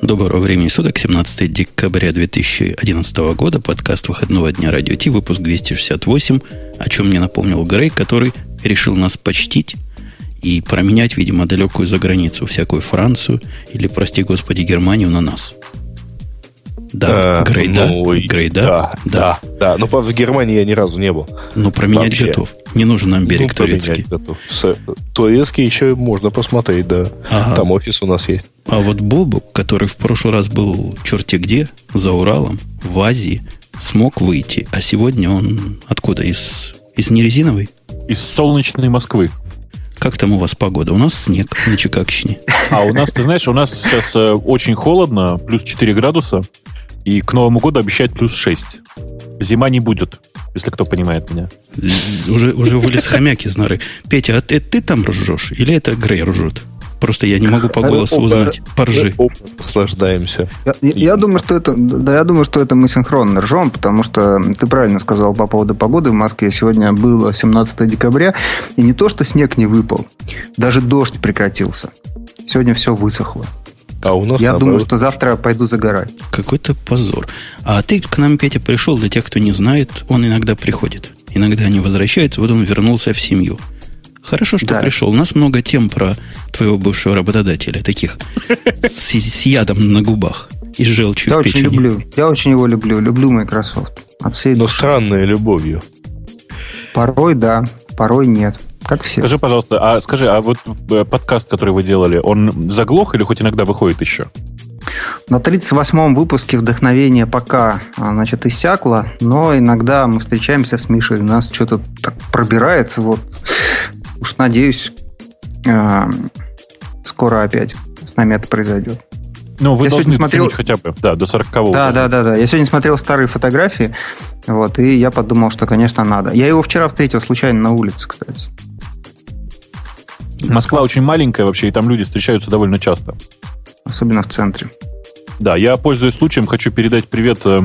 Доброго времени суток, 17 декабря 2011 года, подкаст выходного дня Радио Ти, выпуск 268, о чем мне напомнил Грей, который решил нас почтить и променять, видимо, далекую за границу, всякую Францию или, прости господи, Германию на нас. Да, э, Грей, ну, да? Грей, да? Да, да, да. Но, правда, в Германии я ни разу не был. Ну, променять Вообще. готов. Не нужен нам берег ну, турецкий. Готов. С, турецкий еще можно посмотреть, да. Ага. Там офис у нас есть. А вот Бобу, который в прошлый раз был черти где, за Уралом, в Азии, смог выйти. А сегодня он откуда? Из, из нерезиновой? Из солнечной Москвы. Как там у вас погода? У нас снег на Чикагщине. А у нас, ты знаешь, у нас сейчас э, очень холодно, плюс 4 градуса. И к Новому году обещают плюс 6. Зима не будет, если кто понимает меня. Уже, уже вылез хомяк из норы. Петя, а ты, ты там ржешь? Или это Грей ржет? Просто я не могу по голосу узнать. Поржи. Наслаждаемся. Я, я думаю, что это, да, я думаю, что это мы синхронно ржем, потому что ты правильно сказал по поводу погоды в Москве. Сегодня было 17 декабря, и не то, что снег не выпал, даже дождь прекратился. Сегодня все высохло. А у нас Я наоборот. думаю, что завтра пойду загорать. Какой-то позор. А ты к нам, Петя, пришел, для тех, кто не знает, он иногда приходит. Иногда не возвращается, вот он вернулся в семью. Хорошо, что да. пришел. У нас много тем про твоего бывшего работодателя, таких с, с ядом на губах и с желчью я в очень люблю. Я очень его люблю. Люблю Microsoft. От всей Но души. странной любовью. Порой да, порой нет. Как все. Скажи, пожалуйста, а скажи, а вот э, подкаст, который вы делали, он заглох или хоть иногда выходит еще? На 38-м выпуске вдохновение пока а, значит, иссякло, но иногда мы встречаемся с Мишей, у нас что-то так пробирается. Вот. Уж надеюсь, э, скоро опять с нами это произойдет. Ну, вы я должны смотрел хотя бы, да, до 40-го. Да, да, да, да. Я сегодня смотрел старые фотографии, вот, и я подумал, что, конечно, надо. Я его вчера встретил случайно на улице, кстати. Москва очень маленькая вообще, и там люди встречаются довольно часто. Особенно в центре. Да, я, пользуясь случаем, хочу передать привет. Э,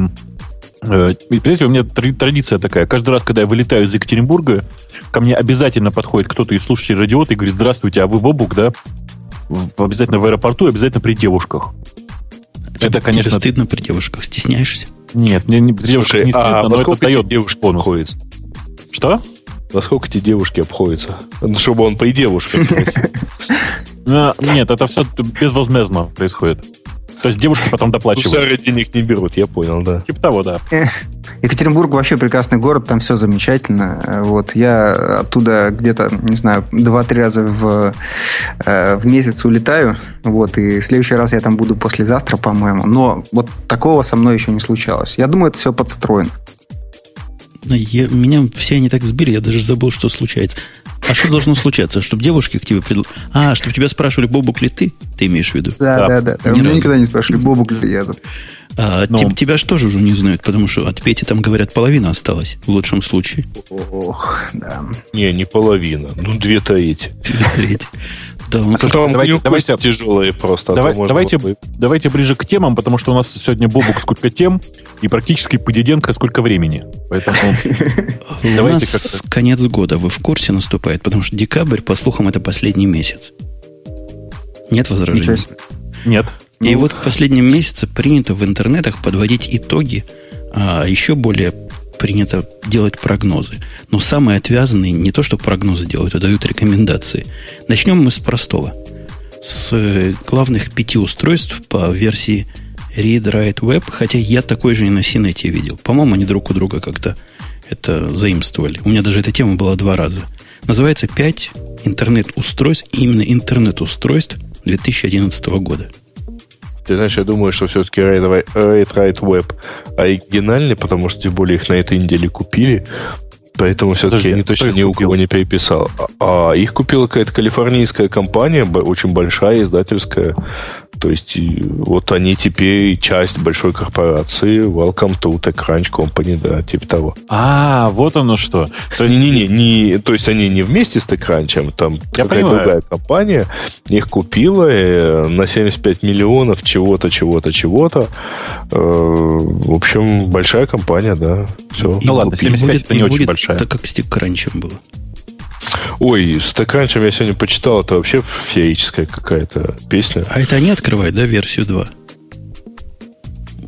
э, Понимаете, у меня традиция такая. Каждый раз, когда я вылетаю из Екатеринбурга, ко мне обязательно подходит кто-то из слушателей радиота и говорит, здравствуйте, а вы Бобук, да? Обязательно в аэропорту, обязательно при девушках. Тебе, это, конечно... Тебе стыдно при девушках? Стесняешься? Нет, мне не при девушках не стыдно, а но это дает девушек бонус. Что? Насколько тебе девушки обходятся? Ну, чтобы он по девушке. Нет, это все безвозмездно происходит. То есть девушки потом доплачивают. Сары денег не берут, я понял, да. Типа того, да. Екатеринбург вообще прекрасный город, там все замечательно. Вот я оттуда где-то, не знаю, два-три раза в, э, в месяц улетаю. Вот, и в следующий раз я там буду послезавтра, по-моему. Но вот такого со мной еще не случалось. Я думаю, это все подстроено. Я, меня все они так сбили, я даже забыл, что случается. А что должно случаться? Чтобы девушки к тебе предл... А, чтобы тебя спрашивали, Бобук ли ты? Ты имеешь в виду? Да, да, да. да. Меня разу. никогда не спрашивали, Бобук ли я. А, Но... Ну. тебя что же уже не знают? Потому что от Пети там, говорят, половина осталась, в лучшем случае. Ох, да. Не, не половина. Ну, две трети. Две трети. Да, он а вам давайте, давайте тяжелые просто. Давай, а давайте, давайте ближе к темам, потому что у нас сегодня Бобук сколько тем и практически по Диденко сколько времени. Поэтому у нас конец года, вы в курсе наступает, потому что декабрь, по слухам, это последний месяц. Нет возражений? Нет. И вот в последнем месяце принято в интернетах подводить итоги а, еще более принято делать прогнозы. Но самые отвязанные не то, что прогнозы делают, а дают рекомендации. Начнем мы с простого. С э, главных пяти устройств по версии Read Write Web, хотя я такой же и на Синете видел. По-моему, они друг у друга как-то это заимствовали. У меня даже эта тема была два раза. Называется «5 интернет-устройств», именно интернет-устройств 2011 года. Ты знаешь, я думаю, что все-таки Rate Write Web оригинальный, потому что тем более их на этой неделе купили. Поэтому все-таки они точно ни у кого не переписал. А, а их купила какая-то калифорнийская компания, очень большая, издательская. То есть вот они теперь часть большой корпорации Welcome to TechCrunch Company, да, типа того. А, вот оно что. То есть... Не-не-не, не, то есть они не вместе с TechCrunch, там какая-то другая компания их купила э, на 75 миллионов чего-то, чего-то, чего-то. Э, в общем, большая компания, да. Все. Ну ладно, 75 будет, это не очень большая. Так как с TechCrunch было. Ой, с TechCrunch я сегодня почитал, это вообще феерическая какая-то песня. А это они открывают, да, версию 2?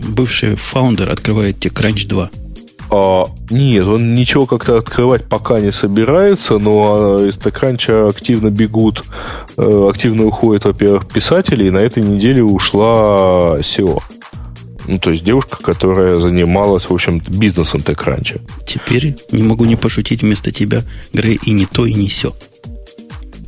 бывший фаундер открывает тебе Crunch 2. А, нет, он ничего как-то открывать пока не собирается, но из TechCrunch активно бегут, э, активно уходят, во-первых, писатели, и на этой неделе ушла SEO. Ну, то есть девушка, которая занималась, в общем бизнесом TechCrunch. Теперь не могу не пошутить вместо тебя, Грей, и не то, и не все.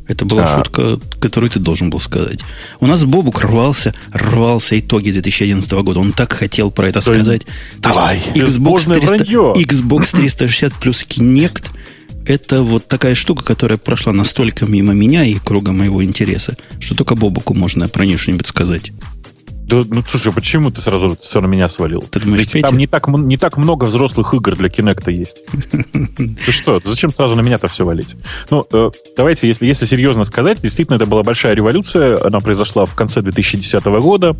Это была да. шутка, которую ты должен был сказать. У нас Бобук рвался, рвался итоги 2011 года. Он так хотел про это сказать. Давай. То есть Xbox, 300, Xbox 360 плюс Kinect это вот такая штука, которая прошла настолько мимо меня и круга моего интереса, что только Бобуку можно про нее что-нибудь сказать. Да, ну слушай, почему ты сразу все на меня свалил? Ты думаешь, Ведь там не так, не так много взрослых игр для Кинекта есть. Ты что? Зачем сразу на меня-то все валить? Ну, э, давайте, если, если серьезно сказать, действительно, это была большая революция. Она произошла в конце 2010 года,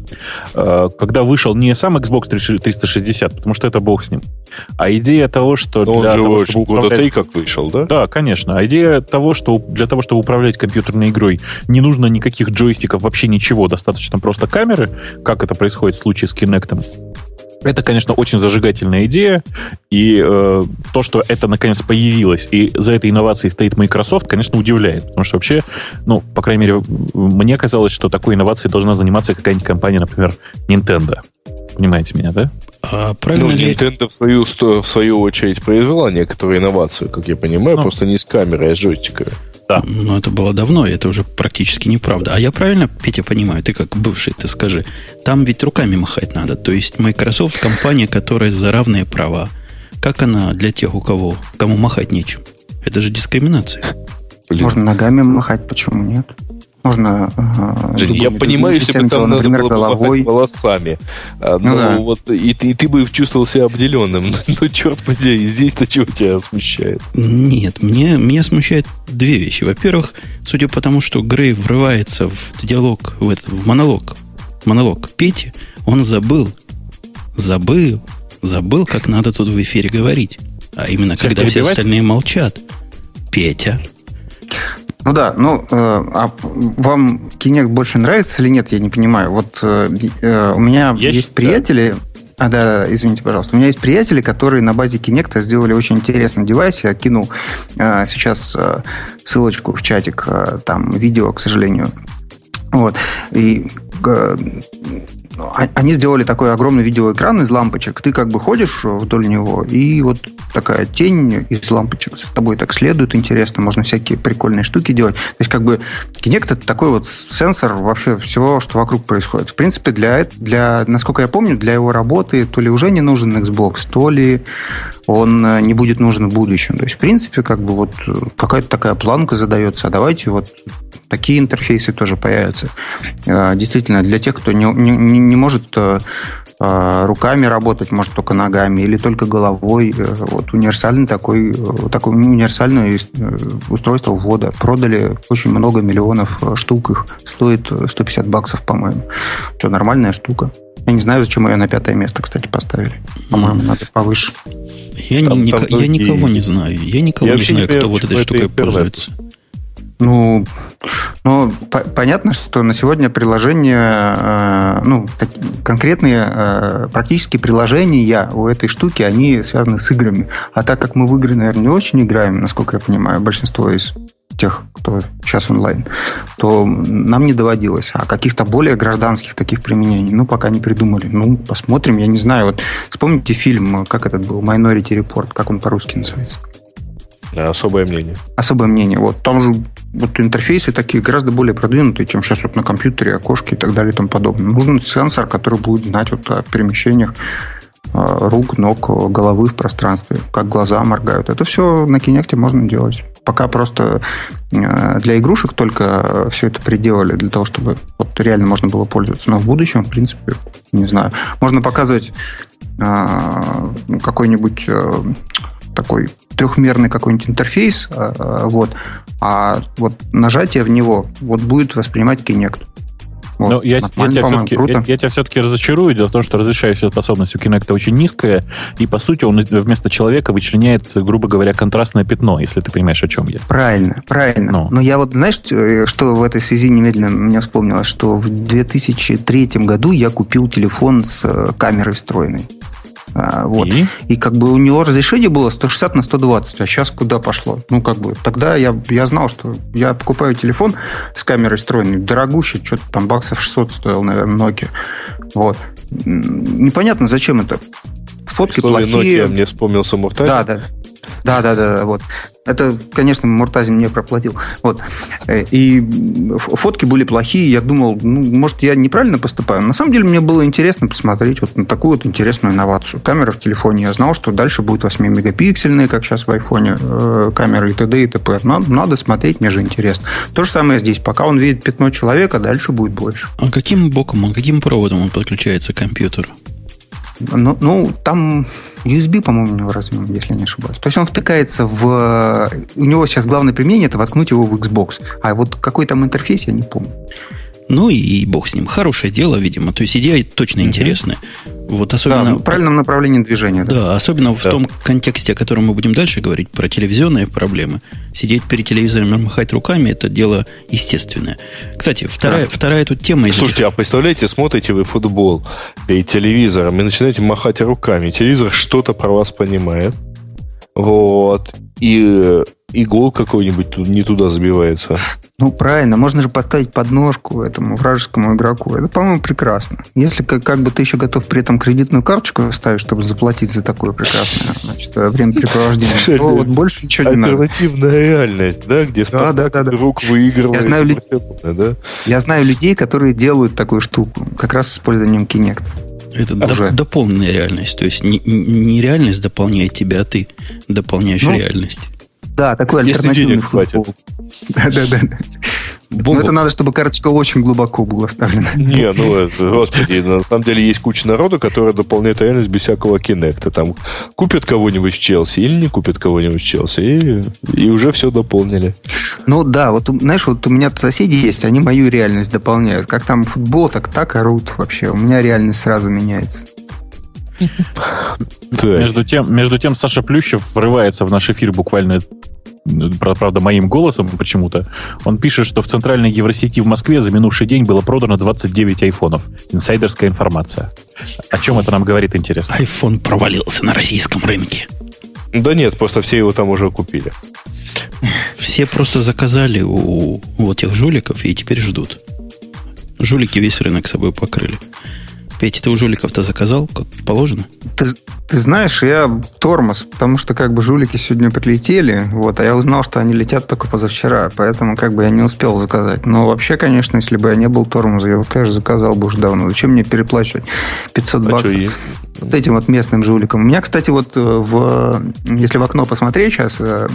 э, когда вышел не сам Xbox 360, потому что это бог с ним, а идея того, что... Но для он же того, чтобы управлять... как вышел, да? Да, конечно. А идея того, что для того, чтобы управлять компьютерной игрой, не нужно никаких джойстиков, вообще ничего, достаточно просто камеры, как это происходит в случае с Kinect. Это, конечно, очень зажигательная идея, и э, то, что это наконец появилось, и за этой инновацией стоит Microsoft, конечно, удивляет, потому что вообще, ну, по крайней мере, мне казалось, что такой инновацией должна заниматься какая-нибудь компания, например, Nintendo. Понимаете меня, да? А правильно ну, ли... Nintendo в свою, в свою очередь произвела некоторую инновацию, как я понимаю, ну, просто не с камерой, а с джойстиками. Да. Но это было давно, и это уже практически неправда. А я правильно, Петя, понимаю, ты как бывший, ты скажи, там ведь руками махать надо. То есть Microsoft компания, которая за равные права. Как она для тех, у кого, кому махать нечем? Это же дискриминация. Блин. Можно ногами махать, почему нет? Можно... Э, Жень, я понимаю, если бы там например, надо было головой. волосами. А, ну, ну да. вот, и, и ты бы чувствовал себя обделенным. Ну, черт подери, здесь-то чего тебя смущает? Нет, мне, меня смущает две вещи. Во-первых, судя по тому, что Грей врывается в диалог, в, это, в монолог, монолог Пети, он забыл, забыл, забыл, как надо тут в эфире говорить. А именно, все когда все остальные молчат. Петя, ну да, ну, э, а вам Kinect больше нравится или нет, я не понимаю. Вот э, э у меня есть считаю. приятели, а, да, да, извините, пожалуйста. У меня есть приятели, которые на базе Kinect сделали очень интересный девайс. Я кинул э, сейчас э, ссылочку в чатик, э, там видео, к сожалению. Вот. И э, они сделали такой огромный видеоэкран из лампочек. Ты как бы ходишь вдоль него, и вот такая тень из лампочек с тобой так следует. Интересно, можно всякие прикольные штуки делать. То есть как бы Kinect это такой вот сенсор вообще всего, что вокруг происходит. В принципе, для, для насколько я помню, для его работы то ли уже не нужен Xbox, то ли он э, не будет нужен в будущем. То есть, в принципе, как бы вот какая-то такая планка задается, а давайте вот такие интерфейсы тоже появятся. Э, действительно, для тех, кто не, не, не может э, э, руками работать, может только ногами или только головой. Вот универсальный такой, такой универсальное устройство ввода. Продали очень много миллионов штук их. Стоит 150 баксов, по-моему. Что, нормальная штука. Я не знаю, зачем ее на пятое место, кстати, поставили. По-моему, надо повыше. Я, там, ни, там я никого не знаю. Я никого я не знаю, кто вот этой штукой пользуется. Ну, ну по- понятно, что на сегодня приложения, э, ну, так, конкретные э, практически приложения у этой штуки, они связаны с играми. А так как мы в игры, наверное, не очень играем, насколько я понимаю, большинство из тех, кто сейчас онлайн, то нам не доводилось. А каких-то более гражданских таких применений, ну, пока не придумали. Ну, посмотрим, я не знаю. Вот вспомните фильм, как этот был, Minority Report, как он по-русски называется? Особое мнение. Особое мнение. Вот там же вот интерфейсы такие гораздо более продвинутые, чем сейчас вот на компьютере, окошки и так далее и тому подобное. Нужен сенсор, который будет знать вот о перемещениях а, рук, ног, головы в пространстве, как глаза моргают. Это все на Kinect можно делать. Пока просто а, для игрушек только все это приделали для того, чтобы вот реально можно было пользоваться. Но в будущем, в принципе, не знаю. Можно показывать а, какой-нибудь такой трехмерный какой-нибудь интерфейс, а, а, вот, а вот нажатие в него вот будет воспринимать Kinect. Вот. Но я, я, тебя все-таки, я, я тебя все-таки разочарую. Дело в том, что разрешающая способность у Kinect очень низкая, и, по сути, он вместо человека вычленяет, грубо говоря, контрастное пятно, если ты понимаешь, о чем я. Правильно, правильно. Но, Но я вот, знаешь, э, что в этой связи немедленно мне вспомнилось, что в 2003 году я купил телефон с э, камерой встроенной. А, вот. И? и как бы у него разрешение было 160 на 120, а сейчас куда пошло? Ну, как бы, тогда я, я знал, что я покупаю телефон с камерой встроенной, дорогущий, что-то там баксов 600 стоил, наверное, Nokia. Вот. Непонятно, зачем это. Фотки плохие. Nokia мне вспомнился Муртазин. Да, да. Да, да, да, вот. Это, конечно, Муртазин мне проплатил. Вот. Э, и фотки были плохие. Я думал, ну, может, я неправильно поступаю. На самом деле, мне было интересно посмотреть вот на такую вот интересную инновацию. Камера в телефоне. Я знал, что дальше будет 8-мегапиксельные, как сейчас в айфоне, э, камеры и т.д. и т.п. Надо, надо смотреть, мне же интересно. То же самое здесь. Пока он видит пятно человека, дальше будет больше. А каким боком, а каким проводом он подключается к компьютеру? Ну, ну, там USB, по-моему, у него разве, если не ошибаюсь. То есть он втыкается в... У него сейчас главное применение это воткнуть его в Xbox. А вот какой там интерфейс, я не помню. Ну и бог с ним. Хорошее дело, видимо. То есть идея точно угу. интересная. Вот особенно... Да, в правильном направлении движения. Да, да особенно в том контексте, о котором мы будем дальше говорить, про телевизионные проблемы. Сидеть перед телевизором и махать руками – это дело естественное. Кстати, вторая, да. вторая тут тема... Из Слушайте, этих... а представляете, смотрите вы футбол перед телевизором и начинаете махать руками. Телевизор что-то про вас понимает. Вот. И и гол какой-нибудь не туда забивается. Ну, правильно. Можно же поставить подножку этому вражескому игроку. Это, по-моему, прекрасно. Если как, как бы ты еще готов при этом кредитную карточку ставить, чтобы заплатить за такое прекрасное значит, времяпрепровождение, то вот больше ничего не надо. Альтернативная реальность, да, где да, да, да, да. друг выигрывает. Я знаю, да? я знаю людей, которые делают такую штуку, как раз с использованием Kinect. Это Уже. дополненная реальность. То есть не, не реальность дополняет тебя, а ты дополняешь ну, реальность. Да, такой альтернативный футбол. Да, да, да. Бобу. Но это надо, чтобы карточка очень глубоко была вставлена. Не, ну, это, господи, на самом деле есть куча народу, которая дополняет реальность без всякого кинекта. Там купят кого-нибудь в Челси или не купят кого-нибудь в Челси, и, и уже все дополнили. Ну да, вот знаешь, вот у меня соседи есть, они мою реальность дополняют. Как там футбол, так так орут вообще. У меня реальность сразу меняется. Между тем, между тем, Саша Плющев врывается в наш эфир буквально правда, моим голосом почему-то, он пишет, что в центральной Евросети в Москве за минувший день было продано 29 айфонов. Инсайдерская информация. О чем это нам говорит, интересно? Айфон провалился на российском рынке. Да нет, просто все его там уже купили. Все просто заказали у, у вот тех жуликов и теперь ждут. Жулики весь рынок собой покрыли. Петя, ты у жуликов-то заказал, как положено? Ты, ты знаешь, я тормоз, потому что как бы жулики сегодня прилетели, вот, а я узнал, что они летят только позавчера, поэтому как бы я не успел заказать. Но вообще, конечно, если бы я не был тормозом, я его, конечно, заказал бы уже давно. Зачем мне переплачивать 500 а баксов? Что, вот этим вот местным жуликам. У меня, кстати, вот э, в, если в окно посмотреть сейчас, э,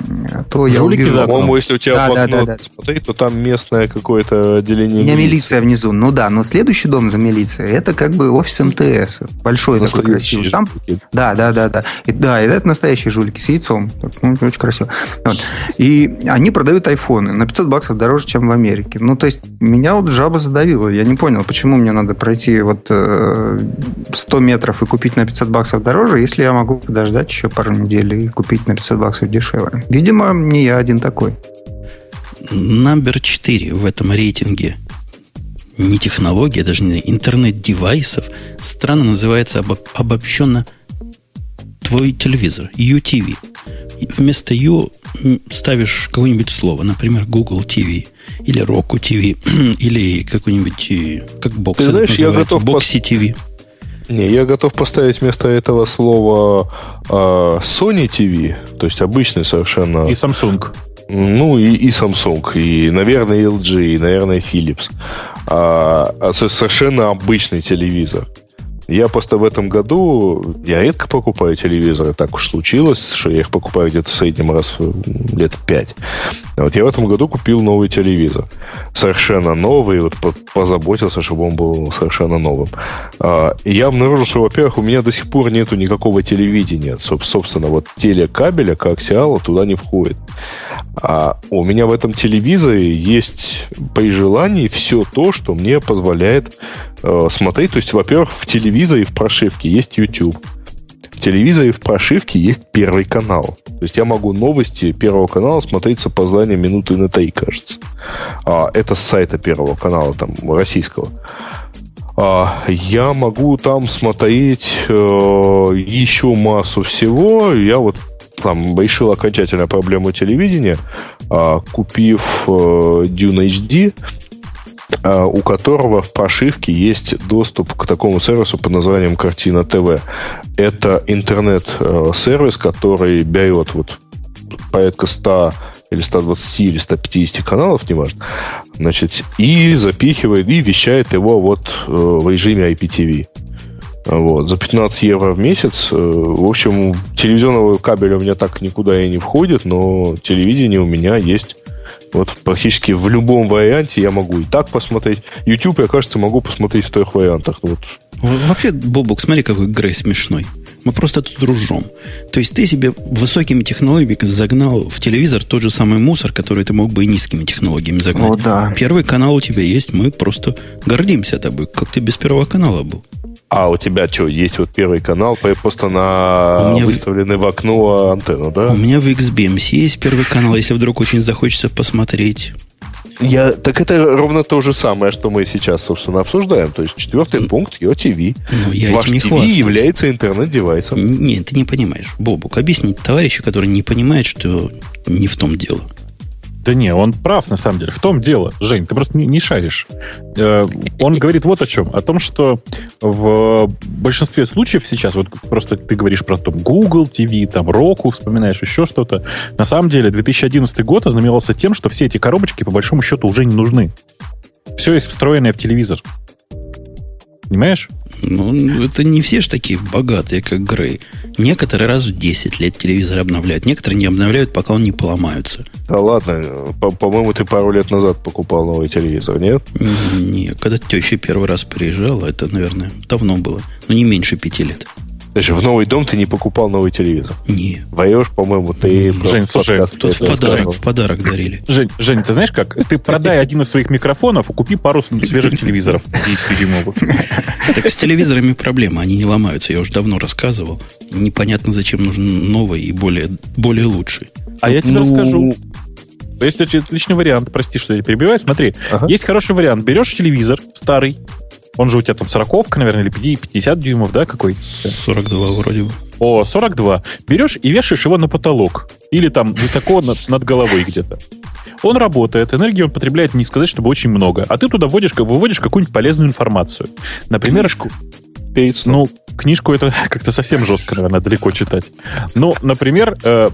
то Жулики я увижу... По-моему, если у тебя да, в окно да, да, да. смотреть, то там местное какое-то отделение У меня милиции. милиция внизу. Ну да, но следующий дом за милицией, это как бы офис МТС. Большой такой красивый. Там, да, да, да, да. И, да, это настоящие жулики с яйцом. Ну, очень красиво. Вот. И они продают айфоны на 500 баксов дороже, чем в Америке. Ну, то есть, меня вот жаба задавила. Я не понял, почему мне надо пройти вот 100 э, метров и купить купить на 500 баксов дороже, если я могу подождать еще пару недель и купить на 500 баксов дешевле. Видимо, не я один такой. Номер 4 в этом рейтинге не технология, даже не интернет-девайсов, странно называется обо- обобщенно твой телевизор, UTV. Вместо U ставишь какое-нибудь слово, например, Google TV или Roku TV или какой-нибудь, э, как бокс, знаешь, я готов Boxy TV. Не, я готов поставить вместо этого слова э, Sony TV, то есть обычный совершенно. И Samsung. Ну, и, и Samsung, и, наверное, LG, и, наверное, Philips. А, а совершенно обычный телевизор. Я просто в этом году, я редко покупаю телевизоры, так уж случилось, что я их покупаю где-то в среднем раз лет в пять. Вот я в этом году купил новый телевизор. Совершенно новый, вот позаботился, чтобы он был совершенно новым. А, и я обнаружил, что, во-первых, у меня до сих пор нету никакого телевидения. Собственно, вот телекабеля, коаксиала, туда не входит. А у меня в этом телевизоре есть при желании все то, что мне позволяет э, смотреть. То есть, во-первых, в телевизоре в прошивке есть YouTube телевизоре в прошивке есть первый канал. То есть я могу новости первого канала смотреть с опозданием минуты на три, кажется. А, это с сайта первого канала, там, российского. А, я могу там смотреть э, еще массу всего. Я вот там решил окончательно проблему телевидения, э, купив э, Dune HD а, у которого в прошивке есть доступ к такому сервису под названием Картина ТВ. Это интернет-сервис, который берет вот порядка 100 или 120 или 150 каналов, неважно, значит, и запихивает, и вещает его вот э, в режиме IPTV. Вот, за 15 евро в месяц. Э, в общем, телевизионного кабеля у меня так никуда и не входит, но телевидение у меня есть вот практически в любом варианте я могу и так посмотреть. YouTube, я, кажется, могу посмотреть в трех вариантах. Вот. Вообще, Бобок, смотри, какой Грей смешной. Мы просто тут дружим. То есть ты себе высокими технологиями загнал в телевизор тот же самый мусор, который ты мог бы и низкими технологиями загнать. О, да. Первый канал у тебя есть, мы просто гордимся тобой, как ты без первого канала был. А у тебя что, есть вот первый канал, просто на выставленный в... в окно антенну, да? У меня в XBMC есть первый канал, если вдруг очень захочется посмотреть. Я, так это ровно то же самое, что мы сейчас, собственно, обсуждаем. То есть четвертый ну, пункт, его TV. Ну, я Ваш этим не TV является интернет-девайсом. Нет, ты не понимаешь. Бобук, объясни товарищу, который не понимает, что не в том дело. Да не, он прав, на самом деле. В том дело, Жень, ты просто не, не шаришь. Э, он говорит вот о чем. О том, что в большинстве случаев сейчас, вот просто ты говоришь про том Google TV, там Roku, вспоминаешь еще что-то. На самом деле 2011 год ознаменовался тем, что все эти коробочки по большому счету уже не нужны. Все есть встроенное в телевизор. Понимаешь? Ну, это не все же такие богатые, как Грей. Некоторые раз в 10 лет телевизор обновляют. Некоторые не обновляют, пока он не поломаются. Да ладно, по-моему, ты пару лет назад покупал новый телевизор, нет? Не, когда теща первый раз приезжала, это, наверное, давно было. Но не меньше пяти лет. Слушай, в новый дом ты не покупал новый телевизор? Не. Воешь, по-моему, ты... Жень, слушай, тут в подарок, в подарок дарили. Жень, Жень, ты знаешь как? Ты продай один из своих микрофонов и купи пару свежих телевизоров 10-дюймовых. Так с телевизорами проблема, они не ломаются. Я уже давно рассказывал. Непонятно, зачем нужен новый и более, более лучший. А я тебе ну... расскажу. Есть отличный вариант, прости, что я перебиваю. Смотри, ага. есть хороший вариант. Берешь телевизор старый, он же у тебя там 40 наверное, или 50 дюймов, да, какой? 42 вроде бы. О, 42. Берешь и вешаешь его на потолок. Или там высоко над, над головой где-то. Он работает, энергии он потребляет, не сказать, чтобы очень много. А ты туда вводишь, выводишь какую-нибудь полезную информацию. Например, книжку. Ну, книжку это как-то совсем жестко, наверное, далеко читать. Ну, например, э,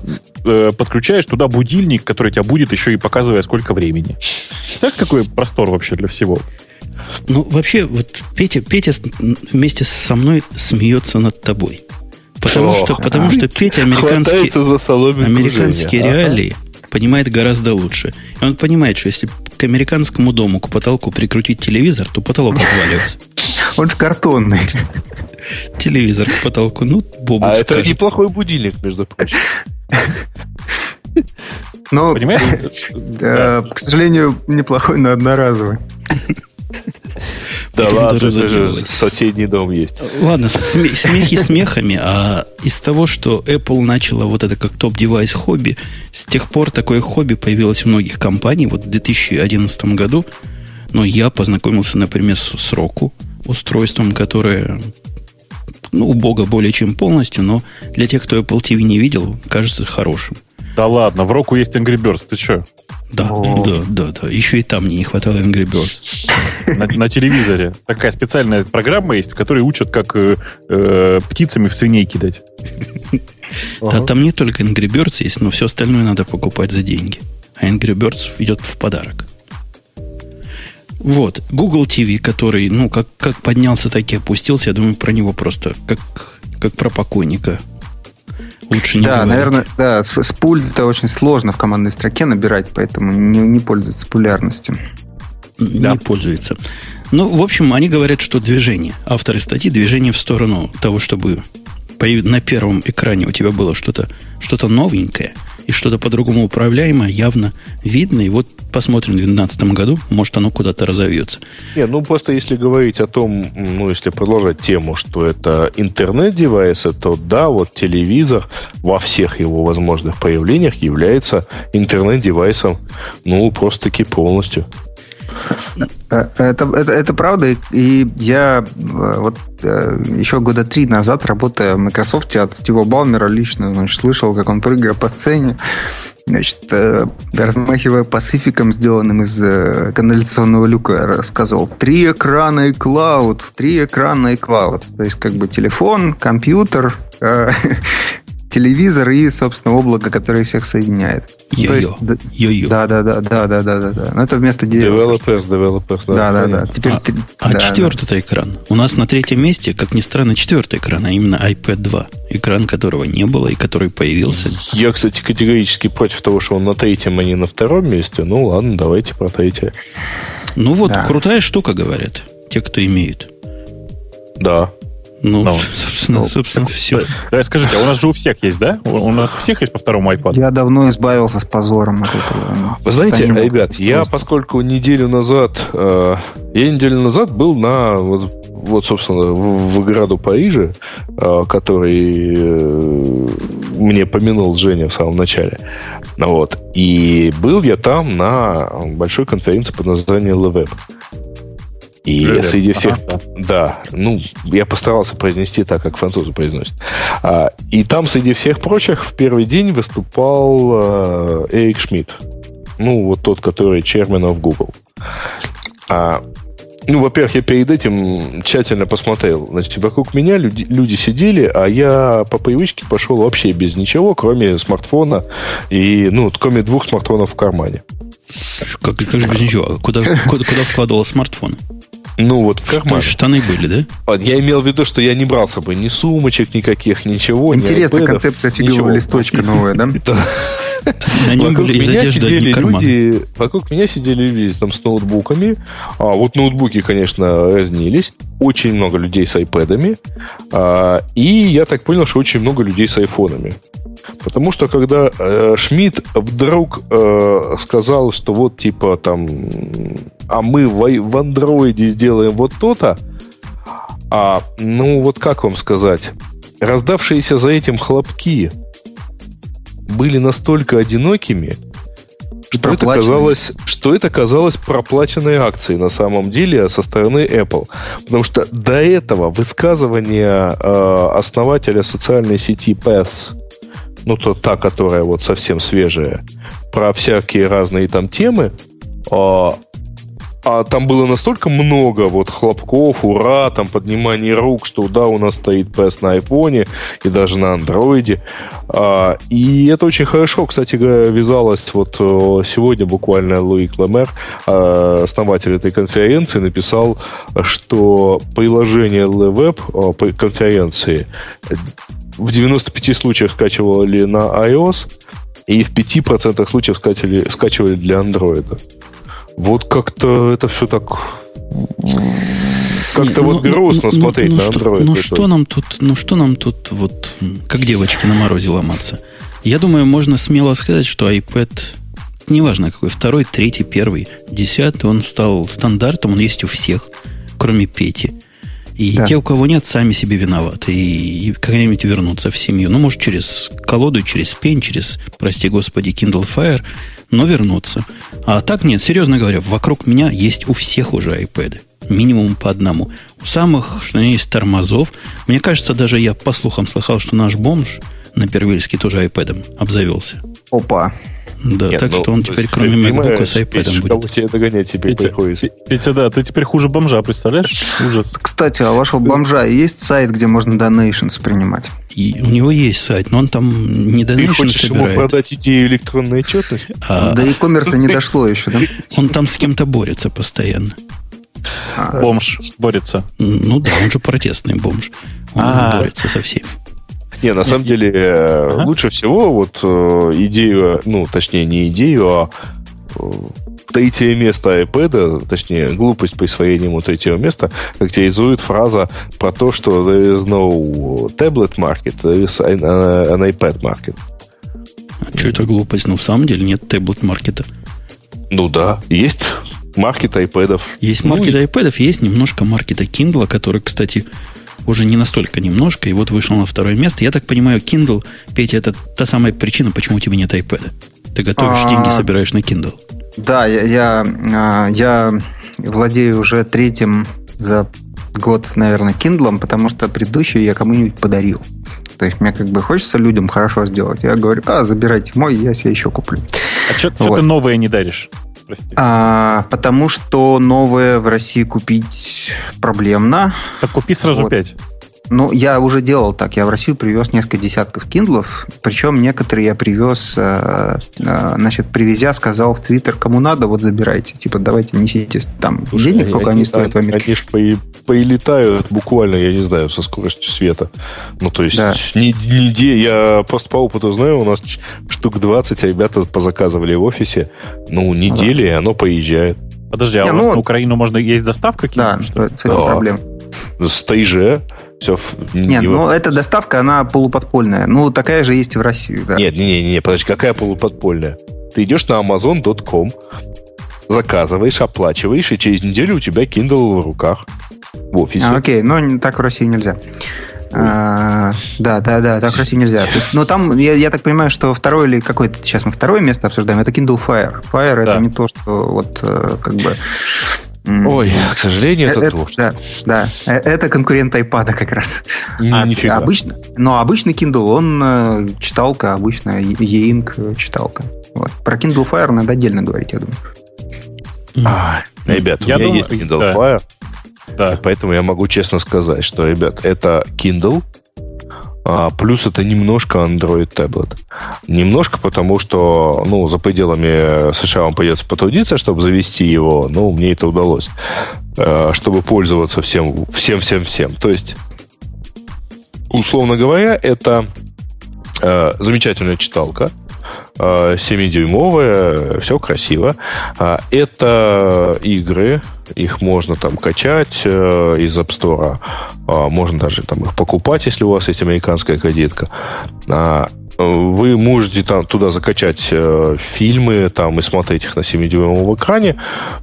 э, подключаешь туда будильник, который тебя будет еще и показывая, сколько времени. Знаешь, какой простор вообще для всего? Ну, вообще, вот Петя, Петя вместе со мной смеется над тобой. Потому, что, потому что Петя американские, американские реалии понимает гораздо лучше. И он понимает, что если к американскому дому, к потолку прикрутить телевизор, то потолок обваливается. Он же картонный. Телевизор к потолку. Ну, Бобу А скажет. это неплохой будильник, между прочим. Ну, Понимаешь? Э, к сожалению, неплохой, но одноразовый. Да ладно, соседний дом есть. Ладно, смехи смехами, а из того, что Apple начала вот это как топ-девайс хобби, с тех пор такое хобби появилось в многих компаний. Вот в 2011 году, ну, я познакомился, например, с, с Roku, устройством, которое ну, у Бога более чем полностью, но для тех, кто Apple TV не видел, кажется хорошим. Да ладно, в Року есть Angry Birds, ты что? Да, О. да, да, да. Еще и там мне не хватало Angry Birds. На, на телевизоре. Такая специальная программа есть, в которой учат, как э, э, птицами в свиней кидать. Да, там не только Angry Birds есть, но все остальное надо покупать за деньги. А Angry Birds идет в подарок. Вот, Google TV, который, ну, как, как поднялся, так и опустился, я думаю, про него просто как, как про покойника Лучше не Да, говорить. наверное, да, с, с пульта очень сложно в командной строке набирать, поэтому не, не пользуется популярностью. не Да. пользуется. Ну, в общем, они говорят, что движение. Авторы статьи движение в сторону того, чтобы на первом экране у тебя было что-то что новенькое и что-то по-другому управляемое, явно видно. И вот посмотрим в 2012 году, может, оно куда-то разовьется. Не, ну просто если говорить о том, ну если продолжать тему, что это интернет-девайсы, то да, вот телевизор во всех его возможных проявлениях является интернет-девайсом, ну просто-таки полностью. Э, Это, это, это правда, и- я э, вот э, еще года три назад, работая в Microsoft, от Стива Балмера лично значит, слышал, как он, прыгая по сцене, значит, размахивая пацификом, сделанным из канализационного люка, рассказывал «Три экрана и клауд, три экрана и клауд». То есть, как бы телефон, компьютер, телевизор и, собственно, облако, которое всех соединяет. Ну, Йо-йо. да- Йо-йо. да, да, да, да, да, да, да, да. Но это вместо. Developers, developers, да. Да, да, да. понятно. Теперь А, ты- а да, четвертый экран? У нас на третьем месте, как ни странно, четвертый экран, а именно iPad 2. Экран которого не было и который появился. Я, кстати, категорически против того, что он на третьем, а не на втором месте. Ну ладно, давайте про третье. Ну вот, Да. крутая штука, говорят, те, кто имеют. Да. Ну, Ну, собственно, собственно, все. Да, скажите, а у нас же у всех есть, да? У, у нас у всех есть по второму iPad? Я давно избавился с позором от этого. Вы знаете, Станем ребят, я, поскольку неделю назад, э, я неделю назад был на, вот, вот, собственно, в, в ограду Парижа, э, который э, мне помянул Женя в самом начале. Ну Вот. И был я там на большой конференции под названием LeWeb. И Левеб. среди всех... Ага, Да, ну, я постарался произнести так, как французы произносят. А, и там, среди всех прочих, в первый день выступал э, Эрик Шмидт. Ну, вот тот, который chairman of Google. А, ну, во-первых, я перед этим тщательно посмотрел. Значит, вокруг меня люди, люди сидели, а я по привычке пошел вообще без ничего, кроме смартфона и, ну, кроме двух смартфонов в кармане. Как, как же без ничего? А Куда, куда, куда вкладывал смартфон? Ну, вот в То кармане. есть штаны были, да? Вот, Я имел в виду, что я не брал с собой ни сумочек никаких, ничего. ни Интересная айпэдов, концепция фигового листочка новая, да? На нем Вокруг были из меня одежды сидели люди, вокруг меня сидели люди там с ноутбуками. А, вот ноутбуки, конечно, разнились. Очень много людей с айпэдами. А, и я так понял, что очень много людей с айфонами. Потому что когда э, Шмидт вдруг э, сказал, что вот типа там, а мы в, в андроиде сделаем вот то-то, а, ну вот как вам сказать, раздавшиеся за этим хлопки были настолько одинокими, что это казалось, что это казалось проплаченной акцией на самом деле со стороны Apple. Потому что до этого высказывание э, основателя социальной сети PES, ну, то та, которая вот совсем свежая, про всякие разные там темы, а, а там было настолько много вот хлопков, ура, там поднимание рук, что да, у нас стоит PS на айфоне и даже на андроиде. А, и это очень хорошо, кстати говоря, вязалось вот э, сегодня буквально Луи Кламер, э, основатель этой конференции, написал, что приложение LeWeb э, конференции в 95 случаях скачивали на iOS, и в 5% случаев скачивали, скачивали для Android. Вот как-то это все так... Как-то вот ну, грустно ну, смотреть ну, на Android. Ну что нам тут, ну что нам тут вот, как девочки на морозе ломаться? Я думаю, можно смело сказать, что iPad, неважно какой, второй, третий, первый, десятый, он стал стандартом, он есть у всех, кроме Пети. И Да. те, у кого нет, сами себе виноваты. И, и когда-нибудь вернутся в семью. Ну, может, через колоду, через пень, через, прости господи, Kindle Fire, но вернутся. А так нет, серьезно говоря, вокруг меня есть у всех уже iPad. Минимум по одному. У самых, что есть тормозов. Мне кажется, даже я по слухам слыхал, что наш бомж на Первильске тоже iPad Опа. Да, Нет, так ну, что он теперь, кроме ты MacBook, с iPad Петя, кого будет. тебе догонять теперь Петя, приходится? Петя, да, ты теперь хуже бомжа, представляешь? Ужас. Кстати, а у вашего бомжа есть сайт, где можно donations принимать? И у него есть сайт, но он там не Ты донейшн хочешь ему собирает, продать идею электронной отчетности? а До e-commerce не дошло еще, да? он там с кем-то борется постоянно. А, Бомж борется. Ну да, он же протестный бомж. Он А. борется со всеми. Не, на самом деле, ага. лучше всего вот идею, ну, точнее, не идею, а третье место iPad, точнее, глупость присвоения ему третьего места, характеризует фраза про то, что there is no tablet market, there is an, an iPad market. А что это глупость? Ну, в самом деле нет таблет-маркета. Ну да, есть маркет iPad. Есть маркет ну, iPad, есть немножко маркета Kindle, который, кстати, уже не настолько немножко, и вот вышел на второе место. Я так понимаю, Kindle, Петя, это та самая причина, почему у тебя нет iPad. Ты готовишь а, деньги, собираешь на Kindle. Да, я, я, а, я владею уже третьим за год, наверное, Kindle, потому что предыдущий я кому-нибудь подарил. То есть мне как бы хочется людям хорошо сделать. Я говорю, а, забирайте мой, я себе еще куплю. А что вот. ты новое не даришь? А, потому что новое в России купить проблемно. Так купи сразу вот. 5. Ну, я уже делал так. Я в Россию привез несколько десятков киндлов. Причем некоторые я привез, э, э, значит, привезя, сказал в Твиттер, кому надо, вот забирайте. Типа, давайте несите там Слушай, денег, сколько они, они стоят в Америке. Они же по, полетают буквально, я не знаю, со скоростью света. Ну, то есть, да. не, не, я просто по опыту знаю, у нас штук 20 ребята позаказывали в офисе. Ну, недели, да. и оно поезжает. Подожди, а не, у вас ну, на Украину можно есть доставка? Да, что? с этим да. проблем. С ТИЖ все Нет, ну вот... эта доставка, она полуподпольная. Ну, такая же есть и в России. Да. Нет, не, не, не, подожди, какая полуподпольная? Ты идешь на amazon.com, заказываешь, оплачиваешь, и через неделю у тебя Kindle в руках в офисе. А, окей, но так в России нельзя. А, да, да, да, так в России нельзя. То есть, но там, я, я так понимаю, что второе или какое-то, сейчас мы второе место обсуждаем, это Kindle Fire. Fire да. это не то, что вот э, как бы Ой, к сожалению, это, это то. Да, да, э, это конкурент iPad как раз. Не, а, нифига. Обычно, но обычный Kindle, он э, читалка, обычно e-ink читалка. Вот. Про Kindle Fire надо отдельно говорить, я думаю. А, ребят, я у меня думаю, есть Kindle да. Fire, да. поэтому я могу честно сказать, что, ребят, это Kindle, а, плюс это немножко Android таблет. Немножко потому, что ну, за пределами США вам придется потрудиться, чтобы завести его. Ну, мне это удалось. А, чтобы пользоваться всем, всем, всем, всем. То есть, условно говоря, это а, замечательная читалка, 7-дюймовая, все красиво. Это игры, их можно там качать э, из App Store, можно даже там их покупать, если у вас есть американская кредитка. Вы можете там туда закачать э, фильмы там и смотреть их на 7-дюймовом экране.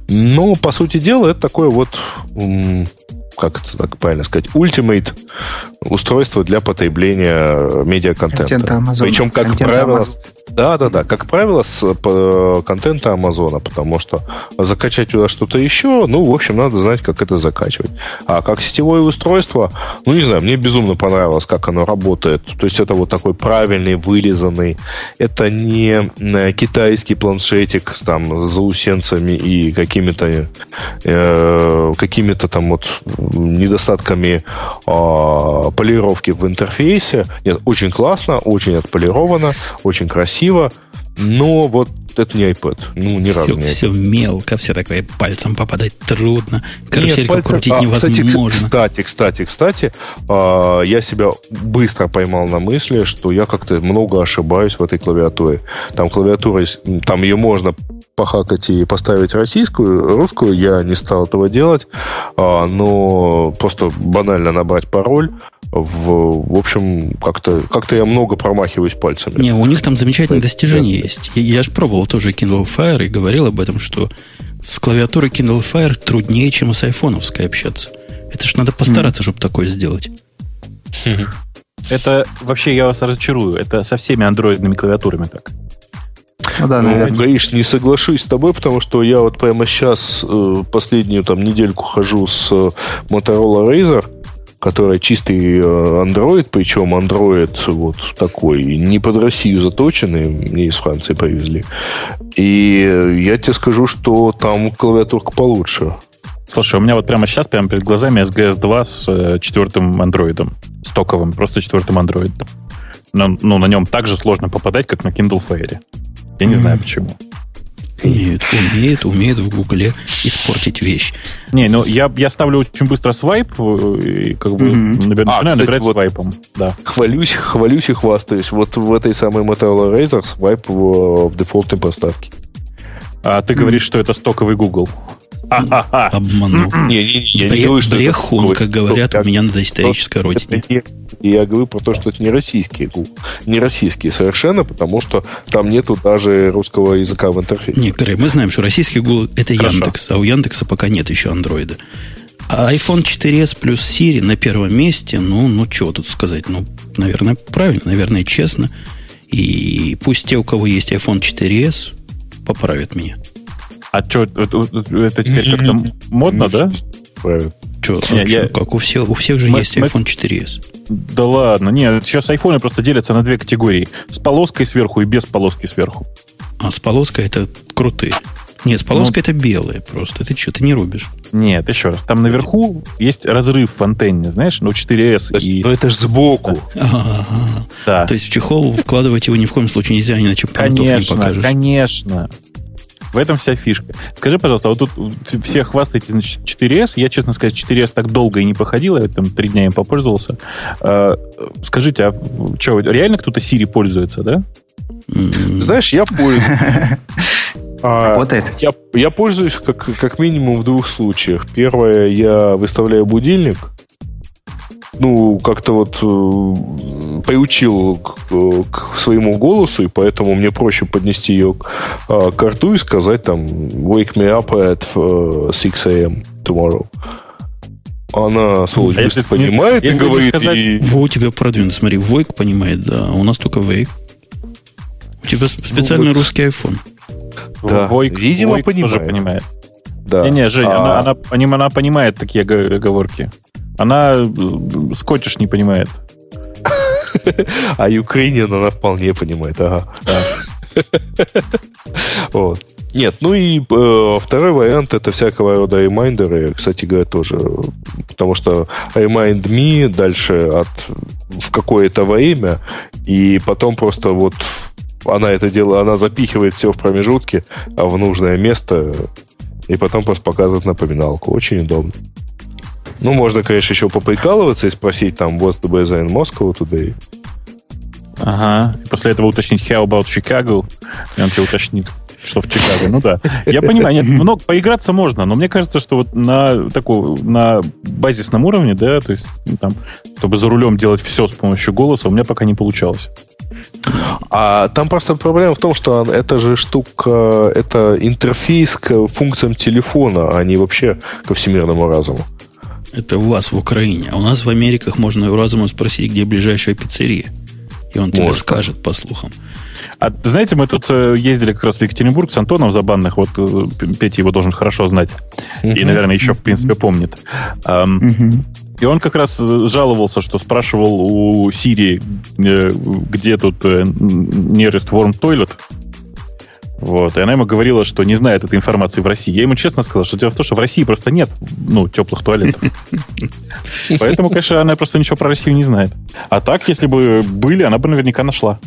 Но, по сути дела, это такое вот как это так правильно сказать, Ultimate устройство для потребления медиаконтента. Причем, как Контент правило, да, да, да, как правило, с по, контента Амазона, потому что закачать туда что-то еще, ну, в общем, надо знать, как это закачивать. А как сетевое устройство, ну, не знаю, мне безумно понравилось, как оно работает. То есть это вот такой правильный, вылизанный. Это не э, китайский планшетик там с заусенцами и какими-то э, какими-то там вот недостатками э, полировки в интерфейсе. Нет, очень классно, очень отполировано, очень красиво. Но вот это не iPad. Ну, ни все, разу не Все мелко, все такое пальцем попадать трудно. Карусельку Нет, крутить а, невозможно. Кстати, кстати, кстати, э, я себя быстро поймал на мысли, что я как-то много ошибаюсь в этой клавиатуре. Там клавиатура, там ее можно похакать и поставить российскую, русскую, я не стал этого делать, а, но просто банально набрать пароль, в, в общем, как-то как я много промахиваюсь пальцами. Не, у них там замечательные достижения да. есть. Я, я же пробовал тоже Kindle Fire и говорил об этом, что с клавиатурой Kindle Fire труднее, чем с айфоновской общаться. Это ж надо постараться, mm. чтобы такое сделать. Это вообще, я вас разочарую, это со всеми андроидными клавиатурами так. Ну, да, ну, Гаиш, не соглашусь с тобой, потому что я вот прямо сейчас э, последнюю там недельку хожу с э, Motorola Razer, которая чистый Android, причем Android вот такой, не под Россию заточенный, мне из Франции повезли. И я тебе скажу, что там клавиатурка получше. Слушай, у меня вот прямо сейчас, прямо перед глазами SGS 2 с э, четвертым андроидом. Стоковым, просто четвертым андроидом. Но, ну, на нем так же сложно попадать, как на Kindle Fire. Я не mm-hmm. знаю почему. Умеют, умеют, умеют в Гугле испортить вещь. Не, ну я, я ставлю очень быстро свайп, э, и как бы Mm-hmm. начинаю А, кстати, набирать вот- свайпом. Да. Хвалюсь, хвалюсь и хвастаюсь. Вот в этой самой Motorola Razr свайп в, в дефолтной поставке. А ты говоришь, что это стоковый Google. Обманул. Не, не, не, я не говорю, что брехун, как говорят Я- у меня на доисторической родине. Не- Я говорю про то, что это не российские Google. Не российские совершенно, потому что там нету даже русского языка в интерфейсе. Не, Грей, мы знаем, что российский Google это Хорошо. Яндекс, а у Яндекса пока нет еще андроида. А iPhone 4s плюс Siri на первом месте, ну, ну, чего тут сказать? Ну, наверное, правильно, наверное, честно. И пусть те, у кого есть iPhone 4s, поправят меня. А что, это, это теперь как-то модно, да? Че, Не, я- как у всех, у всех же Мы- есть мы- iPhone 4s. Да ладно, нет, сейчас айфоны просто делятся на две категории. С полоской сверху и без полоски сверху. А с полоской это крутые. Нет, с Ну, полоской это белые просто. Ты что, ты не рубишь? Нет, еще раз, там наверху есть разрыв в антенне, знаешь, ну 4S и... Но это ж сбоку. Ага. Да. То есть в чехол вкладывать его ни в коем случае нельзя, иначе понтов не Конечно, покажешь. конечно. В этом вся фишка. Скажи, пожалуйста, а вот тут все хвастаетесь, значит, 4S. Я, честно сказать, 4S так долго и не походил, я там три дня им попользовался. А, скажите, а что, реально кто-то Siri пользуется, да? М, Знаешь, я пользуюсь. А, Работает. Я, я пользуюсь как, как минимум в двух случаях. Первое, я выставляю будильник. Ну, как-то вот э, приучил к, к своему голосу, и поэтому мне проще поднести ее к, э, к рту и сказать там «Wake me up at э, 6 a.m. tomorrow». Она, сволочь, А если понимает и если не говорит, сказать- и- Во, у тебя продвинут. Смотри, Войк понимает, да. а У нас только Вейк. У тебя сп- специальный вот. русский iPhone. Да, Войк- видимо, Войк тоже понимает. понимает. да. Не-не, Женя, А- она, она, она понимает такие ого- оговорки. Она э, скотиш не понимает. А Украинин она вполне понимает, ага. Вот. Нет, ну и э, второй вариант это всякого рода ремайндеры, кстати говоря, тоже. Потому что remind me дальше от в какое-то время, и потом просто вот она это делает, она запихивает все в промежутке а в нужное место, и потом просто показывает напоминалку. Очень удобно. Ну, можно, конечно, еще поприкалываться и спросить там, what's the weather in Moscow today? Ага. И после этого уточнить how about Chicago. И он тебе уточнит, что в Чикаго. Ну да. Я понимаю, нет, много поиграться можно, но мне кажется, что вот на такой, на базисном уровне, да, то есть ну, там, чтобы за рулем делать все с помощью голоса, у меня пока не получалось. А там просто проблема в том, что это же штука, это интерфейс к функциям телефона, а не вообще ко всемирному разуму. Это у вас в Украине. А у нас в Америках можно у разума спросить, где ближайшая пиццерия. И он тебе Можно. скажет, по слухам. А знаете, мы тут э, ездили как раз в Екатеринбург с Антоном Забанных, вот э, Петя его должен хорошо знать, и, Мгм. наверное, еще, в принципе, помнит. Мгм. И он как раз э, жаловался, что спрашивал у Сирии, где тут nearest warm toilet. Вот. И она ему говорила, что не знает этой информации в России. Я ему честно сказал, что дело в том, что в России просто нет ну, теплых туалетов. Поэтому, конечно, она просто ничего про Россию не знает. А так, если бы были, она бы наверняка нашла.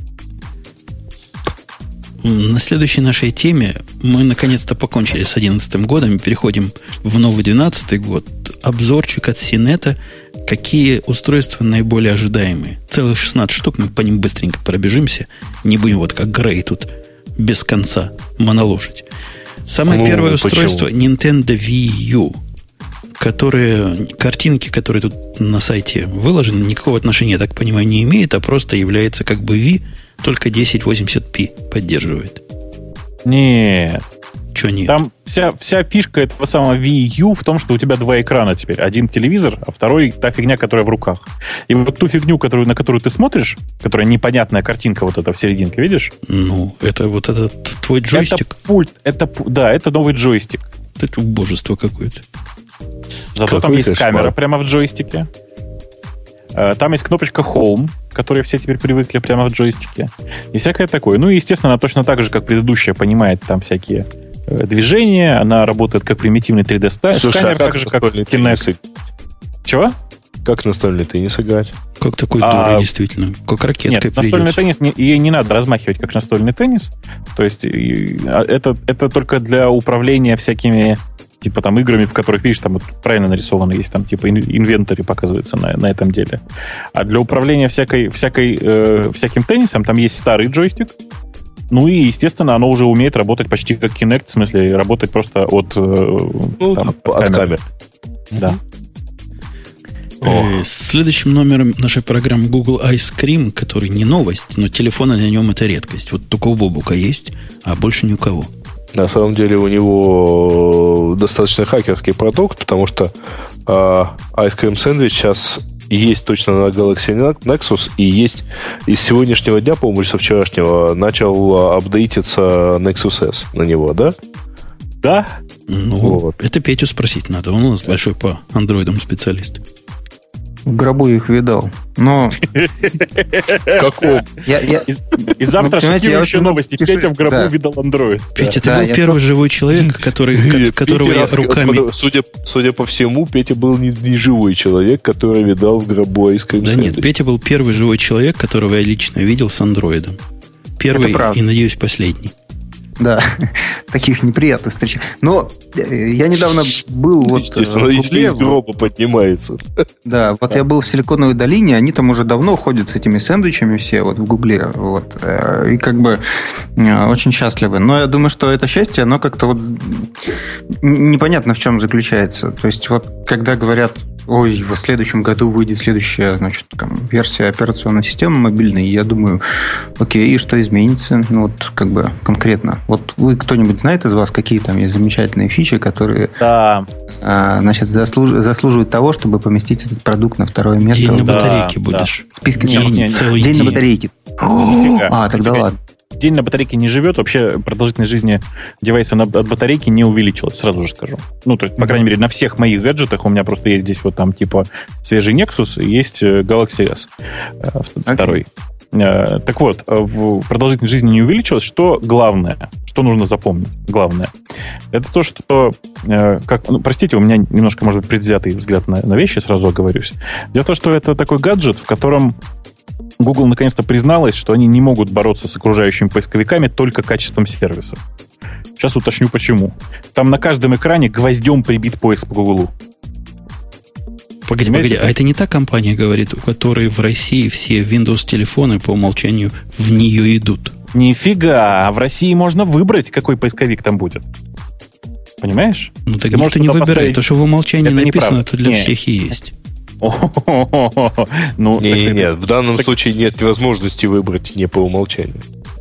На следующей нашей теме мы наконец-то покончили с 2011 годом и переходим в новый 2012 год. Обзорчик от Синета. Какие устройства наиболее ожидаемые? Целых 16 штук, мы по ним быстренько пробежимся. Не будем вот как Грей тут без конца моноложить. Самое Ну, первое почему? устройство Nintendo Wii U, которые, картинки, которые тут на сайте выложены, никакого отношения, я так понимаю, не имеет, а просто является как бы Wii, только 1080p поддерживает. Нет. Че нет? Там вся, вся фишка этого самого Wii U в том, что у тебя два экрана теперь. Один телевизор, а второй та фигня, которая в руках. И вот ту фигню, которую, на которую ты смотришь, которая непонятная картинка вот эта в серединке, видишь? Ну, это вот этот твой джойстик. Это пульт. Это, да, это новый джойстик. Это убожество какое-то. Зато Какой там есть кошмар. камера прямо в джойстике. Э, Там есть кнопочка Home, к которой все теперь привыкли прямо в джойстике. И всякое такое. Ну и, естественно, она точно так же, как предыдущая, понимает там всякие движения. Она работает как примитивный 3D ста- Слушай, сканер, а как так же, как Kinect. Чего? Как настольный теннис играть? Как такой а, дурой, действительно. Как ракетка Нет, настольный теннис, не, ей не надо размахивать, как настольный теннис. То есть а, это, это только для управления всякими типа там играми, в которых, видишь, там вот правильно нарисовано, есть там типа инвентарь показывается на, на этом деле. А для управления всякой, всякой, э, всяким теннисом там есть старый джойстик, ну и, естественно, оно уже умеет работать почти как Kinect, в смысле, работать просто от, э, ну, там, от, от камер. Да. Э, следующим номером нашей программы Google Ice Cream, который не новость, но телефоны на нем это редкость. Вот только у Бобука есть, а больше ни у кого. На самом деле у него достаточно хакерский продукт, потому что э, Ice Cream Sandwich сейчас есть точно на Galaxy Nexus, и есть из сегодняшнего дня, по-моему, со вчерашнего, начал апдейтиться Nexus S на него, да? Да. Ну, вот. это Петю спросить надо. Он у нас большой по андроидам специалист. В гробу их видал. Но... Каком? Я, я... И, и завтра ну, еще новости. Пишу... Петя в гробу да. видал андроид. Петя, да. ты был первый живой человек, который, которого я руками... Судя, судя по всему, Петя был не, не живой человек, который видал в гробу Айскрим Да нет, Петя был первый живой человек, которого я лично видел с андроидом. Первый и, надеюсь, последний. Да, таких неприятных встреч. Но э, я недавно был вот... Э, Естественно, если из гроба поднимается. Да, вот я был в Силиконовой долине, они там уже давно ходят с этими сэндвичами все вот в Гугле. Вот, э, и как бы очень счастливы. Но я думаю, что это счастье, оно как-то вот непонятно в чем заключается. То есть вот когда говорят ой, в следующем году выйдет следующая, значит, там, версия операционной системы мобильной, и я думаю, окей, и что изменится? Ну, вот, как бы, конкретно. Вот вы кто-нибудь знает из вас, какие там есть замечательные фичи, которые, да. а, значит, заслуж... заслуживают того, чтобы поместить этот продукт на второе место? День на батарейке да, будешь. Да. В списке день, день, целый день, день на батарейке. А, тогда ладно день на батарейке не живет, вообще продолжительность жизни девайса на, от батарейки не увеличилась, сразу же скажу. Ну, то есть, по крайней мере, на всех моих гаджетах у меня просто есть здесь вот там типа свежий Nexus и есть э, Galaxy S э, второй. Okay. Так вот, продолжительность жизни не увеличилась. Что главное, что нужно запомнить? Главное, это то, что, э, как, ну, простите, у меня немножко, может быть, предвзятый взгляд на, на вещи, сразу оговорюсь. Дело в том, что это такой гаджет, в котором Google наконец-то призналась, что они не могут бороться с окружающими поисковиками только качеством сервиса. Сейчас уточню почему. Там на каждом экране гвоздем прибит поиск по Google. Погоди, Понимаете? погоди, а это не та компания, говорит, у которой в России все Windows-телефоны по умолчанию в нее идут? Нифига, в России можно выбрать, какой поисковик там будет. Понимаешь? Ну так Ты никто не выбирает, поставить... то, что в умолчании это написано, то для не. всех и есть. Ну, не, нет, в данном случае нет возможности выбрать не по умолчанию.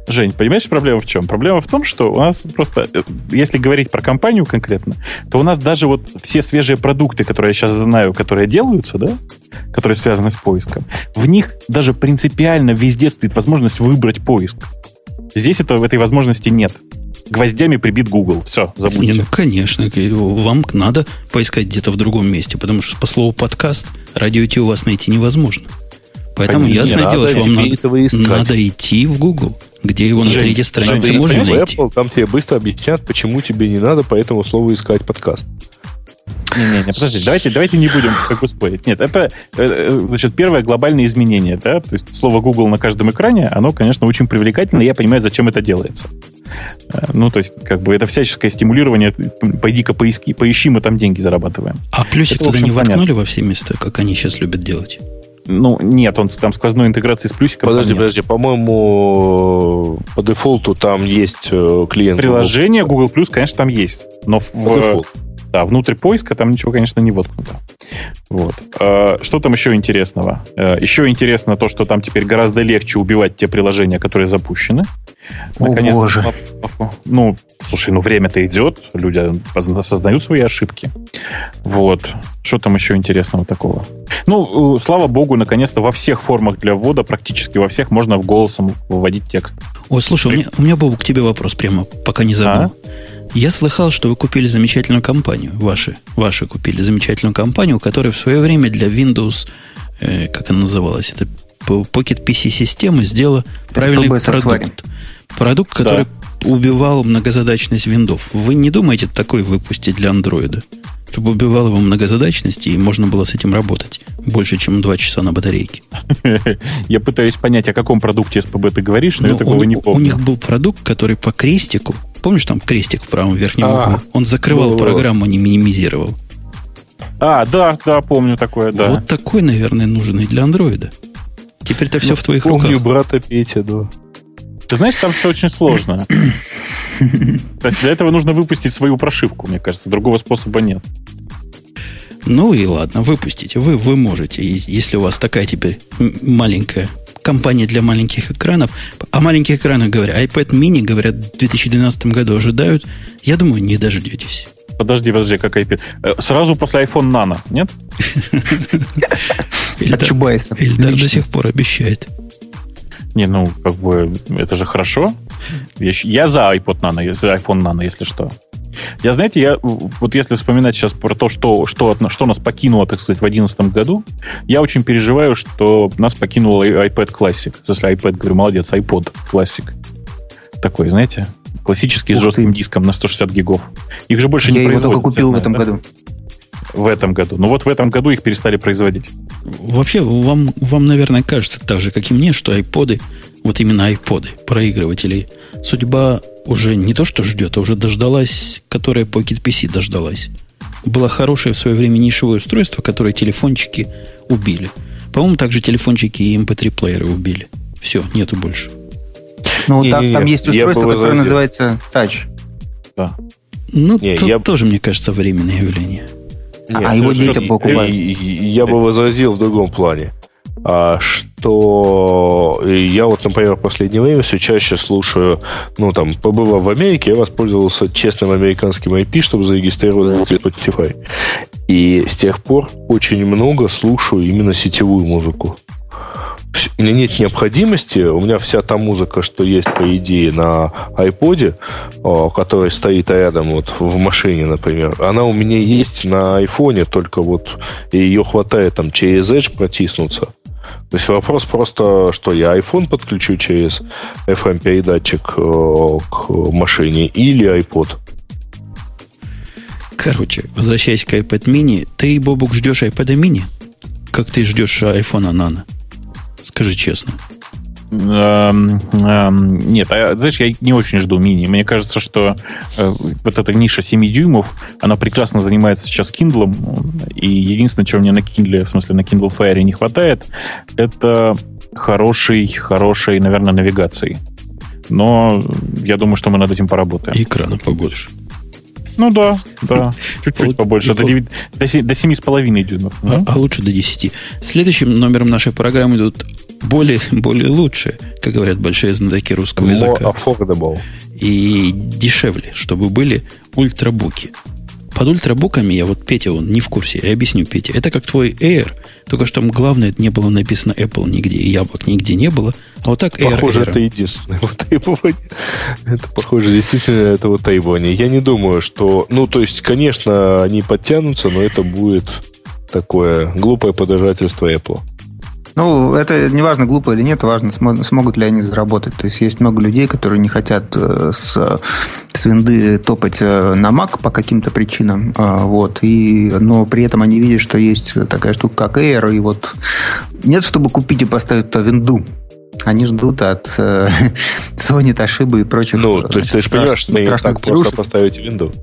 Жень, понимаешь, проблема в чем? Проблема в том, что у нас просто, э, если говорить про компанию конкретно, то у нас даже вот все свежие продукты, которые я сейчас знаю, которые делаются, да, которые связаны с поиском, в них даже принципиально везде стоит возможность выбрать поиск. Здесь это, этой возможности нет гвоздями прибит Google. Все, забудьте. Не, ну, конечно. Вам надо поискать где-то в другом месте, потому что по слову подкаст радио идти у вас найти невозможно. Поэтому Конечно, ясное дело, что вам надо, надо идти в Google, где его Жень, на третьей странице можно найти. Apple, там тебе быстро объяснят, почему тебе не надо по этому слову искать подкаст. Не-не-не, подожди, давайте, давайте не будем как бы спорить. Нет, это, э, э, значит, первое глобальное изменение, да, то есть слово Google на каждом экране, оно, конечно, очень привлекательно, я понимаю, зачем это делается. Э, ну, то есть, как бы, это всяческое стимулирование, пойди-ка поиски, поищи, мы там деньги зарабатываем. А плюсик это, туда не воткнули понятно. во все места, как они сейчас любят делать? Ну, нет, он там сквозной интеграции с плюсиком. Подожди, подожди, по-моему, по дефолту там есть клиент. Приложение Google Plus, конечно, там есть. Но в, в, да, внутрь поиска там ничего, конечно, не воткнуто. Вот. А, что там еще интересного? А, еще интересно то, что там теперь гораздо легче убивать те приложения, которые запущены. Наконец, О, боже. Ну, слушай, ну время-то идет, люди создают свои ошибки. Вот. Что там еще интересного такого? Ну, э, слава богу, наконец-то во всех формах для ввода, практически во всех, можно в голосом выводить текст. О, слушай, При... у меня, у меня, Бобу, к тебе вопрос прямо, пока не забыл. А? Я слыхал, что вы купили замечательную компанию. Ваши, ваши купили замечательную компанию, которая в свое время для Windows, э, как она называлась, это Pocket PC системы сделала правильный продукт. Продукт, который да. убивал многозадачность виндов. Вы не думаете такой выпустить для андроида? Чтобы убивал его многозадачности, и можно было с этим работать. Больше, чем два часа на батарейке. Я пытаюсь понять, о каком продукте СПБ ты говоришь, но Ну, я такого у, не у помню. них был продукт, который по крестику, помнишь, там крестик в правом верхнем А, углу, он закрывал было, программу, не минимизировал. А, да, да, помню такое, да. Вот такой, наверное, нужен и для андроида. Теперь-то все в твоих Помню руках. брата Петя, да. Ты знаешь, там все очень сложно. То есть для этого нужно выпустить свою прошивку, мне кажется. Другого способа нет. Ну и ладно, выпустите. Вы, вы можете. Если у вас такая теперь маленькая компания для маленьких экранов. О маленьких экранах говоря, iPad mini, говорят, в 2012 году ожидают. Я думаю, не дождетесь. Подожди, подожди, как iPad. Э, Сразу после iPhone Nano, нет? Эльдар до сих пор обещает. Не, ну, как бы, это же хорошо. Я, я за iPod Nano, я за iPhone Nano, если что. Я, знаете, я, вот если вспоминать сейчас про то, что, что, что нас покинуло, так сказать, в 2011 году, я очень переживаю, что нас покинул iPad Classic. Если iPad, говорю, молодец, iPod Classic. Такой, знаете, классический с Ух жестким ты. диском на 160 гигов. Их же больше Я не его производят. только купил в этом естественно, году. В этом году. Ну вот в этом году их перестали производить. Вообще, вам, вам, наверное, кажется так же, как и мне, что айподы, вот именно айподы, проигрыватели, судьба уже не то что ждет, а уже дождалась, которая Pocket PC дождалась. Было хорошее в свое время нишевое устройство, которое телефончики убили. По-моему, также телефончики и MP3-плееры убили. Все, нету больше. Ну, там, Не-не-не, там есть устройство, которое возразил. называется Touch. Ну, Не, то- я- тоже, мне кажется, временное явление. А его детям покупают. Я бы возразил в другом плане. А, что я вот, например, в последнее время все чаще слушаю, ну, там, побывав в Америке, я воспользовался честным американским IP, чтобы зарегистрироваться в Spotify. И с тех пор очень много слушаю именно сетевую музыку. У меня нет необходимости, у меня вся та музыка, что есть, по идее, на iPod, о, который стоит рядом вот в машине, например, она у меня есть на айфоне, только вот ее хватает там через Edge протиснуться. То есть вопрос просто, что я iPhone подключу через FM-передатчик э, к машине или iPod. Короче, возвращаясь к iPad mini, ты, Бобук, ждешь iPad mini? Как ты ждешь iPhone Nano? Скажи честно. Эм, эм, Нет, а, знаешь, я не очень жду мини. Мне кажется, что э, вот эта ниша 7 дюймов, она прекрасно занимается сейчас Kindle, и единственное, чего мне на Kindle, в смысле на Kindle Fire не хватает, это хорошей, хорошей, наверное, навигации. Но я думаю, что мы над этим поработаем. И экрана побольше. Ну да, да. Чуть-чуть Вот побольше. До, пол- 9 до, се- до 7,5 дюймов. А, Ну, а лучше до 10. Следующим номером нашей программы идут более, более лучшие, как говорят большие знатоки русского More языка, affordable. и дешевле, чтобы были ультрабуки. Под ультрабуками я вот Петя, он не в курсе, я объясню Петя. Это как твой Air, только что там главное, это не было написано Apple нигде, и яблок нигде не было. А вот так Air, Похоже, Air. это единственное в Тайване. Это, похоже, действительно это вот Тайване. Я не думаю, что... Ну, то есть, конечно, они подтянутся, но это будет такое глупое подражательство Apple. Ну, это не важно, глупо или нет, важно, смо- смогут ли они заработать. То есть есть много людей, которые не хотят э, с, с винды топать э, на Mac по каким-то причинам. А, Вот, и, но при этом они видят, что есть такая штука, как Air, и вот нет, чтобы купить и поставить туда винду. Они ждут от э, Sony, Toshiba и прочих Ну, то есть, ты же понимаешь, что не так просто поставить винду.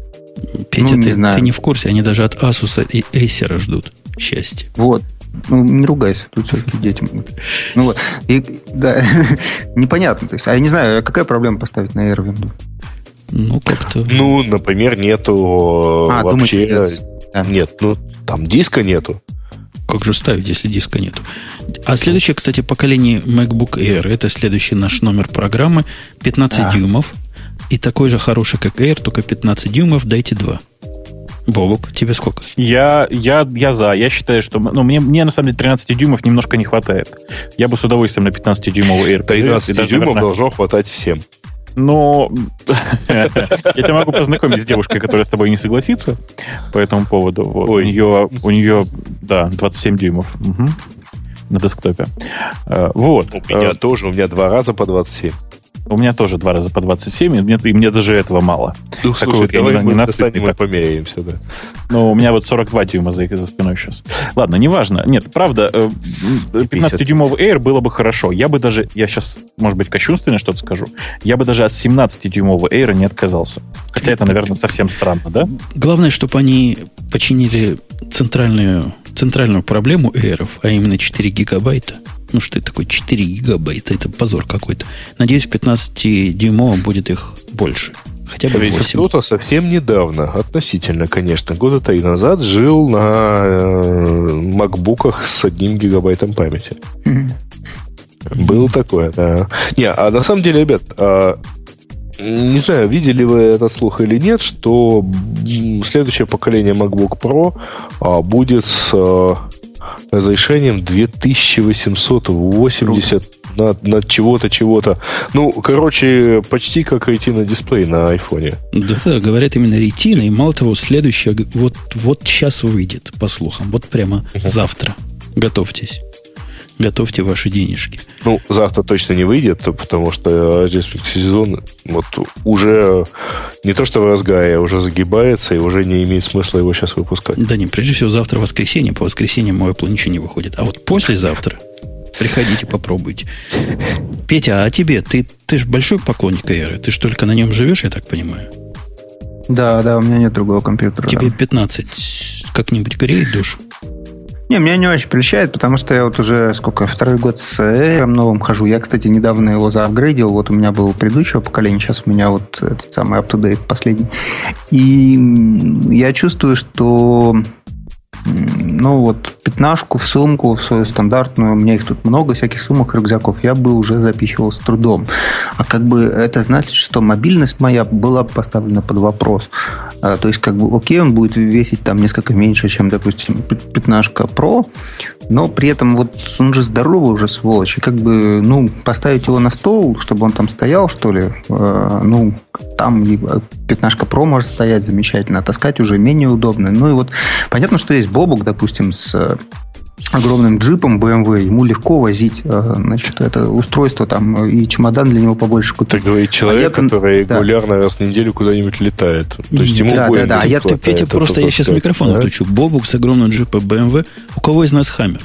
Петя, Ну, не ты, знаю. ты не в курсе, они даже от Asus и Acer ждут счастья. Вот. Ну, не ругайся, тут все-таки дети могут. Ну вот. И, да, непонятно. То есть, а я не знаю, а какая проблема поставить на Air винду? Ну, как-то... Ну, например, нету А, думать вообще... придется. Да. Нет, ну, там диска нету. Как же ставить, если диска нету? А следующее, кстати, поколение MacBook Air. Это следующий наш номер программы. 15 Да. дюймов. И такой же хороший, как Air, только 15 дюймов. Дайте два. Бобок, тебе сколько? Я, я, я за. Я считаю, что... Ну, мне, мне на самом деле 13 дюймов немножко не хватает. Я бы с удовольствием на 15-дюймовый Air перевез, 13 и даже, дюймов наверное, должно хватать всем. Но я тебя могу познакомить с девушкой, которая с тобой не согласится по этому поводу. Вот. У Ой. нее, у нее, да, 27 дюймов Мгм. на десктопе. Э, Вот. У меня тоже, у меня два раза по 27. У меня тоже два раза по 27, и мне, и мне даже этого мало. Ну, Такой слушай, вот давай я не, мы насытный, померяемся, да. Ну, у меня вот 42 дюйма за, за спиной сейчас. Ладно, неважно. Нет, правда, 15-дюймовый Air было бы хорошо. Я бы даже, я сейчас, может быть, кощунственно что-то скажу, я бы даже от 17-дюймового Air не отказался. Хотя это, наверное, совсем странно, да? Главное, чтобы они починили центральную, центральную проблему Air, а именно 4 гигабайта. Ну, что это такое 4 гигабайта? Это позор какой-то. Надеюсь, в 15-дюймовом будет их больше. Хотя бы Ведь 8. кто-то совсем недавно, относительно, конечно, года три назад жил на э, макбуках с одним гигабайтом памяти. Mm-hmm. Было такое, да. Не, а на самом деле, ребят, а, не знаю, видели вы этот слух или нет, что следующее поколение MacBook Pro а, будет с а, разрешением 2880 над, над чего-то, чего-то. Ну, короче, почти как Retina дисплей на айфоне. Да-да, говорят именно Retina, и мало того, следующее вот, вот сейчас выйдет, по слухам, вот прямо завтра. Готовьтесь. Готовьте ваши денежки. Ну, завтра точно не выйдет, потому что рождественский сезон вот уже не то что в разгаре, а уже загибается и уже не имеет смысла его сейчас выпускать. Да не, прежде всего завтра воскресенье, по воскресеньям мой Apple ничего не выходит. А вот послезавтра приходите, попробуйте. Петя, а тебе? Ты, ты же большой поклонник Air. Ты же только на нем живешь, я так понимаю? Да, да, у меня нет другого компьютера. Тебе 15 как-нибудь греет душу? Не, меня не очень прельщает, потому что я вот уже сколько, второй год с Air новым хожу. Я, кстати, недавно его заапгрейдил. Вот у меня был предыдущего поколения, сейчас у меня вот этот самый up-to-date последний. И я чувствую, что ну вот пятнашку в сумку, в свою стандартную, у меня их тут много, всяких сумок, рюкзаков, я бы уже запихивал с трудом. А как бы это значит, что мобильность моя была поставлена под вопрос. А, то есть, как бы, окей, он будет весить там несколько меньше, чем, допустим, пятнашка Pro, но при этом вот он же здоровый уже, сволочь. И как бы, ну, поставить его на стол, чтобы он там стоял, что ли, э, ну, там пятнашка Pro может стоять замечательно, а таскать уже менее удобно. Ну и вот понятно, что есть Бобук, допустим, с огромным джипом BMW, ему легко возить, э, значит, это устройство там и чемодан для него побольше купить. Это говорит человек, а я, который да. регулярно раз в неделю куда-нибудь летает. То есть ему да, да, да. А я, ты, Петя, просто я сейчас микрофон да? отключу. Бобук с огромным джипом BMW. У кого из нас Хаммер?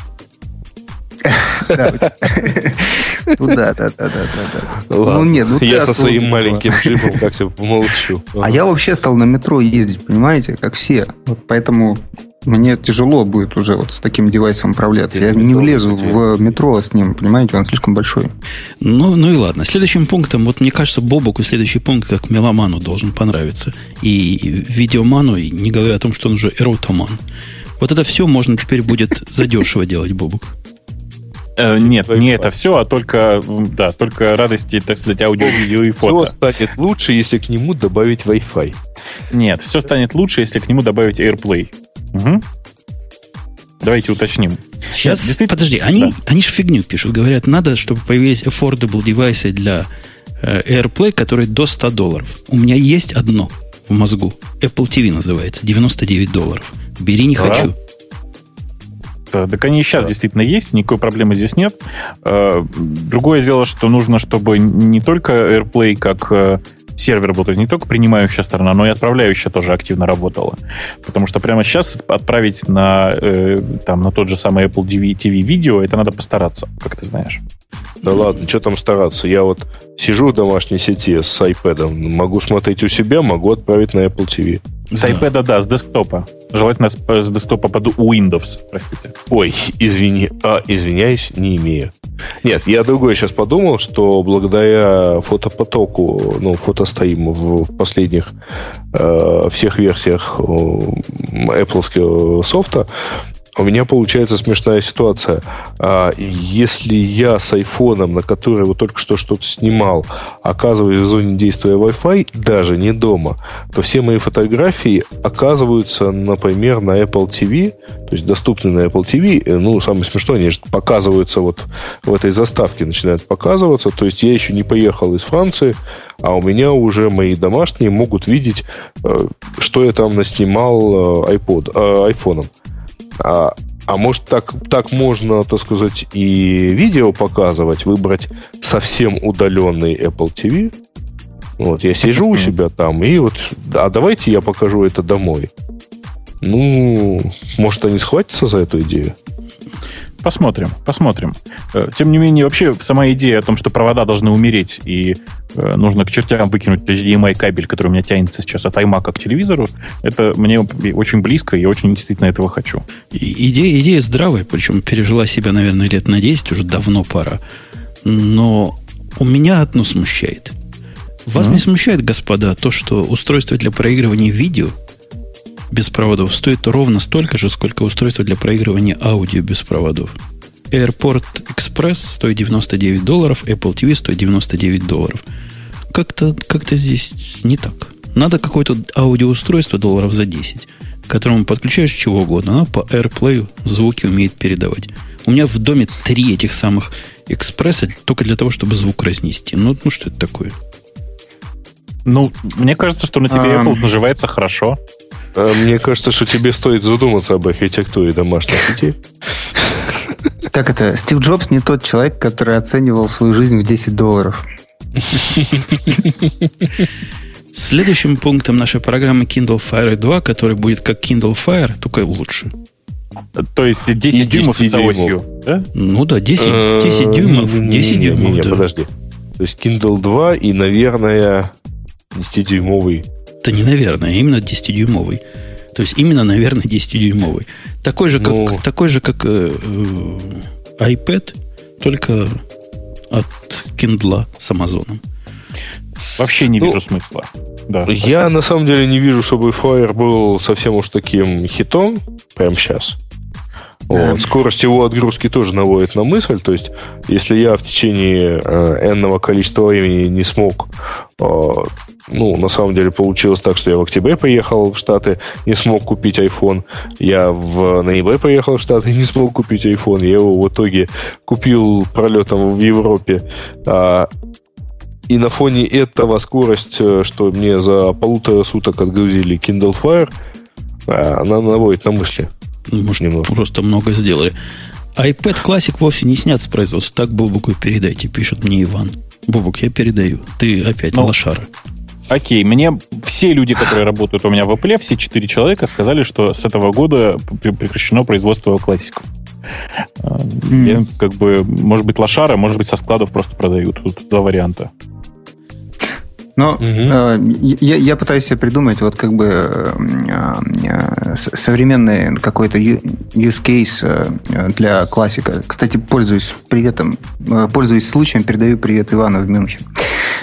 Ну да, да, да, да, да. Ну нет, ну Я со своим маленьким джипом как-то помолчу. А я вообще стал на метро ездить, понимаете, как все. Вот поэтому мне тяжело будет уже вот с таким девайсом управляться. Я не влезу в метро с ним, понимаете, он слишком большой. Ну, ну и ладно. Следующим пунктом, вот мне кажется, Бобоку следующий пункт как меломану должен понравиться. И видеоману, и не говоря о том, что он уже эротоман. Вот это все можно теперь будет задешево делать, Бобук. Э, нет, не это все, а только, да, только радости, так сказать, аудио, видео и фото. Все станет лучше, если к нему добавить Wi-Fi. Нет, все станет лучше, если к нему добавить AirPlay. Угу. Давайте уточним. Сейчас, Действительно... подожди, они, да. они же фигню пишут. Говорят, надо, чтобы появились affordable девайсы для э, AirPlay, которые до 100 долларов. У меня есть одно в мозгу. Apple TV называется. 99 долларов. Бери, не да. хочу. Так они и сейчас да. действительно есть, никакой проблемы здесь нет. Э, другое дело, что нужно, чтобы не только AirPlay как э, сервер работал, то есть не только принимающая сторона, но и отправляющая тоже активно работала. Потому что прямо сейчас отправить на, э, там, на тот же самый Apple TV, TV видео, это надо постараться, как ты знаешь. Да ладно, что там стараться? Я вот сижу в домашней сети с iPad, могу смотреть у себя, могу отправить на Apple TV. С да. iPad, да, с десктопа. Желательно с, с десктопа под Windows, простите. Ой, извини, а, извиняюсь, не имею. Нет, я другое сейчас подумал, что благодаря фотопотоку, ну, фотостриму в, в последних э, всех версиях э, Apple софта, у меня получается смешная ситуация. А, если я с айфоном, на который вот только что что-то снимал, оказываюсь в зоне действия Wi-Fi, даже не дома, то все мои фотографии оказываются, например, на Apple TV, то есть доступны на Apple TV. Э, ну, самое смешное, они же показываются вот в этой заставке, начинают показываться. То есть я еще не поехал из Франции, а у меня уже мои домашние могут видеть, э, что я там наснимал э, iPod, айфоном. А А может, так, так можно, так сказать, и видео показывать, выбрать совсем удаленный Apple TV. Вот, я сижу у себя там, и вот, а давайте я покажу это домой. Ну, может, они схватятся за эту идею? Посмотрим, посмотрим. Э, тем не менее, вообще сама идея о том, что провода должны умереть и э, нужно к чертям выкинуть HDMI кабель, который у меня тянется сейчас от iMac к телевизору, это мне очень близко, и я очень действительно этого хочу. Идея, идея здравая, причем пережила себя, наверное, лет на 10, уже давно пора. Но у меня одно смущает. Вас mm не смущает, господа, то, что устройство для проигрывания видео без проводов стоит ровно столько же, сколько устройство для проигрывания аудио без проводов. AirPort Express стоит 99 долларов, Apple TV стоит 99 долларов. Как-то как здесь не так. Надо какое-то аудиоустройство долларов за 10, к которому подключаешь чего угодно. Оно по AirPlay звуки умеет передавать. У меня в доме три этих самых экспресса только для того, чтобы звук разнести. Ну, ну что это такое? Ну, мне кажется, что на тебе Apple наживается хорошо. А мне кажется, что тебе стоит задуматься об архитектуре домашних сетей. Как это? Стив Джобс не тот человек, который оценивал свою жизнь в 10 долларов. Следующим пунктом нашей программы Kindle Fire 2, который будет как Kindle Fire, только лучше. То есть 10 и дюймов с осью, да? Ну да, 10, 10 дюймов. 10 дюймов, не, да. подожди. То есть Kindle 2 и, наверное, 10-дюймовый да не наверное, а именно 10-дюймовый. То есть именно, наверное, 10-дюймовый. Такой же, как, ну... такой же, как э, э, iPad, только от Kindle с Амазоном. Вообще не ну, вижу смысла. Да. Я на самом деле не вижу, чтобы Fire был совсем уж таким хитом прямо сейчас. Да. Скорость его отгрузки тоже наводит на мысль. То есть, если я в течение э, количества времени не смог э, ну, на самом деле получилось так, что я в октябре поехал в Штаты, не смог купить iPhone. Я в ноябре поехал в Штаты, не смог купить iPhone. Я его в итоге купил пролетом в Европе. А, и на фоне этого скорость, э, что мне за полутора суток отгрузили Kindle Fire, а, она наводит на мысли. Ну, может, немного. просто много сделали. iPad Classic вовсе не снят с производства. Так Бобуку передайте, пишет мне Иван. Бобук, я передаю. Ты опять ну, лошара. Окей, мне все люди, которые работают у меня в Apple, все четыре человека сказали, что с этого года прекращено производство классиков. Mm. Я, как бы, может быть, лошара, может быть, со складов просто продают. Тут два варианта. Но угу. э, я, я пытаюсь себе придумать вот как бы э, э, современный какой-то use case э, для классика. Кстати, пользуюсь приветом, э, пользуюсь случаем, передаю привет Ивану в Мюнхен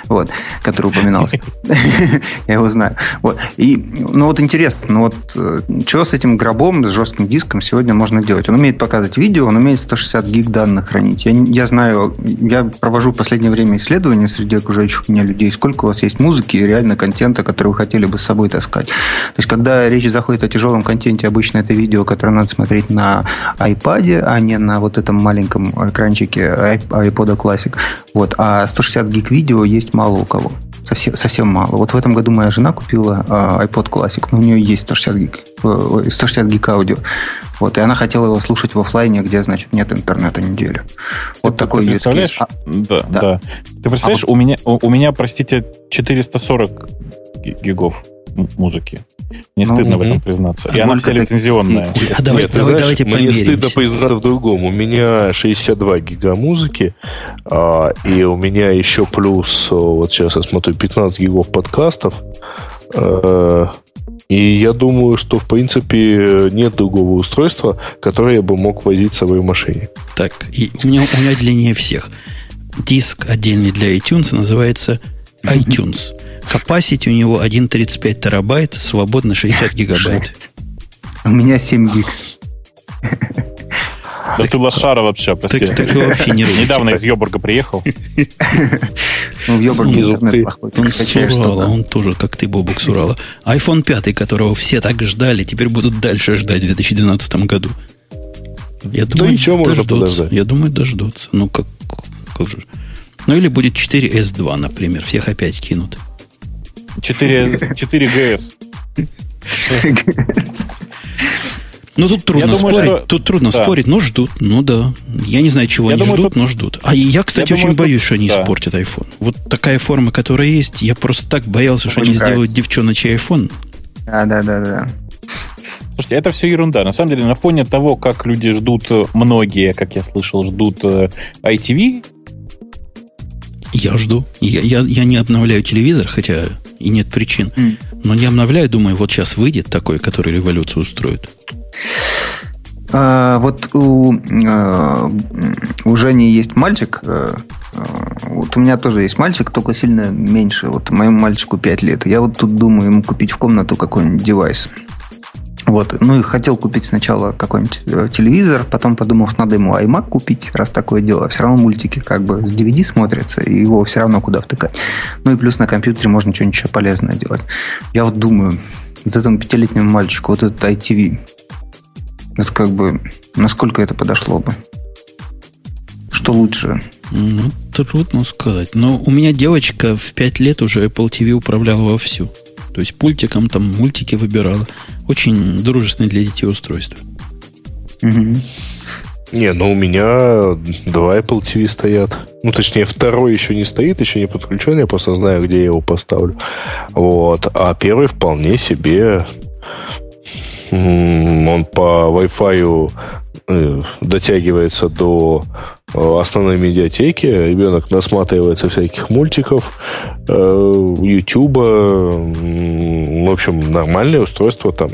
вот, который упоминался. Я его знаю. Вот. И, ну вот интересно, ну вот э, что с этим гробом, с жестким диском сегодня можно делать? Он умеет показывать видео, он умеет 160 гиг данных хранить. Я, я знаю, я провожу в последнее время исследования среди окружающих меня людей, сколько у вас есть музыки и реально контента, который вы хотели бы с собой таскать. То есть, когда речь заходит о тяжелом контенте, обычно это видео, которое надо смотреть на iPad, а не на вот этом маленьком экранчике iPod Classic. Вот. А 160 гиг видео есть мало у кого. Совсем, совсем мало. Вот в этом году моя жена купила э, iPod Classic, но у нее есть 160 гиг, э, 160 гиг аудио. Вот, и она хотела его слушать в офлайне, где, значит, нет интернета неделю. Вот ты, такой ты представляешь? А, да, да, да. Ты представляешь, а, у, меня, у, у меня, простите, 440 гигов музыки. Не ну, стыдно угу. в этом признаться. И она вся лицензионная. А давай, Нет, давай, знаешь, давайте Мне стыдно признаться в другом. У меня 62 гига музыки, а, и у меня еще плюс, вот сейчас я смотрю, 15 гигов подкастов. А, и я думаю, что, в принципе, нет другого устройства, которое я бы мог возить с собой в машине. Так, и у меня, у меня длиннее всех. Диск отдельный для iTunes называется iTunes. Capacity у него 1,35 терабайт, свободно 60 гигабайт. У меня 7 гиг. Да ты лошара вообще, прости. Так, так вообще не Недавно из Йобурга приехал. Ну, в Йобурге интернет Он с Урала, он тоже, как ты, Бобок, с Урала. iPhone 5, которого все так ждали, теперь будут дальше ждать в 2012 году. Я думаю, еще дождутся. Я думаю, дождутся. Ну, как, как же. Ну, или будет 4S2, например. Всех опять кинут. 4, 4GS. Ну, тут трудно думаю, спорить. Что... Тут трудно да. спорить, но ждут. Ну да. Я не знаю, чего я они думаю, ждут, тут... но ждут. А я, кстати, я очень думаю, боюсь, тут... что они да. испортят iPhone. Вот такая форма, которая есть, я просто так боялся, что они нравится. сделают девчоночий iPhone. Да, да, да, да. Слушайте, это все ерунда. На самом деле, на фоне того, как люди ждут, э, многие, как я слышал, ждут ITV. Я жду. Я, я, я не обновляю телевизор, хотя и нет причин. Mm. Но не обновляю, думаю, вот сейчас выйдет такой, который революцию устроит. А, вот у, а, у Жени есть мальчик. А, вот у меня тоже есть мальчик, только сильно меньше. Вот моему мальчику 5 лет. Я вот тут думаю ему купить в комнату какой-нибудь девайс. Вот. Ну и хотел купить сначала какой-нибудь э, телевизор, потом подумал, что надо ему iMac купить, раз такое дело. Все равно мультики как бы с DVD смотрятся, и его все равно куда втыкать. Ну и плюс на компьютере можно что-нибудь еще полезное делать. Я вот думаю, вот этому пятилетнему мальчику, вот этот ITV, это как бы, насколько это подошло бы? Что лучше? Ну, трудно сказать. Но у меня девочка в 5 лет уже Apple TV управляла вовсю. То есть пультиком там мультики выбирала. Очень дружественное для детей устройство. Не, ну у меня два Apple TV стоят. Ну, точнее, второй еще не стоит, еще не подключен, я просто знаю, где я его поставлю. Вот. А первый вполне себе он по Wi-Fi дотягивается до э, основной медиатеки. Ребенок насматривается всяких мультиков, YouTube. Э, в общем, нормальное устройство там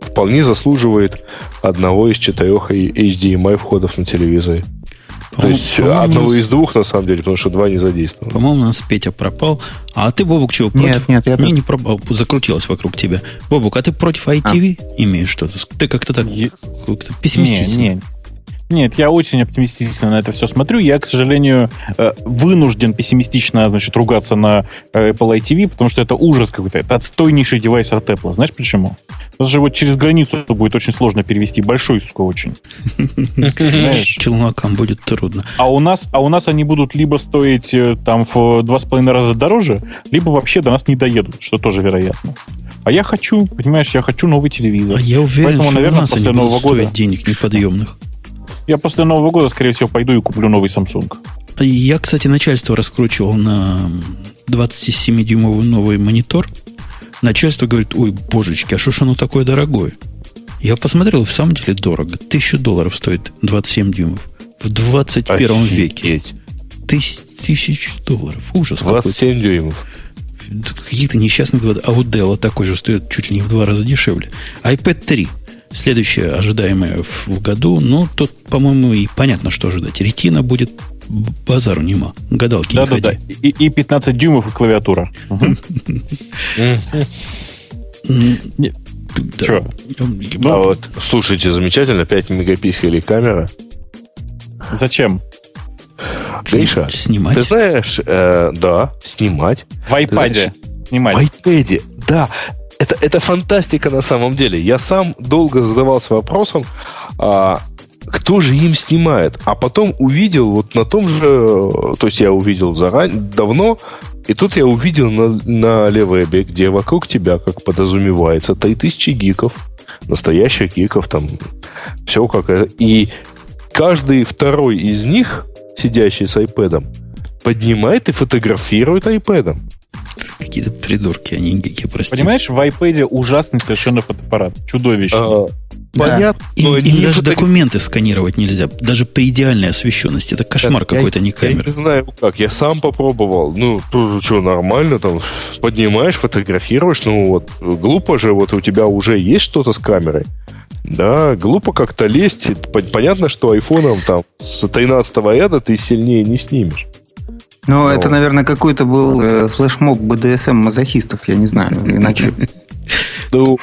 вполне заслуживает одного из четырех HDMI входов на телевизоре. То есть одного нас... из двух, на самом деле, потому что два не задействованы. По-моему, у нас Петя пропал. А ты, Бобук, чего, против? Нет, нет, я... Не, не пропал, закрутилось вокруг тебя. Бобук, а ты против ITV а. имеешь что-то? Ты как-то так я... как пессимистично. Не, не. Нет, я очень оптимистично на это все смотрю. Я, к сожалению, э, вынужден пессимистично, значит, ругаться на э, Apple ITV, потому что это ужас какой-то. Это отстойнейший девайс от Apple. Знаешь почему? Потому что вот через границу будет очень сложно перевести. Большой, сука, очень. Челнокам будет трудно. А у нас, а у нас они будут либо стоить э, там в два с половиной раза дороже, либо вообще до нас не доедут, что тоже вероятно. А я хочу, понимаешь, я хочу новый телевизор. А я уверен, Поэтому, что наверное, у нас после они Нового года денег неподъемных. Я после Нового года, скорее всего, пойду и куплю новый Samsung. Я, кстати, начальство раскручивал на 27-дюймовый новый монитор. Начальство говорит, ой, божечки, а что ж оно такое дорогое? Я посмотрел, в самом деле дорого. Тысячу долларов стоит 27 дюймов. В 21 Офигеть. веке. Тысяч, тысяч долларов. Ужас 27 какой. дюймов. Какие-то несчастные 20. А у Dell такой же стоит чуть ли не в два раза дешевле. iPad 3 Следующее ожидаемое в, в году, ну, тут, по-моему, и понятно, что ожидать. Ретина будет базару нема. Гадалки да, не да, ходи. Да. И, и 15 дюймов и клавиатура. Че? А вот, слушайте, замечательно, 5 мегапикселей камера. Зачем? Гриша, снимать. ты знаешь, э, да, снимать. В iPad снимать. В iPad, да это, это фантастика на самом деле. Я сам долго задавался вопросом, а, кто же им снимает. А потом увидел вот на том же, то есть я увидел заранее, давно, и тут я увидел на, на Левебе, где вокруг тебя, как подразумевается, 3000 гиков, настоящих гиков, там все как это. И каждый второй из них, сидящий с iPad, поднимает и фотографирует iPad. Какие-то придурки, они гики, прости. Понимаешь, в iPad ужасный совершенно фотоаппарат. Чудовищный. А, понятно. Да. Им, им даже фото... документы сканировать нельзя. Даже при идеальной освещенности. Это кошмар какой-то, не камера. Я не знаю как. Я сам попробовал. Ну, что, нормально там. Поднимаешь, фотографируешь. Ну, вот, глупо же. Вот у тебя уже есть что-то с камерой. Да, глупо как-то лезть. Понятно, что айфоном там с 13 ряда ты сильнее не снимешь. Ну, это, наверное, какой-то был э, флешмоб БДСМ мазохистов, я не знаю, иначе. Ну,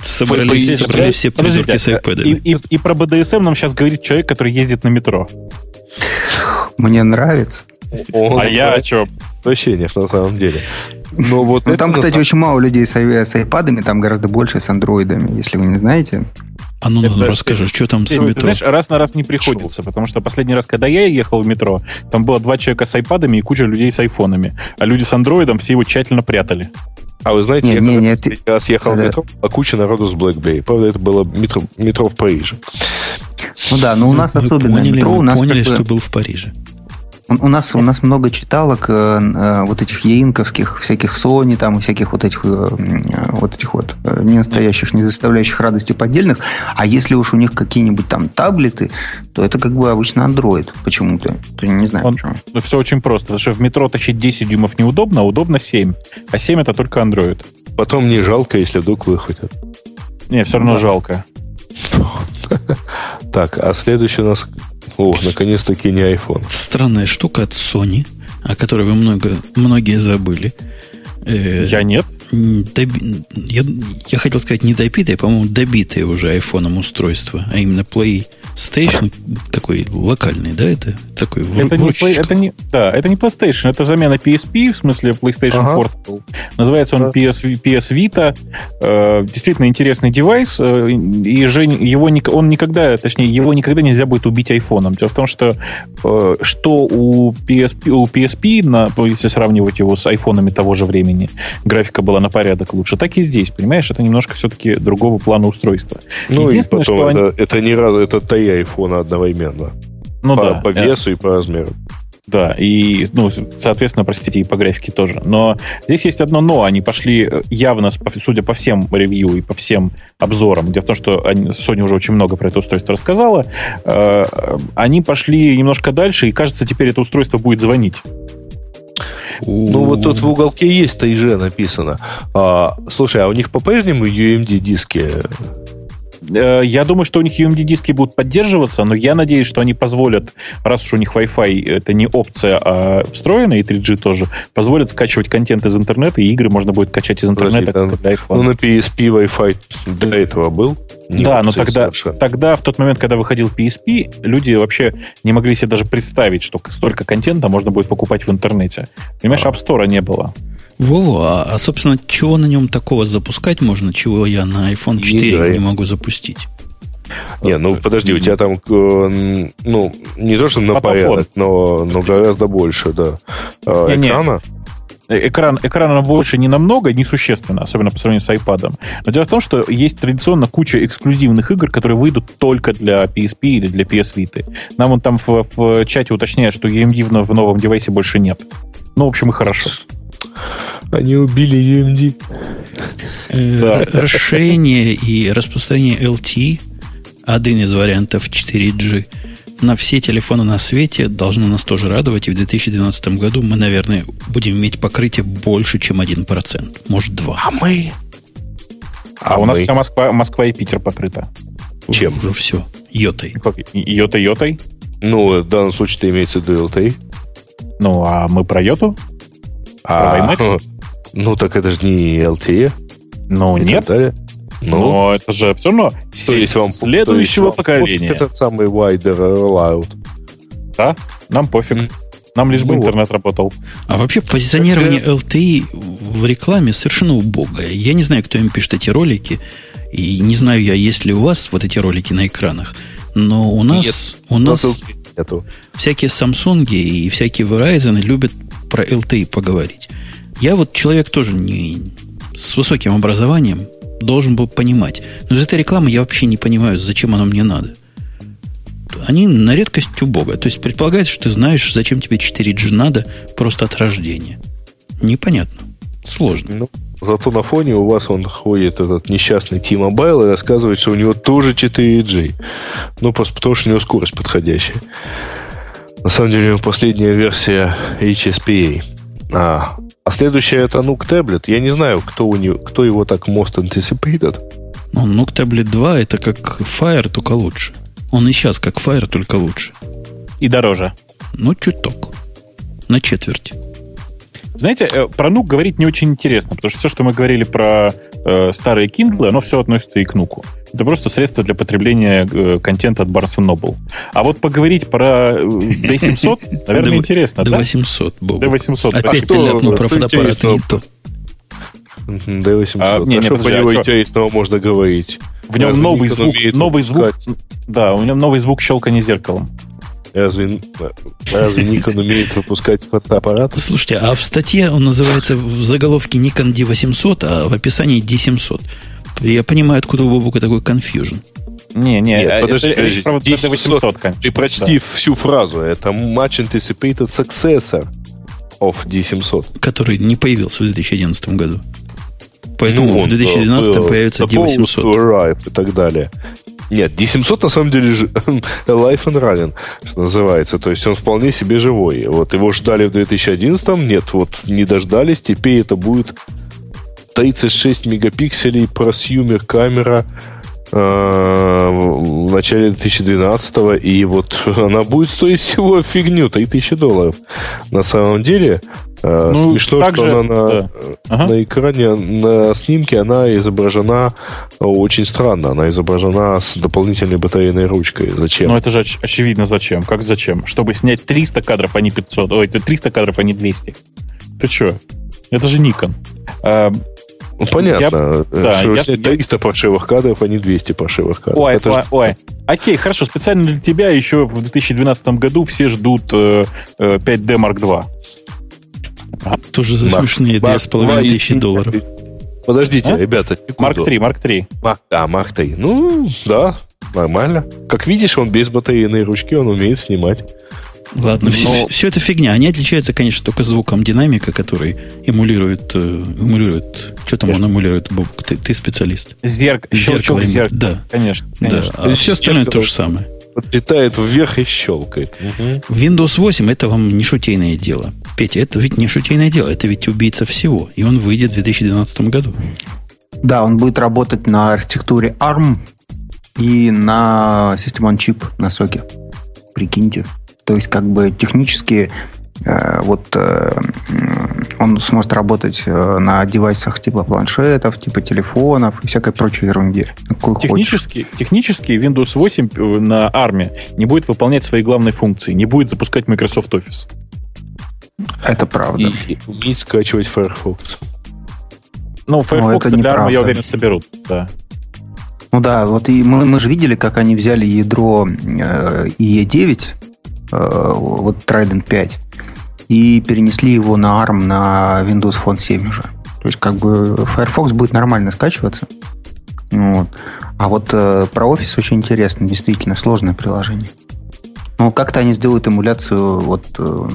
собрались, собрались все придурки с iPad. И, и, и про БДСМ нам сейчас говорит человек, который ездит на метро. Мне нравится. а я о чем? Вообще нет, на самом деле. Но вот ну, там, кстати, очень мало людей с, с iPad, там гораздо больше с андроидами, если вы не знаете. А ну, ну расскажи, что там с метро? Ты знаешь, раз на раз не приходится, потому что последний раз, когда я ехал в метро, там было два человека с айпадами и куча людей с айфонами. А люди с андроидом все его тщательно прятали. А вы знаете, Не, я не, не, ты- раз ехал в Да. метро, а куча народу с BlackBerry. Правда, это было метро, метро в Париже. Ну да, но у нас мы особенно поняли, метро, мы у нас поняли, как бы- что был в Париже. У нас, у нас много читалок э, э, вот этих яинковских, всяких Sony там и всяких вот этих э, э, вот этих вот э, не настоящих, не заставляющих радости поддельных. А если уж у них какие-нибудь там таблеты, то это как бы обычно Android почему-то. То не знаю Он- почему. Ну, все очень просто. Потому что в метро тащить 10 дюймов неудобно, а удобно 7. А 7 это только Android. Потом не жалко, если вдруг выхватят. Не, все равно жалко. Так, а следующий у нас... О, наконец-таки не iPhone. Странная штука от Sony, о которой вы много, многие забыли. Э, Я нет. доби- я, я хотел сказать не добитое, по-моему, добитое уже айфоном устройство, а именно PlayStation такой локальный, да, это такой Это в не. Play- это не, да, это не PlayStation, это замена PSP, в смысле PlayStation Ага. Portable. Называется он Да. PS, PS Vita. Э, действительно интересный девайс. э, и Жень, его, он никогда, точнее, его никогда нельзя будет убить айфоном. Дело в том, что э, что у PSP, у PSP на, если сравнивать его с айфонами того же времени, графика была на порядок лучше, так и здесь, понимаешь? Это немножко все-таки другого плана устройства. Ну и Единственное, потом что они- это, это не раз, это три айфона одновременно. Ну по, да. по э, весу и по размеру. Да, и, ну, соответственно, простите, и по графике тоже. Но здесь есть одно но. Они пошли э, явно, судя по всем ревью и по всем обзорам, дело в том, что они, Sony уже очень много про это устройство рассказала, э, они пошли немножко дальше, и, кажется, теперь это устройство будет звонить. Ну, вот тут в уголке есть ТайЖ написано. А, слушай, а у них по-прежнему UMD диски? Э, Я думаю, что у них UMD-диски будут поддерживаться, но я надеюсь, что они позволят, раз уж у них Wi-Fi это не опция, а встроенная, и 3G тоже, позволят скачивать контент из интернета, и игры можно будет качать из интернета Подожди, iPhone. Ну, на PSP Wi-Fi до этого был? Не да, но тогда, совершенно. тогда, в тот момент, когда выходил PSP, люди вообще не могли себе даже представить, что столько контента можно будет покупать в интернете. Понимаешь, А. App Store не было. Вова, а, а, собственно, чего на нем такого запускать можно, чего я на iPhone 4 знаю. не могу запустить? Не, ну подожди, у тебя там, э, ну, не то, что на Фотофон. порядок, но, но гораздо больше, да. А, Не-не. Экрана? Э, Экран, экрана больше не намного, несущественно, особенно по сравнению с iPad. Но дело в том, что есть традиционно куча эксклюзивных игр, которые выйдут только для PSP или для PS Vita. Нам он там в, в чате уточняет, что EMD в новом девайсе больше нет. Ну, в общем, и хорошо. Они убили UMD. Э, Да. Расширение и распространение LTE, один из вариантов 4G, на все телефоны на свете должно нас тоже радовать. И в 2012 году мы, наверное, будем иметь покрытие больше, чем 1%. Может, 2%. А мы? А, у нас мы? вся Москва, Москва и Питер покрыта. Чем? Уже все. Йотой. Йота-йотой. Ну, в данном случае имеется в виду LTE. Ну, а мы про Йоту? А, Про WiMAX? ну, так это же не LTE. Ну, и нет. далее. Ну, Но это же все равно то есть вам следующего то есть вам поколения. пофиг Этот самый wider rollout. Да, нам пофиг. М. Нам лишь бы Ну вот. интернет работал. А вообще позиционирование LTE в рекламе совершенно убогое. Я не знаю, кто им пишет эти ролики. И не знаю я, есть ли у вас вот эти ролики на экранах. Но у нас, у У нас LTE нету. всякие Samsung и всякие Verizon любят про LTE поговорить. Я вот человек тоже не с высоким образованием должен был понимать. Но из этой рекламы я вообще не понимаю, зачем оно мне надо. Они на редкость убого. То есть предполагается, что ты знаешь, зачем тебе 4G надо просто от рождения. Непонятно. Сложно. Ну, зато на фоне у вас он ходит этот несчастный T-Mobile и рассказывает, что у него тоже 4G. Ну, просто потому что у него скорость подходящая. На самом деле, последняя версия HSPA. А, а следующая это Nuke Tablet. Я не знаю, кто, у него, кто его так most anticipated. Ну, Nook Tablet 2 это как Fire, только лучше. Он и сейчас как Fire, только лучше. И дороже. Ну, чуток. На четверть. Знаете, э, про нук говорить не очень интересно, потому что все, что мы говорили про э, старые Kindle, оно все относится и к нуку. Это просто средство для потребления э, контента от Barnes Noble. А вот поговорить про э, D700, наверное, Да- интересно, да? 800, Бобок. D800. Опять А ты ляпнул про интересного? не то. Мгм, D800. А, не, не, что про а него чё? интересного можно говорить? В нем новый звук, новый звук, да, у него новый звук щелкания зеркалом. Разве, разве Nikon умеет выпускать фотоаппарат? Слушайте, а в статье он называется в заголовке Nikon D800, а в описании D700. Я понимаю, откуда у Бобука такой confusion. Не, не, Нет, это, подожди, это, подожди, это, это 800. 800, конечно. Ты прочти Да. всю фразу. Это much anticipated successor of D700. который не появился в 2011 году. Поэтому Ну, в он, 2012 был появится supposed D800. to arrive и так далее. Нет, D700 на самом деле life and running, что называется. То есть он вполне себе живой. Вот его ждали в 2011, нет, вот не дождались. Теперь это будет 36 мегапикселей просьюмер камера э, в начале 2012 и вот она будет стоить всего фигню 3000 долларов. На самом деле э, Ну, смешно, так что она на, да. Ага. на экране, на снимке она изображена очень странно. Она изображена с дополнительной батарейной ручкой. Зачем? Ну, это же оч- очевидно зачем. Как зачем? Чтобы снять 300 кадров, а не 500. Ой, 300 кадров, а не 200. Ты что? Это же Nikon. А, Ну, понятно. я- э, да, я- снять 300 паршивых кадров, а не 200 паршивых кадров. ой, Это ой, ж- ой. Окей, хорошо. Специально для тебя еще в 2012 году все ждут э, э, 5D Mark II. Тоже за Марк- смешные Марк 2,5 два тысячи долларов. Подождите, А? ребята, секунду. Mark III, Mark III. Марк, а, Марк 3. Ну, да, нормально. Как видишь, он без батарейной ручки, он умеет снимать. Ладно, все, Но- все это фигня. Они отличаются, конечно, только звуком динамика, который эмулирует... э, эмулирует что там он эмулирует, Боб? Ты, ты специалист. Зерк... Щелчок Зеркало зеркала. Да, Конечно, да. конечно. А все остальное Зеркало. то же самое. Летает вверх и щелкает. Мгм. Windows 8 это вам не шутейное дело. Петя, это ведь не шутейное дело, это ведь убийца всего. И он выйдет в 2012 году. Да, он будет работать на архитектуре ARM и на System on Chip на соке. Прикиньте. То есть, как бы технически э, вот э, он сможет работать э, на девайсах типа планшетов, типа телефонов и всякой прочей ерунде. Хочешь. Технически, технически Windows 8 на ARM не будет выполнять свои главные функции, не будет запускать Microsoft Office. Это правда. И, и уметь скачивать Firefox. Ну, Firefox это для ARM, неправда. я уверен, соберут. Да. Ну да, вот и мы, мы же видели, как они взяли ядро э, IE9, э, вот Trident 5, и перенесли его на ARM на Windows Phone 7 уже. То есть как бы Firefox будет нормально скачиваться. Вот. А вот э, про Office очень интересно, действительно сложное приложение. Ну, как-то они сделают эмуляцию вот э,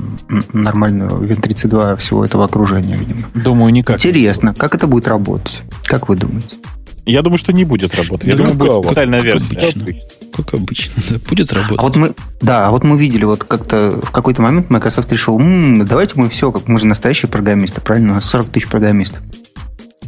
нормальную Win32 всего этого окружения, видимо. Думаю, никак. Интересно, как это будет работать? Как вы думаете? Я думаю, что не будет работать. Я Да думаю, будет специальная версия. обычно. Как обычно, да. Будет работать. А вот мы, да, а вот мы видели, вот как-то в какой-то момент Microsoft решил, «М, давайте мы все, как мы же настоящие программисты, правильно? У нас 40 тысяч программистов.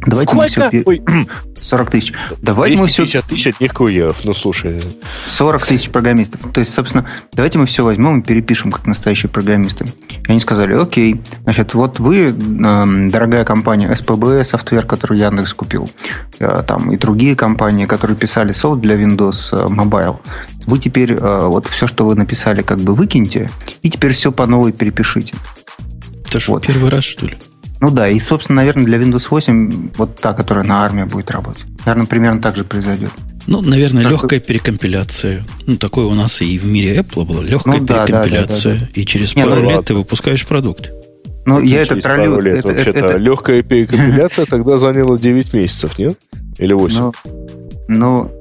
Давайте мы все... Сколько? Ой, 40 тысяч. Давайте мы все... 250 тысяч от них курьеров. Ну, слушай, 40 тысяч программистов. То есть, собственно, давайте мы все возьмем и перепишем, как настоящие программисты. И они сказали, окей, значит, вот вы, эм, дорогая компания SPB, софтвер, который Яндекс купил, э, там и другие компании, которые писали софт для Windows э, Mobile, вы теперь э, вот все, что вы написали, как бы выкиньте, и теперь все по новой перепишите. Это что, вот. первый раз, что ли? Ну да, и, собственно, наверное, для Windows 8 вот та, которая на армии будет работать. Наверное, примерно так же произойдет. Ну, наверное, Как легкая перекомпиляция. Ну, такое у нас и в мире Apple была легкая Ну, да, да, перекомпиляция. да, да, И через Не, ну пару лет ладно. ты выпускаешь продукт. Ну, я это троллю... лет. это- это- Вообще-то это- легкая перекомпиляция тогда заняла 9 месяцев, нет? Или 8? Ну, ну,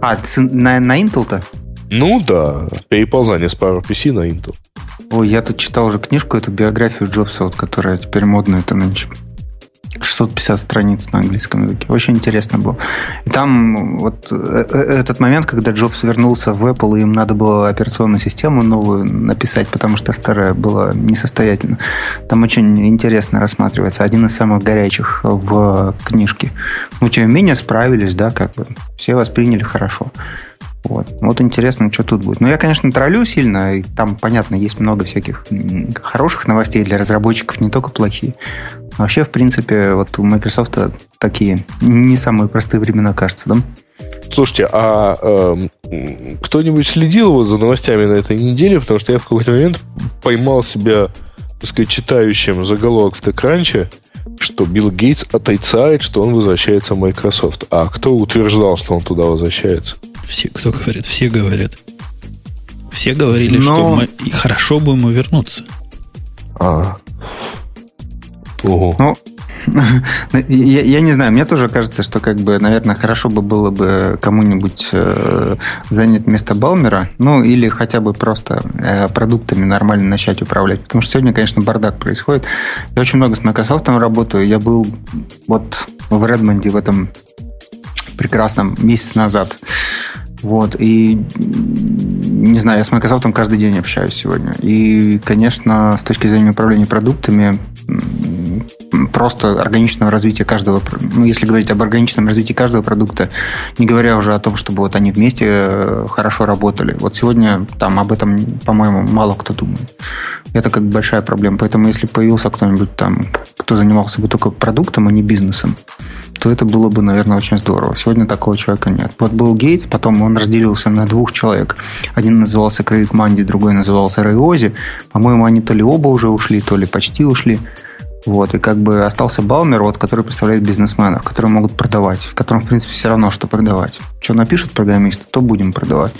а, на, на Intel-то? Ну да, переползание с PowerPC на Intel. Ой, я тут читал уже книжку, эту биографию Джобса, вот, которая теперь модная, это нынче. 650 страниц на английском языке. Очень интересно было. И там вот э, э, этот момент, когда Джобс вернулся в Apple, и им надо было операционную систему новую написать, потому что старая была несостоятельна. Там очень интересно рассматривается. Один из самых горячих в книжке. Ну, тем не менее, справились, да, как бы. Все восприняли хорошо. Вот. вот интересно, что тут будет. Ну, я, конечно, троллю сильно, и там, понятно, есть много всяких хороших новостей для разработчиков, не только плохие. Вообще, в принципе, вот у Microsoft такие не самые простые времена, кажется, да? Слушайте, а м, кто-нибудь следил вот за новостями на этой неделе? Потому что я в какой-то момент поймал себя, так сказать, читающим заголовок в TechCrunch, что Билл Гейтс отрицает, что он возвращается в Microsoft. А кто утверждал, что он туда возвращается? Все, кто говорит, все говорят. Все говорили, Но... что мы, хорошо бы ему вернуться. А. Ого. Ну, я, я не знаю, мне тоже кажется, что, как бы, наверное, хорошо бы было бы кому-нибудь э, занять место Балмера, ну, или хотя бы просто э, продуктами нормально начать управлять. Потому что сегодня, конечно, бардак происходит. Я очень много с Microsoft работаю. Я был вот в Редмонде в этом прекрасном месяц назад. Вот, и не знаю, я с Microsoft каждый день общаюсь сегодня. И, конечно, с точки зрения управления продуктами, просто органичного развития каждого, ну, если говорить об органичном развитии каждого продукта, не говоря уже о том, чтобы вот они вместе э, хорошо работали. Вот сегодня там об этом, по-моему, мало кто думает. Это как большая проблема. Поэтому если появился кто-нибудь там, кто занимался бы только продуктом, а не бизнесом, то это было бы, наверное, очень здорово. Сегодня такого человека нет. Вот был Гейтс, потом он разделился на двух человек. Один назывался Крейг Манди, другой назывался Рэй Ози. По-моему, они то ли оба уже ушли, то ли почти ушли. Вот, и как бы остался Балмер, вот, который представляет бизнесменов, которые могут продавать, которым, в принципе, все равно, что продавать. Что напишут программисты, то будем продавать.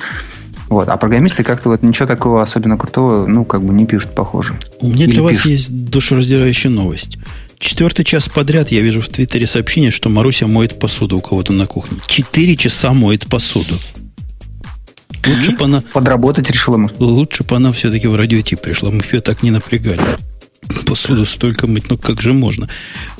Вот. А программисты как-то вот ничего такого особенно крутого, ну, как бы не пишут, похоже. У меня Или для вас есть душераздирающая новость. Четвертый час подряд я вижу в Твиттере сообщение, что Маруся моет посуду у кого-то на кухне. Четыре часа моет посуду. Лучше бы она... Подработать решила, может. Лучше бы она все-таки в радиотип пришла. Мы ее так не напрягали посуду столько мыть, ну как же можно?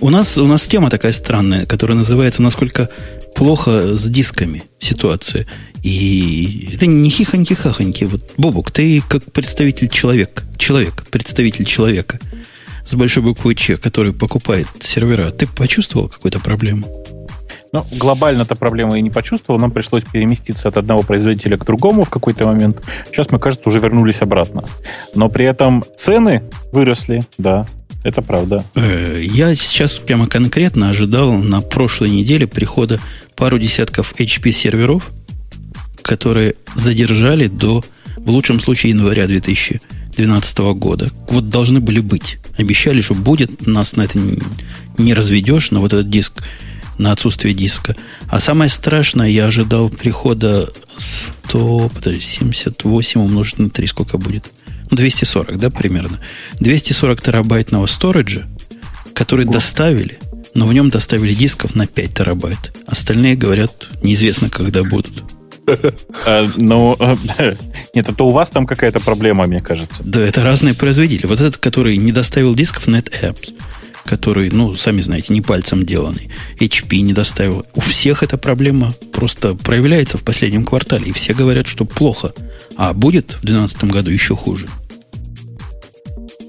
У нас, у нас тема такая странная, которая называется «Насколько плохо с дисками ситуация». И это не хихоньки-хахоньки. Вот, Бобук, ты как представитель человека, человек, представитель человека с большой буквы Ч, который покупает сервера, ты почувствовал какую-то проблему? Ну, глобально-то проблемы я не почувствовал. Нам пришлось переместиться от одного производителя к другому в какой-то момент. Сейчас мы, кажется, уже вернулись обратно. Но при этом цены выросли, да, это правда. Э, я сейчас прямо конкретно ожидал на прошлой неделе прихода пару десятков HP серверов, которые задержали до, в лучшем случае, января 2012 года. Вот должны были быть. Обещали, что будет, нас на это не разведешь, но вот этот диск на отсутствие диска. А самое страшное, я ожидал прихода 100, подожди, 78 умножить на 3, сколько будет? Ну, 240, да, примерно. 240 терабайтного сториджа, который О. доставили, но в нем доставили дисков на 5 терабайт. Остальные, говорят, неизвестно, когда будут. А, ну, нет, это у вас там какая-то проблема, мне кажется. Да, это разные производители. Вот этот, который не доставил дисков, NetApps который, ну, сами знаете, не пальцем деланный. HP не доставил. У всех эта проблема просто проявляется в последнем квартале. И все говорят, что плохо. А будет в 2012 году еще хуже.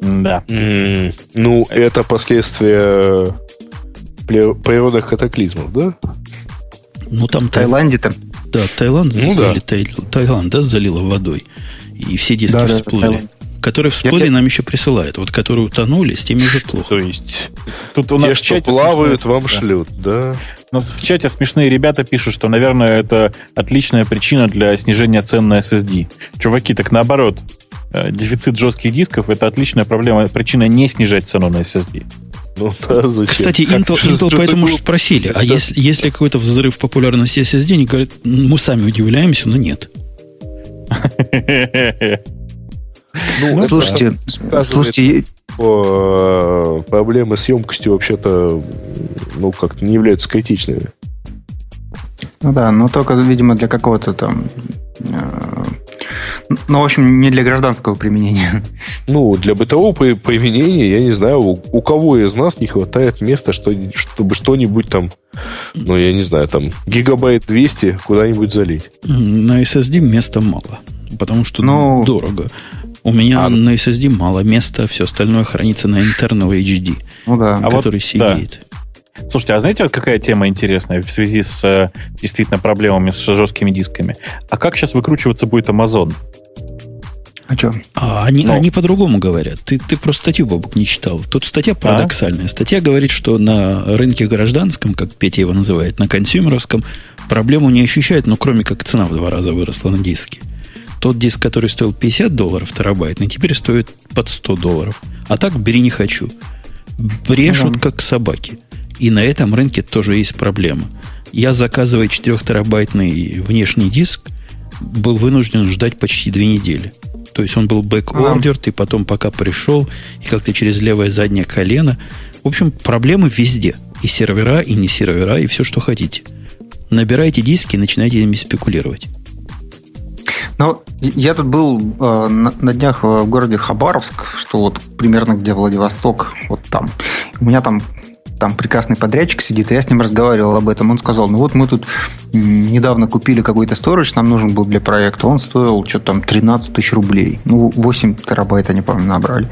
Да. Mm, ну, это последствия природных катаклизмов, да? Ну, там... В Таиланде там... Да, Таиланд, ну, залили, да. Таиланд, да, залило водой. И все диски да, всплыли. Да, Которые всплыли, я, нам еще присылают. Вот которые утонули, с теми уже плохо. То есть, тут у нас Те, в чате что плавают, смешные, вам да. шлют, да? У нас в чате смешные ребята пишут, что, наверное, это отличная причина для снижения цен на SSD. Чуваки, так наоборот. Э, дефицит жестких дисков – это отличная проблема, причина не снижать цену на SSD. Ну, да, зачем? Кстати, Intel, Intel поэтому же спросили, а если, если какой-то взрыв популярности SSD, они говорят, мы сами удивляемся, но нет. Ну, ну слушайте, слушайте, э, проблемы с емкостью вообще-то, ну, как-то не являются критичными. Ну да, но только, видимо, для какого-то там... Э, ну, в общем, не для гражданского применения. Ну, для бытового применения, я не знаю, у, у кого из нас не хватает места, что, чтобы что-нибудь там, ну, я не знаю, там, гигабайт 200 куда-нибудь залить. На SSD места мало, потому что ну, дорого. У меня а, на SSD мало места, все остальное хранится на internal HD, ну, да. который а вот, сидит. Да. Слушайте, а знаете, какая тема интересная в связи с э, действительно проблемами с жесткими дисками? А как сейчас выкручиваться будет Amazon? А что? А, они, Но. они по-другому говорят. Ты, ты просто статью, Бабук, не читал. Тут статья а? парадоксальная. А? Статья говорит, что на рынке гражданском, как Петя его называет, на консюмеровском, проблему не ощущают, но кроме как цена в два раза выросла на диске. Тот диск, который стоил 50 долларов терабайтный, теперь стоит под 100 долларов. А так бери не хочу. Брешут, ну, как собаки. И на этом рынке тоже есть проблема. Я заказываю 4 терабайтный внешний диск, был вынужден ждать почти две недели. То есть он был бэк-ордер, и потом пока пришел, и как-то через левое заднее колено. В общем, проблемы везде. И сервера, и не сервера, и все, что хотите. Набирайте диски и начинайте ими спекулировать. Ну, я тут был э, на, на днях в городе Хабаровск, что вот примерно где Владивосток, вот там. У меня там там прекрасный подрядчик сидит, и я с ним разговаривал об этом. Он сказал, ну вот мы тут недавно купили какой-то сторож, нам нужен был для проекта. Он стоил что-то там 13 тысяч рублей. Ну, 8 терабайт, они, по-моему, набрали.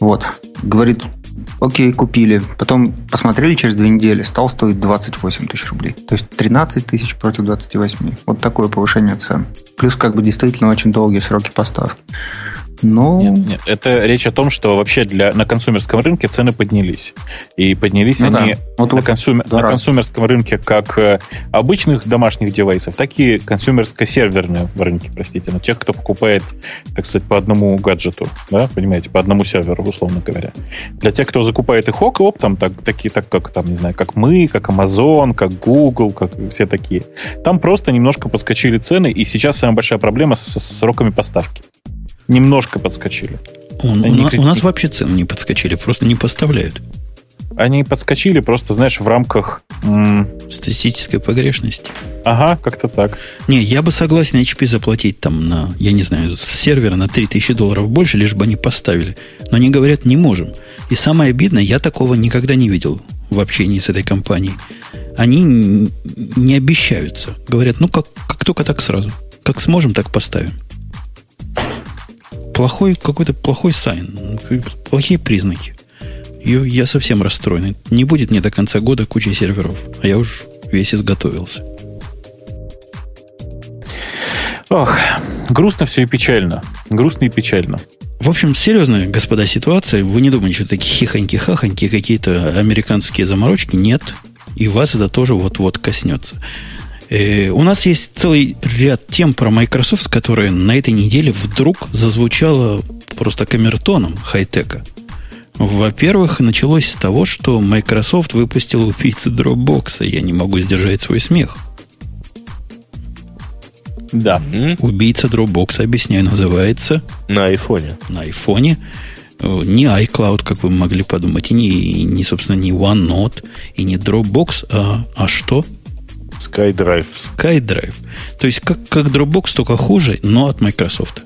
Вот. Говорит, окей, купили. Потом посмотрели через две недели, стал стоить 28 тысяч рублей. То есть 13 тысяч против 28. Вот такое повышение цен. Плюс как бы действительно очень долгие сроки поставки. Ну... Нет, нет, это речь о том, что вообще для, на консумерском рынке цены поднялись. И поднялись ну, они да. вот на, консумер, да, на консумерском рынке как э, обычных домашних девайсов, так и консумерско-серверные в рынке, простите, на тех, кто покупает, так сказать, по одному гаджету, да, понимаете, по одному серверу, условно говоря. Для тех, кто закупает их ок, там так, такие, так как там, не знаю, как мы, как Amazon, как Google, как все такие, там просто немножко подскочили цены, и сейчас самая большая проблема с, с сроками поставки немножко подскочили. Он, у, на, у нас вообще цены не подскочили, просто не поставляют. Они подскочили просто, знаешь, в рамках... М- Статистической погрешности. Ага, как-то так. Не, я бы согласен HP заплатить там на, я не знаю, с сервера на 3000 долларов больше, лишь бы они поставили. Но они говорят, не можем. И самое обидное, я такого никогда не видел в общении с этой компанией. Они не обещаются. Говорят, ну как, как только так сразу. Как сможем, так поставим плохой какой-то плохой сайн, плохие признаки. И я совсем расстроен. Не будет мне до конца года кучи серверов, а я уж весь изготовился. Ох, грустно все и печально. Грустно и печально. В общем, серьезная, господа, ситуация. Вы не думаете, что такие хихоньки-хахоньки, какие-то американские заморочки? Нет. И вас это тоже вот-вот коснется. Э, у нас есть целый ряд тем про Microsoft, которые на этой неделе вдруг зазвучало просто камертоном хай-тека. Во-первых, началось с того, что Microsoft выпустил убийцы Dropbox. Я не могу сдержать свой смех. Да. Убийца Dropbox, объясняю, называется... На айфоне. На айфоне. Э, не iCloud, как вы могли подумать, и не, не собственно, не OneNote, и не Dropbox, а, а что? SkyDrive. SkyDrive. То есть как, как Dropbox, только хуже, но от Microsoft.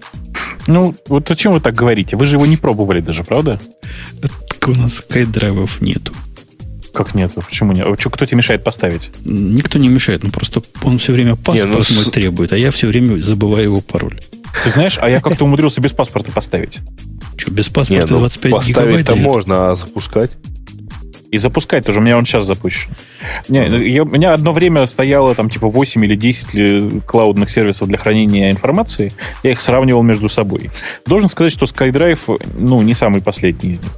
Ну, вот зачем вы так говорите? Вы же его не пробовали даже, правда? Так у нас SkyDrive нету. Как нет? Почему нет? Что, кто тебе мешает поставить? Никто не мешает, но просто он все время паспорт не, ну, мой требует, а я все время забываю его пароль. Ты знаешь, а я как-то умудрился без паспорта поставить. Что, без паспорта не, 25 ну, гигабайт? Поставить-то можно, а запускать? И запускать тоже. У меня он сейчас запущен. Не, я, у меня одно время стояло там типа 8 или 10 клаудных сервисов для хранения информации. Я их сравнивал между собой. Должен сказать, что SkyDrive, ну, не самый последний из них.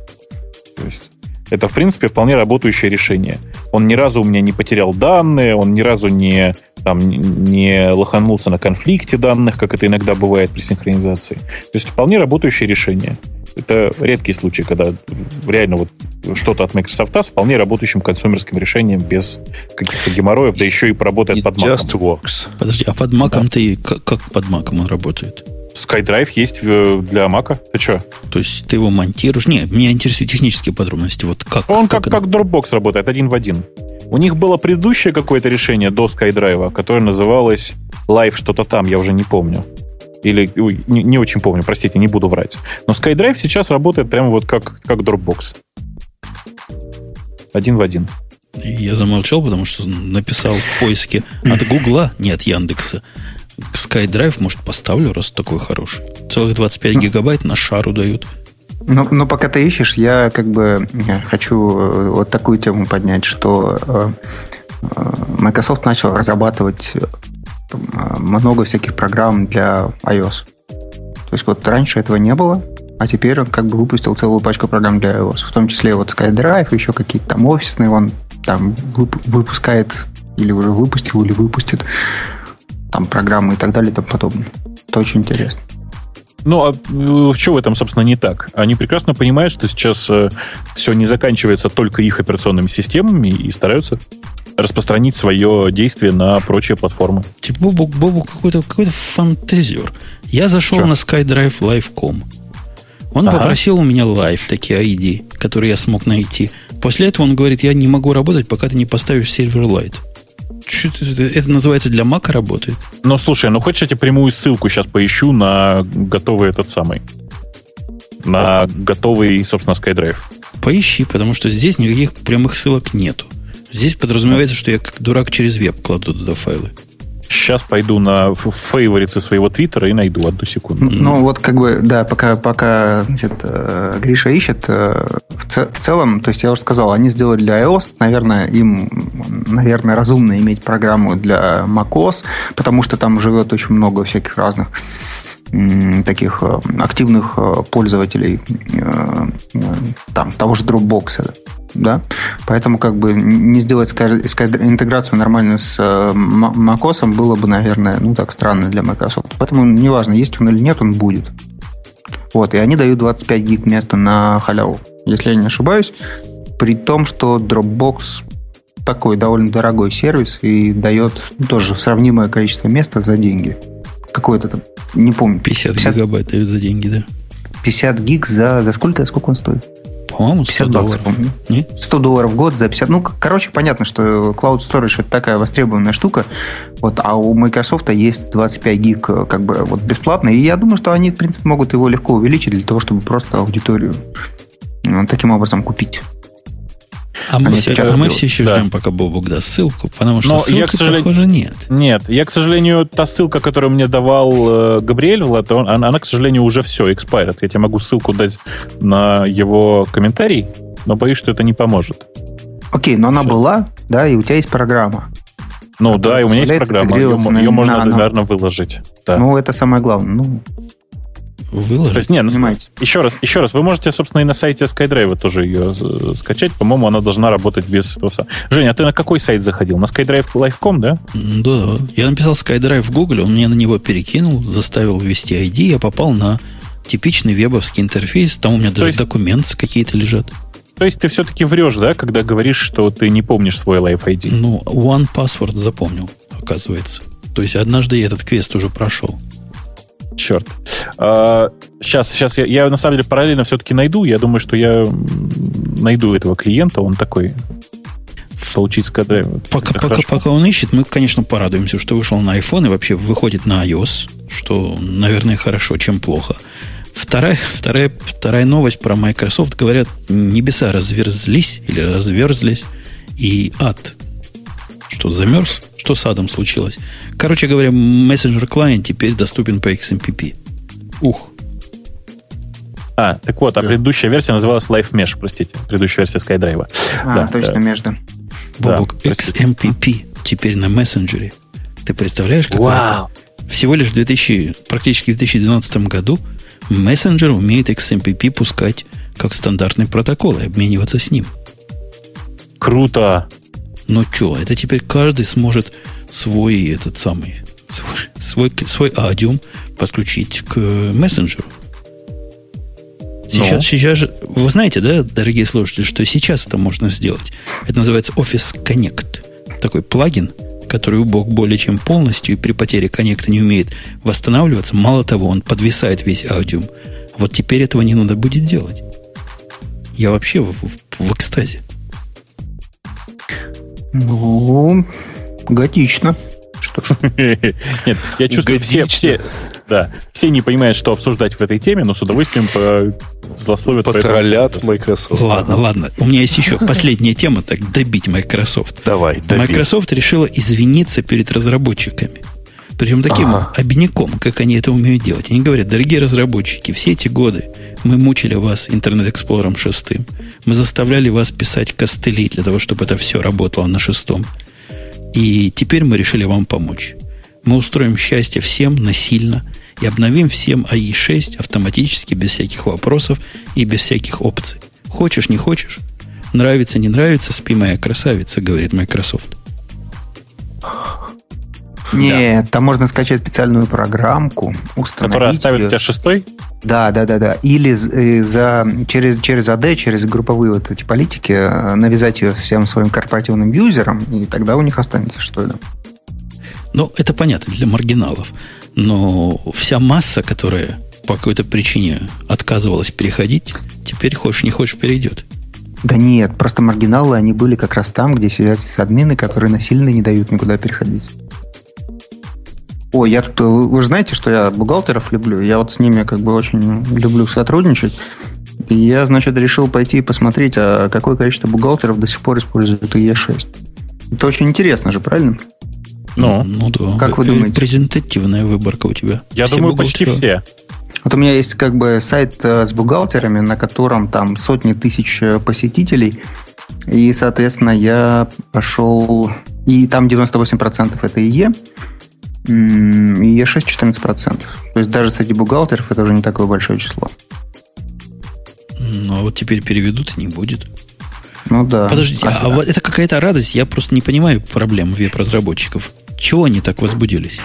То есть это, в принципе, вполне работающее решение. Он ни разу у меня не потерял данные, он ни разу не, там, не лоханулся на конфликте данных, как это иногда бывает при синхронизации. То есть вполне работающее решение. Это редкий случай, когда реально вот что-то от Microsoft с вполне работающим консумерским решением без каких-то геморроев, да еще и поработает It под Mac. Just works. Подожди, а под Mac да. ты как, как под Mac он работает? SkyDrive есть для Mac. Ты что? То есть ты его монтируешь? Не, меня интересуют технические подробности. Вот как, Он как, как, как Dropbox работает, один в один. У них было предыдущее какое-то решение до SkyDrive, которое называлось Live что-то там, я уже не помню. Или ой, не, не очень помню, простите, не буду врать. Но SkyDrive сейчас работает прямо вот как, как Dropbox. Один в один. Я замолчал, потому что написал в поиске от Гугла, не от Яндекса. SkyDrive, может, поставлю, раз такой хороший. Целых 25 ну. гигабайт на шару дают. Но, но пока ты ищешь, я как бы э, хочу э, вот такую тему поднять, что э, Microsoft начал разрабатывать много всяких программ для iOS. То есть вот раньше этого не было, а теперь он как бы выпустил целую пачку программ для iOS, в том числе вот SkyDrive, еще какие-то там офисные, он там выпускает или уже выпустил, или выпустит там программы и так далее и тому подобное. Это очень интересно. Ну, а э, что в этом, собственно, не так? Они прекрасно понимают, что сейчас э, все не заканчивается только их операционными системами и стараются распространить свое действие на прочие платформы. Типа Бобу, Бобу какой-то какой фантазер. Я зашел Что? на SkyDrive Live.com. Он ага. попросил у меня Live такие ID, которые я смог найти. После этого он говорит, я не могу работать, пока ты не поставишь сервер Light. Это называется для Мака работает? Ну, слушай, ну хочешь я тебе прямую ссылку сейчас поищу на готовый этот самый на готовый, собственно, SkyDrive. Поищи, потому что здесь никаких прямых ссылок нету. Здесь подразумевается, что я как дурак через веб кладу туда файлы. Сейчас пойду на фейвориты своего твиттера и найду одну секунду. Ну, вот как бы, да, пока, пока значит, э, Гриша ищет, э, в, ц- в целом, то есть я уже сказал, они сделали для iOS, наверное, им, наверное, разумно иметь программу для macOS, потому что там живет очень много всяких разных таких э, активных пользователей там, того же Dropbox. Да? Поэтому как бы не сделать интеграцию нормальную с macOS было бы, наверное, ну так странно для Microsoft. Поэтому неважно, есть он или нет, он будет. Вот, и они дают 25 гиг места на халяву, если я не ошибаюсь, при том, что Dropbox такой довольно дорогой сервис и дает тоже сравнимое количество места за деньги. Какое-то там не помню. 50, 50 гигабайт дают за деньги, да. 50 гиг за, за сколько? Сколько он стоит? По-моему, 50 долларов. Баксов, Нет? 100 долларов в год за 50. Ну, короче, понятно, что Cloud Storage это такая востребованная штука. Вот, а у Microsoft есть 25 гиг как бы вот бесплатно. И я думаю, что они, в принципе, могут его легко увеличить для того, чтобы просто аудиторию ну, таким образом купить. А мы, все, а мы все еще да. ждем, пока Бобук даст ссылку, потому что Но ссылки, я, к сожалению, похоже, нет. Нет, я, к сожалению, та ссылка, которую мне давал э, Габриэль Влад, он, она, она, к сожалению, уже все, expired. Я тебе могу ссылку дать на его комментарий, но боюсь, что это не поможет. Окей, но она Сейчас. была, да, и у тебя есть программа. Ну да, и у меня есть программа, ее, ее можно, на, наверное, выложить. Да. Ну, это самое главное. Ну, выложить. То есть, не, понимаете. Еще раз, еще раз, вы можете, собственно, и на сайте SkyDrive тоже ее э, скачать. По-моему, она должна работать без этого. Женя, а ты на какой сайт заходил? На SkyDrive Live.com, да? Да. Я написал SkyDrive в Google, он меня на него перекинул, заставил ввести ID, я попал на типичный вебовский интерфейс, там у меня даже есть... документы какие-то лежат. То есть ты все-таки врешь, да, когда говоришь, что ты не помнишь свой Live ID? Ну, One Password запомнил, оказывается. То есть однажды я этот квест уже прошел. Черт. А, сейчас, сейчас я, я на самом деле параллельно все-таки найду. Я думаю, что я найду этого клиента. Он такой получить SkyDrive. Пока, пока, пока он ищет, мы, конечно, порадуемся, что вышел на iPhone и вообще выходит на iOS, что, наверное, хорошо, чем плохо. Вторая, вторая, вторая новость про Microsoft. Говорят, небеса разверзлись или разверзлись, и ад. Что, замерз? Что с адом случилось? Короче говоря, мессенджер клиент теперь доступен по XMPP. Ух. А, так вот, а предыдущая версия называлась Live Mesh, простите. Предыдущая версия SkyDrive. А, да, точно, да. между. Бобок, да, XMPP теперь на мессенджере. Ты представляешь, как это? Всего лишь в 2000, практически в 2012 году мессенджер умеет XMPP пускать как стандартный протокол и обмениваться с ним. Круто! Но что, это теперь каждый сможет свой этот самый свой, свой, свой аудиум подключить к мессенджеру. Сейчас, ну. сейчас же, вы знаете, да, дорогие слушатели, что сейчас это можно сделать. Это называется Office Connect. Такой плагин, который убог более чем полностью и при потере коннекта не умеет восстанавливаться. Мало того, он подвисает весь аудиум. Вот теперь этого не надо будет делать. Я вообще в, в, в экстазе. Ну, готично. Что ж. Нет, я чувствую, все, все, да, все не понимают, что обсуждать в этой теме, но с удовольствием по злословят. Потроллят Microsoft. Ладно, ладно. У меня есть еще последняя тема, так добить Microsoft. Давай, добей. Microsoft решила извиниться перед разработчиками. Причем таким ага. обиняком, как они это умеют делать. Они говорят, дорогие разработчики, все эти годы мы мучили вас Explorer 6. Мы заставляли вас писать костыли для того, чтобы это все работало на шестом. И теперь мы решили вам помочь. Мы устроим счастье всем насильно и обновим всем AI6 автоматически, без всяких вопросов и без всяких опций. Хочешь, не хочешь, нравится, не нравится, спи моя красавица, говорит Microsoft. Нет, да. там можно скачать специальную программку, установить Которая оставит ее. тебя шестой? Да, да, да, да. Или э, за, через, через AD, через групповые вот эти политики э, навязать ее всем своим корпоративным юзерам, и тогда у них останется что это. Ну, это понятно для маргиналов. Но вся масса, которая по какой-то причине отказывалась переходить, теперь хочешь не хочешь перейдет. Да нет, просто маргиналы, они были как раз там, где сидят админы, которые насильно не дают никуда переходить. Ой, я тут, вы же знаете, что я бухгалтеров люблю. Я вот с ними как бы очень люблю сотрудничать. И я, значит, решил пойти и посмотреть, а какое количество бухгалтеров до сих пор используют E6. Это очень интересно же, правильно? Ну, ну да. Как вы думаете? Презентативная выборка у тебя. Я все думаю, почти все. Вот у меня есть как бы сайт э, с бухгалтерами, на котором там сотни тысяч э, посетителей. И, соответственно, я пошел... И там 98% это ИЕ и E6 14%. То есть даже среди бухгалтеров это уже не такое большое число. Ну, а вот теперь переведут и не будет. Ну да. Подождите, а, а вот это какая-то радость? Я просто не понимаю проблем веб-разработчиков. Чего они так возбудились?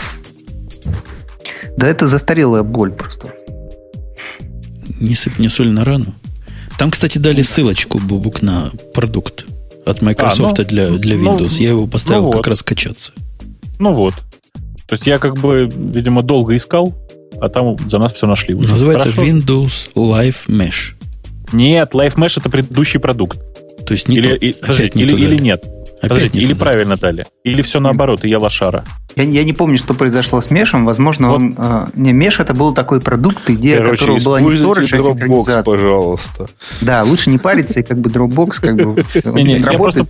Да это застарелая боль просто. Не сыпь мне соль на рану. Там, кстати, дали ссылочку, Бубук, на продукт от Microsoft а, ну, для, для ну, Windows. Ну, Я его поставил ну вот. как раз качаться. Ну вот. То есть я как бы, видимо, долго искал, а там за нас все нашли. Уже. Называется Хорошо. Windows Live Mesh. Нет, Live Mesh это предыдущий продукт. То есть не или, то, и, подожди, не или, или нет. Опять Подождите, или туда. правильно дали? Или все наоборот, и я лошара? Я, я не помню, что произошло с Мешем. Возможно, вот. он... Э, не, Меш это был такой продукт, идея Короче, которого была не сторож, а синхронизация. пожалуйста. Да, лучше не париться, и как бы Dropbox как бы не, не, Я просто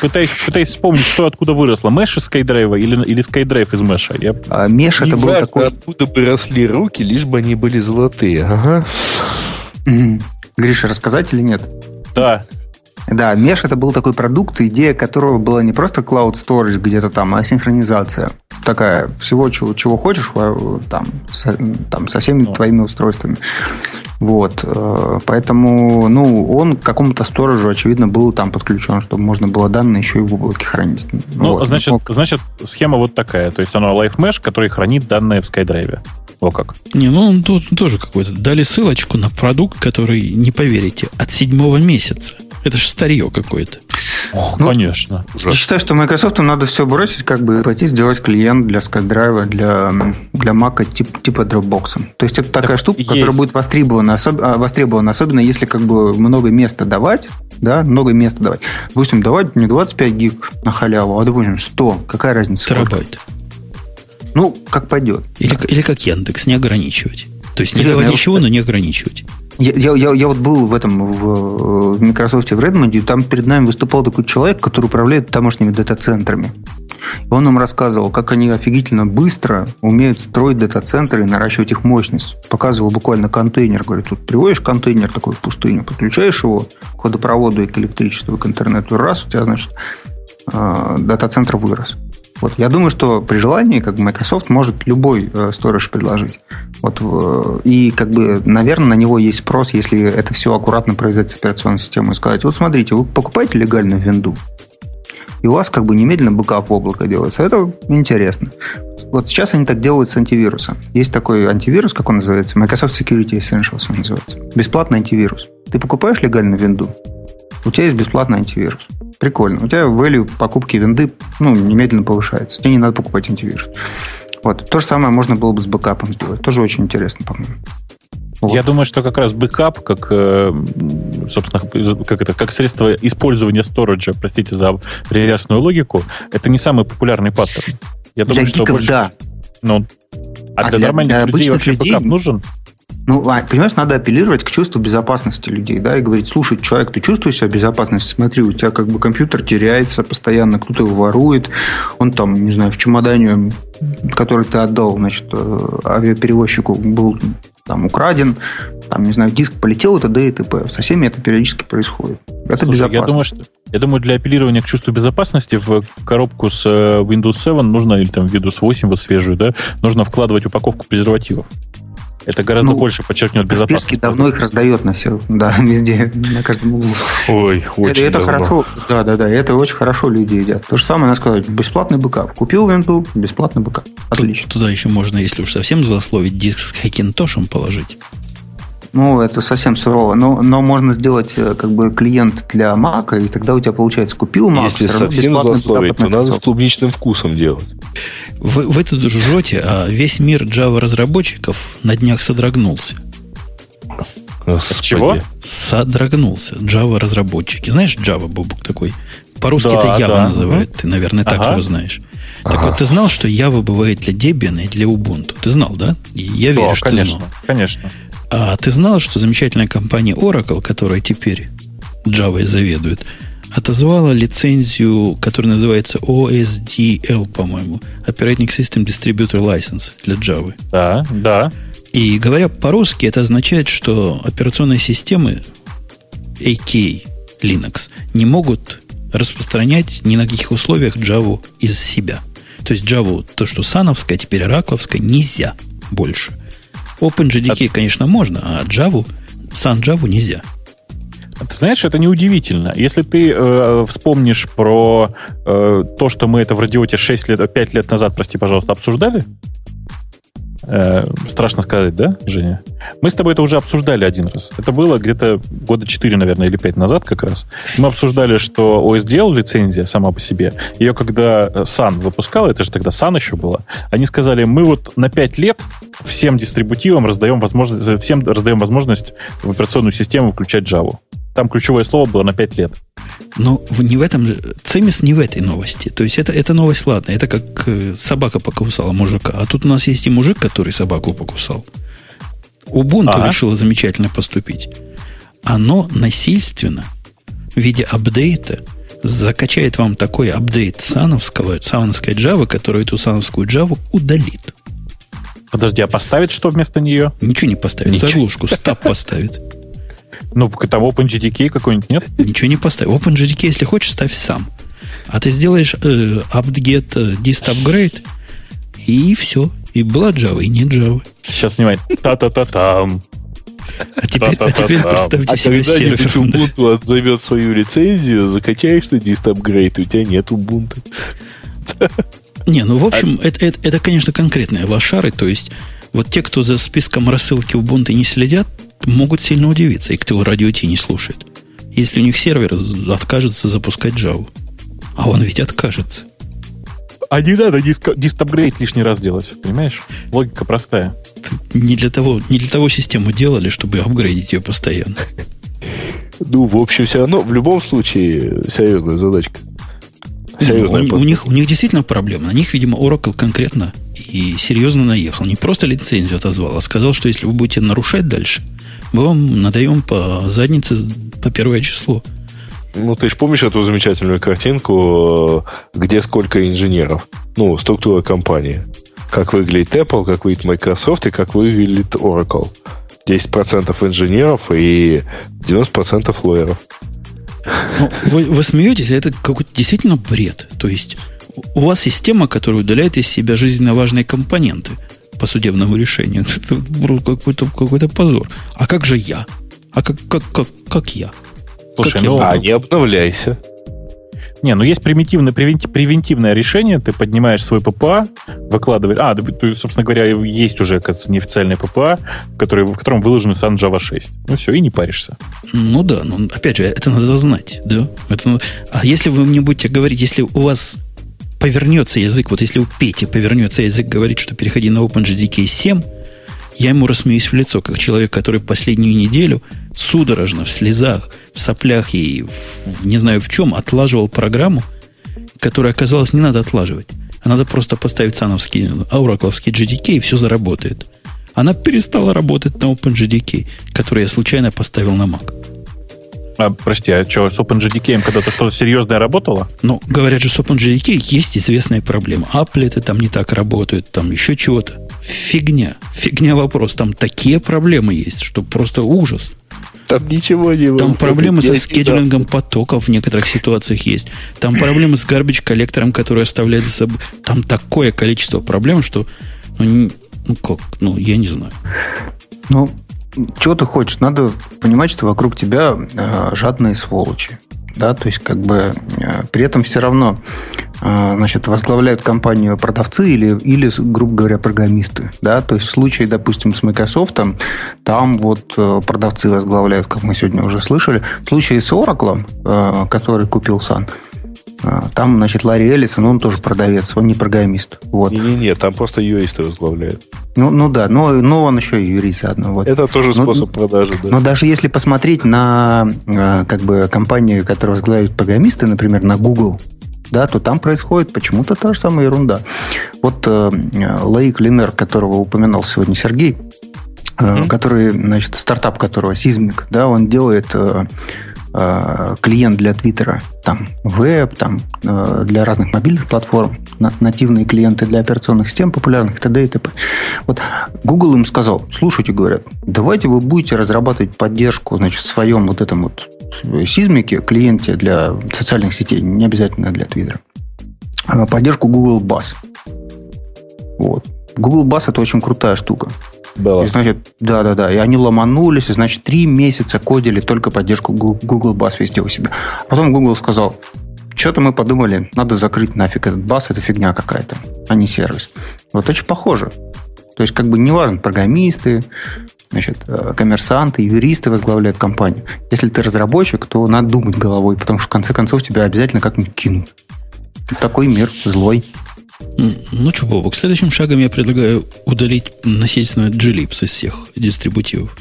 пытаюсь, пытаюсь вспомнить, что откуда выросло. Мэш из SkyDrive или, или SkyDrive из Мэша? Я... А, Меш это был такой... откуда бы росли руки, лишь бы они были золотые. Ага. Гриша, рассказать или нет? Да. Да, Mesh это был такой продукт, идея которого была не просто cloud storage где-то там, а синхронизация. Такая, всего, чего, чего хочешь, там, со, там, со всеми твоими устройствами. Вот. Э, поэтому, ну, он к какому-то сторожу, очевидно, был там подключен, чтобы можно было данные еще и в облаке хранить. Ну, вот. значит, значит, схема вот такая. То есть, оно Live Mesh, который хранит данные в SkyDrive. О как. Не, ну он тут тоже какой-то. Дали ссылочку на продукт, который, не поверите, от седьмого месяца. Это же старье какое-то. О, ну, конечно. Я считаю, что Microsoft надо все бросить, как бы пойти сделать клиент для SkyDrive, для, для Mac тип, типа Dropbox. То есть это такая так штука, есть. которая будет востребована, особ, а, востребована, особенно если как бы много места давать, да, много места давать. Допустим, давать не 25 гиг на халяву, а, допустим, 100. Какая разница? Терабайт. Ну, как пойдет. Или, да. или как Яндекс, не ограничивать. То есть не давать ничего, но не ограничивать. Я, я, я, я вот был в этом в, в Microsoft в Redmond, и там перед нами выступал такой человек, который управляет тамошними дата-центрами. Он нам рассказывал, как они офигительно быстро умеют строить дата-центры и наращивать их мощность. Показывал буквально контейнер. Говорит, тут приводишь контейнер такой в пустыню, подключаешь его к водопроводу и к электричеству, и к интернету, раз, у тебя, значит, э, дата-центр вырос. Вот, я думаю, что при желании как бы Microsoft может любой э, предложить. Вот, э, и, как бы, наверное, на него есть спрос, если это все аккуратно произойдет с операционной системой, сказать, вот смотрите, вы покупаете легальную винду, и у вас как бы немедленно бэкап в облако делается. Это интересно. Вот сейчас они так делают с антивирусом. Есть такой антивирус, как он называется, Microsoft Security Essentials он называется. Бесплатный антивирус. Ты покупаешь легальную винду, у тебя есть бесплатный антивирус. Прикольно. У тебя value покупки винды ну, немедленно повышается. Тебе не надо покупать антивирус. Вот. То же самое можно было бы с бэкапом сделать. Тоже очень интересно, по-моему. Вот. Я думаю, что как раз бэкап, как, э, собственно, как это, как средство использования storage а, простите за реверсную логику, это не самый популярный паттерн. Я думаю, для что гиков, больше... да. Ну, а, а для, для нормальных для людей вообще людей... бэкап нужен? Ну, понимаешь, надо апеллировать к чувству безопасности людей, да, и говорить, слушай, человек, ты чувствуешь себя в безопасности? Смотри, у тебя как бы компьютер теряется постоянно, кто-то его ворует, он там, не знаю, в чемодане, который ты отдал, значит, э, авиаперевозчику, был там украден, там, не знаю, диск полетел, и т.д. и т.п. Со всеми это периодически происходит. Это Слушай, безопасно. Я думаю, что, я думаю, для апеллирования к чувству безопасности в коробку с э, Windows 7 нужно, или там Windows 8, вот свежую, да, нужно вкладывать упаковку презервативов. Это гораздо ну, больше подчеркнет безопасность. давно их раздает на все, да, везде, на каждом углу. Ой, очень Это, это хорошо, да, да, да, это очень хорошо люди едят. То же самое надо сказать, бесплатный бэкап. Купил винду, бесплатный бэкап. Отлично. Туда еще можно, если уж совсем злословить, диск с хакинтошем положить. Ну, это совсем сурово. Но, но можно сделать э, как бы клиент для Mac, и тогда у тебя получается купил Mac, Если совсем злословить, то надо с клубничным вкусом делать. Вы, вы тут жжете, а весь мир Java разработчиков на днях содрогнулся. Господи. Чего? Содрогнулся. Java разработчики. Знаешь Java, Бобук такой? По-русски да, это Java да. называют. Ты, наверное, так ага. его знаешь. Так ага. вот, ты знал, что Java бывает для Debian и для Ubuntu? Ты знал, да? Я верю, да, что конечно, ты знал. Конечно. А ты знал, что замечательная компания Oracle, которая теперь Java заведует, отозвала лицензию, которая называется OSDL, по-моему, Operating System Distributor License для Java. Да, да. И говоря по-русски, это означает, что операционные системы AK Linux не могут распространять ни на каких условиях Java из себя. То есть Java, то, что сановская, теперь оракловская, нельзя больше. OpenJDK, а... конечно, можно, а Java, Sun Java нельзя. Ты знаешь, это неудивительно. Если ты э, вспомнишь про э, то, что мы это в радиоте 6 лет, 5 лет назад, прости, пожалуйста, обсуждали, Э, страшно сказать, да, Женя? Мы с тобой это уже обсуждали один раз. Это было где-то года 4, наверное, или 5 назад как раз. Мы обсуждали, что OSDL лицензия сама по себе, ее когда Sun выпускал, это же тогда Sun еще было, они сказали, мы вот на 5 лет всем дистрибутивам раздаем возможность, всем раздаем возможность в операционную систему включать Java. Там ключевое слово было на 5 лет. Но не в этом. Цемис не в этой новости. То есть это, это новость, ладно, это как э, собака покусала мужика. А тут у нас есть и мужик, который собаку покусал. Ubuntu ага. решила замечательно поступить. Оно насильственно в виде апдейта закачает вам такой апдейт сановского, сановской Java, который эту сановскую Java удалит. Подожди, а поставит что вместо нее? Ничего не поставит. Ничего. Заглушку, стаб поставит. Ну, там OpenGDK какой-нибудь нет? Ничего не поставь. OpenGDK, если хочешь, ставь сам. А ты сделаешь э, apt-get э, dist upgrade, и все. И была Java, и нет Java. Сейчас внимание. Та-та-та-там. А теперь, а теперь представьте а себе сервер. Ubuntu отзовет свою лицензию, закачаешь ты дист апгрейд, у тебя нет Ubuntu. Не, ну, в общем, а... это, это, это, конечно, конкретные лошары. То есть, вот те, кто за списком рассылки Ubuntu не следят, могут сильно удивиться, и кто радио Ти не слушает. Если у них сервер откажется запускать Java. А он ведь откажется. А не надо диск, дистапгрейд лишний раз делать, понимаешь? Логика простая. Не для, того, не для того систему делали, чтобы апгрейдить ее постоянно. Ну, в общем, все равно, в любом случае, серьезная задачка. Серьезная у, у, них, у них действительно проблема. На них, видимо, Oracle конкретно и серьезно наехал. Не просто лицензию отозвал, а сказал, что если вы будете нарушать дальше, мы вам надаем по заднице по первое число. Ну, ты же помнишь эту замечательную картинку, э, где сколько инженеров? Ну, структура компании. Как выглядит Apple, как выглядит Microsoft и как выглядит Oracle. 10% инженеров и 90% лоеров. Ну, вы, вы смеетесь, а это какой-то действительно бред. То есть у вас система, которая удаляет из себя жизненно важные компоненты – по судебному решению. Это какой-то какой позор. А как же я? А как, как, как, как я? Слушай, как ну, я а не обновляйся. Не, ну есть примитивное, превентивное решение. Ты поднимаешь свой ППА, выкладываешь... А, ты, собственно говоря, есть уже кажется, неофициальный ППА, который, в котором выложен Sun Java 6. Ну все, и не паришься. Ну да, но опять же, это надо знать. Да? Это, а если вы мне будете говорить, если у вас повернется язык, вот если у Пети повернется язык говорит, что переходи на OpenGDK 7, я ему рассмеюсь в лицо, как человек, который последнюю неделю судорожно, в слезах, в соплях и в, не знаю в чем отлаживал программу, которую оказалось не надо отлаживать. А надо просто поставить сановский, ауракловский GDK, и все заработает. Она перестала работать на OpenGDK, который я случайно поставил на Mac. А, прости, а что, с OpenGDK когда-то что-то серьезное работало? Ну, говорят же, с OpenGDK есть известная проблема. Аплеты там не так работают, там еще чего-то. Фигня. Фигня вопрос. Там такие проблемы есть, что просто ужас. Там ничего не Там проблемы со скеджулингом потоков в некоторых ситуациях есть. Там проблемы с гарбич коллектором, который оставляет за собой. Там такое количество проблем, что ну, ну как, ну я не знаю. Ну, чего ты хочешь? Надо понимать, что вокруг тебя э, жадные сволочи. Да, то есть, как бы э, при этом все равно э, значит, возглавляют компанию продавцы или, или, грубо говоря, программисты. Да? То есть в случае, допустим, с Microsoft, там вот э, продавцы возглавляют, как мы сегодня уже слышали. В случае с Oracle, который купил Sun, там, значит, Ларри Эллисон, он тоже продавец, он не программист. Вот. Не-не-не, там просто юристы возглавляют. Ну, ну да, но, но он еще и юрист заодно. Вот. Это тоже ну, способ но, продажи, да. Но даже если посмотреть на а, как бы, компанию, которая возглавляет программисты, например, на Google, да, то там происходит почему-то та же самая ерунда. Вот э, Лаик Линер, которого упоминал сегодня Сергей, mm-hmm. который, значит, стартап которого Сизмик, да, он делает Э, клиент для Твиттера, там веб, там э, для разных мобильных платформ, нативные клиенты для операционных систем популярных т.д. и т.п. Вот Google им сказал, слушайте, говорят, давайте вы будете разрабатывать поддержку, значит, в своем вот этом вот сизмике, клиенте для социальных сетей, не обязательно для Твиттера, а поддержку Google Bass. Вот. Google Bass это очень крутая штука. Было. И, значит, да, да, да. И они ломанулись, и, значит, три месяца кодили только поддержку Google Bass везде у себя. А потом Google сказал, что-то мы подумали, надо закрыть нафиг этот бас, это фигня какая-то, а не сервис. Вот очень похоже. То есть, как бы неважно, программисты, значит, э, коммерсанты, юристы возглавляют компанию. Если ты разработчик, то надо думать головой, потому что в конце концов тебя обязательно как-нибудь кинут. Такой мир злой. Ну что, Бобок, следующим шагом я предлагаю удалить насильственную Glibs из всех дистрибутивов.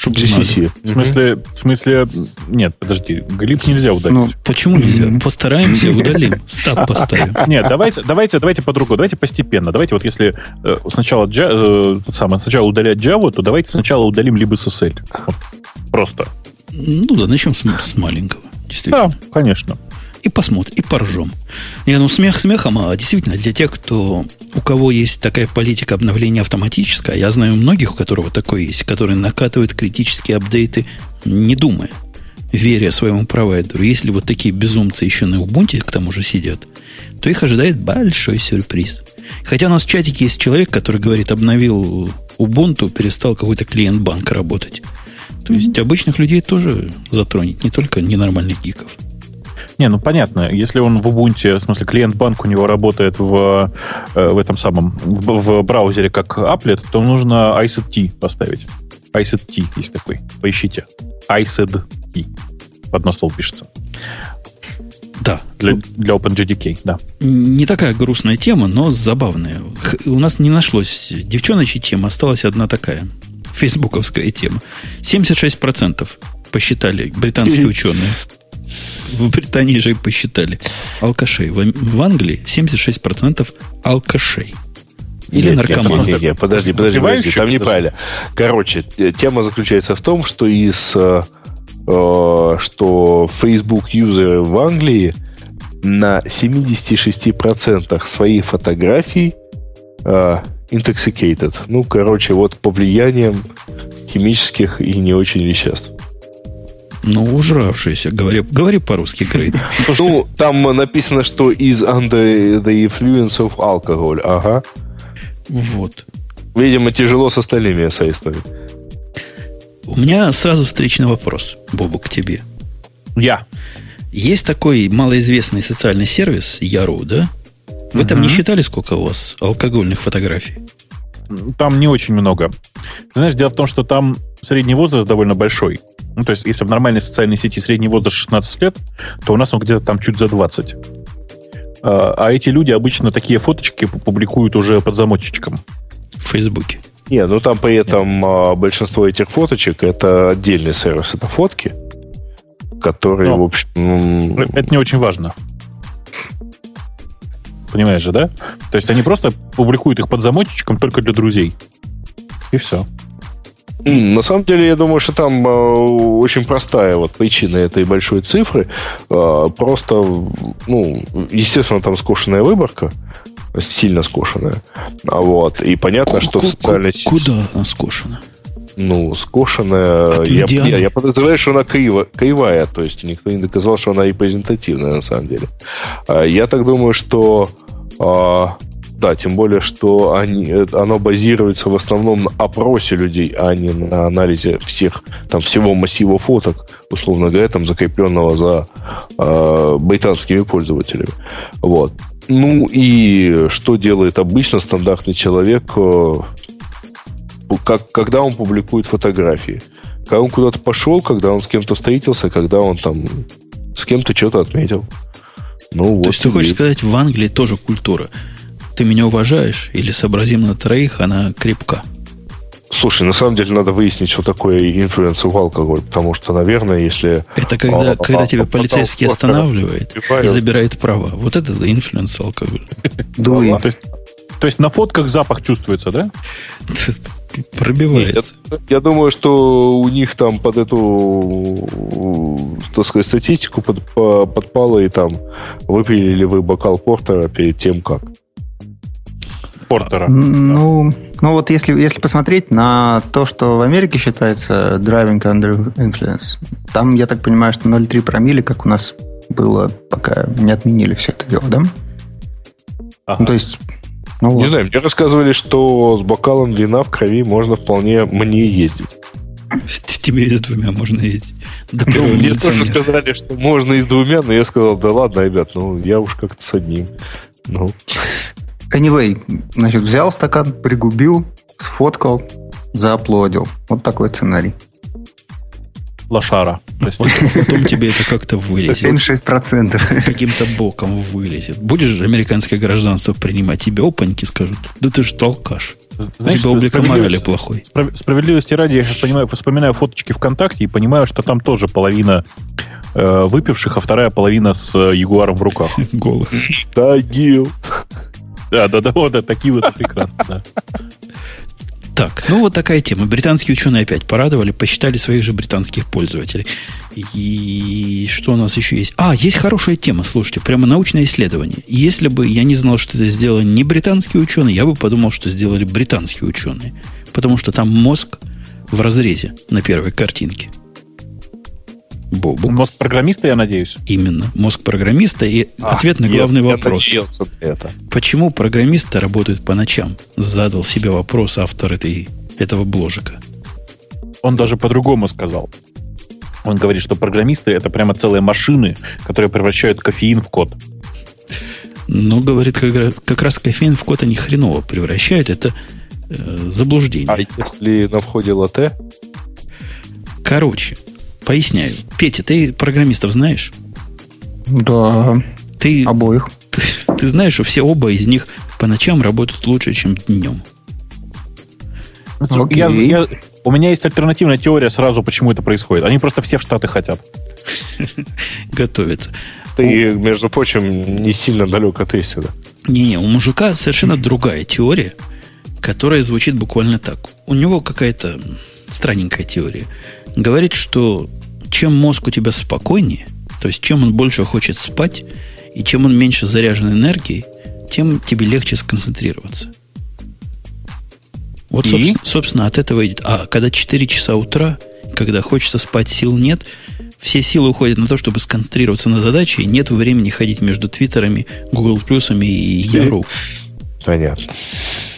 Чтобы GCC. В смысле, в смысле, нет, подожди, глип нельзя удалить. Ну, почему нельзя? Постараемся, удалим. Стаб поставим. Нет, давайте, давайте, давайте по-другому. Давайте постепенно. Давайте вот если э, сначала, э, самое, сначала удалять Java, то давайте сначала удалим либо SSL. Просто. Ну да, начнем с, с маленького. Действительно. Да, конечно и посмотрим, и поржем. Не, ну смех смехом, а действительно для тех, кто, у кого есть такая политика обновления автоматическая, я знаю многих, у которого такое есть, которые накатывают критические апдейты, не думая, веря своему провайдеру. Если вот такие безумцы еще на Ubuntu к тому же сидят, то их ожидает большой сюрприз. Хотя у нас в чатике есть человек, который говорит, обновил Ubuntu, перестал какой-то клиент банка работать. То есть обычных людей тоже затронет, не только ненормальных гиков. Не, ну понятно, если он в Ubuntu, в смысле клиент-банк у него работает в, э, в этом самом, в, в браузере как Applet, то нужно ISET поставить. ISET есть такой, поищите. ISET. В одно слово пишется. Да. Для, для OpenJDK, да. Не такая грустная тема, но забавная. У нас не нашлось девчоночья тема, осталась одна такая. Фейсбуковская тема. 76% посчитали британские ученые в Британии же посчитали алкашей. В, в Англии 76% алкашей. Или нет, наркоманов. Нет, нет, нет, подожди, подожди, подожди, там неправильно. Короче, тема заключается в том, что из э, э что Facebook юзеры в Англии на 76% своих фотографий э, intoxicated. Ну, короче, вот по влиянием химических и не очень веществ. Ну, ужравшийся. Говори, говори по-русски, Грейд. Ну, там написано, что из under the influence of alcohol. Ага. Вот. Видимо, тяжело с остальными эссеистами. У меня сразу встречный вопрос, Бобу, к тебе. Я. Есть такой малоизвестный социальный сервис Яру, да? Вы uh-huh. там не считали, сколько у вас алкогольных фотографий? Там не очень много. Знаешь, дело в том, что там средний возраст довольно большой. Ну, то есть, если в нормальной социальной сети средний возраст 16 лет, то у нас он где-то там чуть за 20. А, а эти люди обычно такие фоточки публикуют уже под замочечком. В Фейсбуке. Не, ну там при этом Нет. большинство этих фоточек это отдельный сервис, это фотки, которые, Но в общем... Ну, это не очень важно. Понимаешь же, да? То есть они просто публикуют их под замочечком только для друзей. И все. На самом деле, я думаю, что там э, очень простая вот причина этой большой цифры. Э, просто, ну, естественно, там скошенная выборка, сильно скошенная. А вот. И понятно, что в социальной сети... Куда она скошена? Ну, скошенная... Я, я, я подозреваю, что она криво, кривая, то есть никто не доказал, что она репрезентативная на самом деле. А я так думаю, что да, тем более, что они, э, оно базируется в основном на опросе людей, а не на анализе всех, там, всего массива фоток, условно говоря, там, закрепленного за э, британскими пользователями. Вот. Ну и что делает обычно стандартный человек, э, как, когда он публикует фотографии? Когда он куда-то пошел, когда он с кем-то встретился, когда он там с кем-то что-то отметил. Ну, То вот есть ты хочешь сказать, в Англии тоже культура. Ты меня уважаешь или сообразим на троих, она крепка. Слушай, на самом деле надо выяснить, что такое influence of alcohol, потому что, наверное, если... Это когда, а, когда а, тебя полицейский останавливает и забирает права. Вот это influence alcohol. Дуй. То есть, то есть на фотках запах чувствуется, да? Пробивается. Нет, я думаю, что у них там под эту, так сказать, статистику под, подпало и там выпили ли вы бокал портера перед тем, как портера. Ну, ну вот если, если посмотреть на то, что в Америке считается driving under influence, там, я так понимаю, что 0,3 промили, как у нас было, пока не отменили все это дело, да? Ага. Ну, то есть... Ну, не вот. знаю, мне рассказывали, что с бокалом вина в крови можно вполне мне ездить. Тебе и с двумя можно ездить. До ну, мне тоже сказали, что можно и с двумя, но я сказал, да ладно, ребят, ну я уж как-то с одним. Ну. Anyway, значит, взял стакан, пригубил, сфоткал, зааплодил. Вот такой сценарий. Лошара. Потом тебе это как-то вылезет. 76%. Каким-то боком вылезет. Будешь же американское гражданство принимать, тебе опаньки скажут. Да ты же толкаш. Знаешь, У тебя морали плохой. Справедливости ради, я сейчас понимаю, вспоминаю фоточки ВКонтакте и понимаю, что там тоже половина э, выпивших, а вторая половина с э, ягуаром в руках. Голых. Тагил. Да, да, да, вот, такие вот прекрасно. Так, ну вот такая тема. Британские ученые опять порадовали, посчитали своих же британских пользователей. И что у нас еще есть? А, есть хорошая тема, слушайте, прямо научное исследование. Если бы я не знал, что это сделали не британские ученые, я бы подумал, что сделали британские ученые. Потому что там мозг в разрезе на первой картинке. Бобук. Мозг программиста, я надеюсь. Именно. Мозг программиста и а, ответ на главный вопрос. это. Почему программисты работают по ночам? Задал себе вопрос автор этой, этого бложика. Он даже по-другому сказал. Он говорит, что программисты это прямо целые машины, которые превращают кофеин в код. Ну, говорит, как, как раз кофеин в код они хреново превращают. Это э, заблуждение. А если на входе латте? Короче, Поясняю. Петя, ты программистов знаешь? Да. Ты, обоих. Ты, ты знаешь, что все оба из них по ночам работают лучше, чем днем. Okay. Я, я, у меня есть альтернативная теория сразу, почему это происходит. Они просто все в Штаты хотят. Готовятся. Ты, между прочим, не сильно далек от истины. Не-не, у мужика совершенно другая теория, которая звучит буквально так. У него какая-то странненькая теория говорит, что чем мозг у тебя спокойнее, то есть чем он больше хочет спать, и чем он меньше заряжен энергией, тем тебе легче сконцентрироваться. Вот, и? собственно, от этого идет. А когда 4 часа утра, когда хочется спать, сил нет, все силы уходят на то, чтобы сконцентрироваться на задаче, и нет времени ходить между твиттерами, Google плюсами и Яру. Понятно.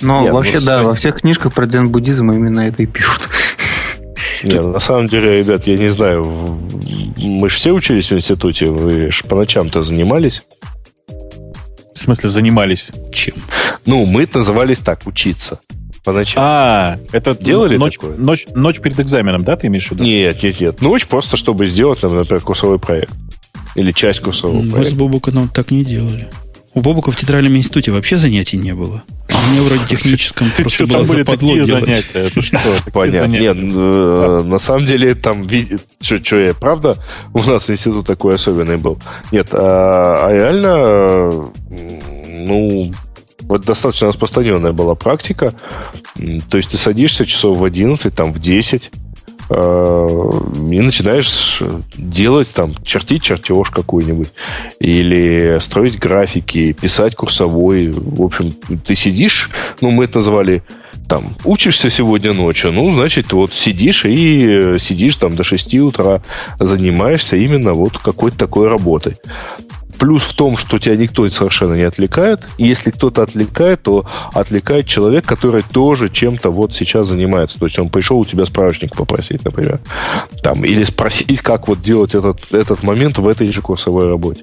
Но Нет, вообще, да, во всех книжках про дзен-буддизм именно это и пишут. Нет, на самом деле, ребят, я не знаю, мы же все учились в институте, вы же по ночам-то занимались. В смысле занимались? Чем? Ну, мы назывались так, учиться. По ночам. А, это делали ночь, такое? Ночь, ночь перед экзаменом, да, ты имеешь в виду? Нет, нет, нет. Ночь просто, чтобы сделать, например, курсовой проект. Или часть курсового мы проекта. Мы с Бобуком так не делали. У Бобука в театральном институте вообще занятий не было. А мне вроде техническом просто было западло делать. занятия? Это что? Понятно. Нет, э, на самом деле там, что я, правда, у нас институт такой особенный был. Нет, а, а реально, ну, вот достаточно распространенная была практика. То есть ты садишься часов в 11, там в 10, Э, и начинаешь делать там, чертить чертеж какой-нибудь, или строить графики, писать курсовой. В общем, ты сидишь, ну, мы это называли там, учишься сегодня ночью, ну, значит, вот сидишь и сидишь там до 6 утра, занимаешься именно вот какой-то такой работой. Плюс в том, что тебя никто совершенно не отвлекает. И если кто-то отвлекает, то отвлекает человек, который тоже чем-то вот сейчас занимается. То есть он пришел у тебя справочник попросить, например. Там, или спросить, как вот делать этот, этот момент в этой же курсовой работе.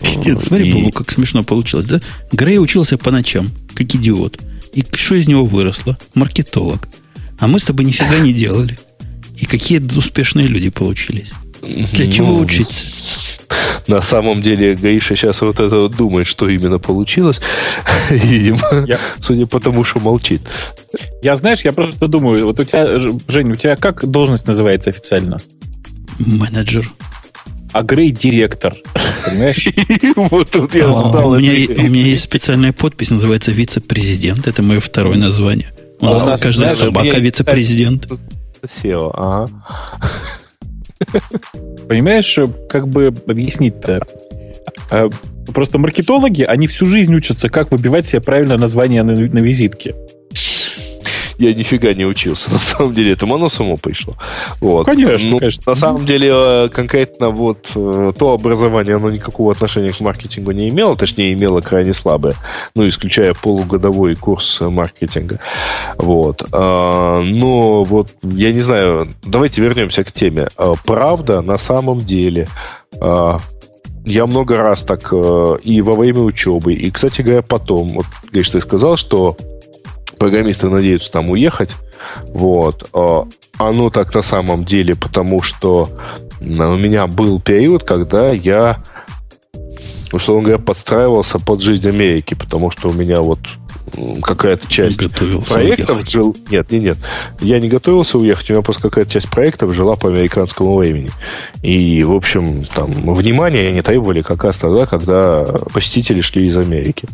Пиздец, смотри, и... как смешно получилось, да? Грей учился по ночам, как идиот. И что из него выросло? Маркетолог. А мы с тобой нифига не делали. И какие успешные люди получились. Для чего ну, учиться? На самом деле Гаиша сейчас вот это вот думает, что именно получилось. Видимо, я... судя по тому, что молчит. Я, знаешь, я просто думаю, вот у тебя, Жень, у тебя как должность называется официально? Менеджер. А Грей директор. Понимаешь? Вот тут я а, у меня есть специальная подпись, называется вице-президент. Это мое второе название. У нас каждая собака вице-президент. SEO, ага. Понимаешь, как бы объяснить-то? А, просто маркетологи, они всю жизнь учатся, как выбивать себе правильное название на, на визитке я нифига не учился. На самом деле, это оно само пришло. Вот. Конечно, ну, конечно. На самом деле, э, конкретно вот э, то образование, оно никакого отношения к маркетингу не имело, точнее, имело крайне слабое, ну, исключая полугодовой курс маркетинга. Вот. А, но вот, я не знаю, давайте вернемся к теме. А, правда, на самом деле, а, я много раз так и во время учебы, и, кстати говоря, потом, вот, Гриш, ты сказал, что программисты надеются там уехать. Вот. А, оно так на самом деле, потому что у меня был период, когда я, условно говоря, подстраивался под жизнь Америки, потому что у меня вот какая-то часть проектов уехать. жил... Нет, нет, нет. Я не готовился уехать, у меня просто какая-то часть проектов жила по американскому времени. И, в общем, там, внимания они требовали как раз тогда, когда посетители шли из Америки.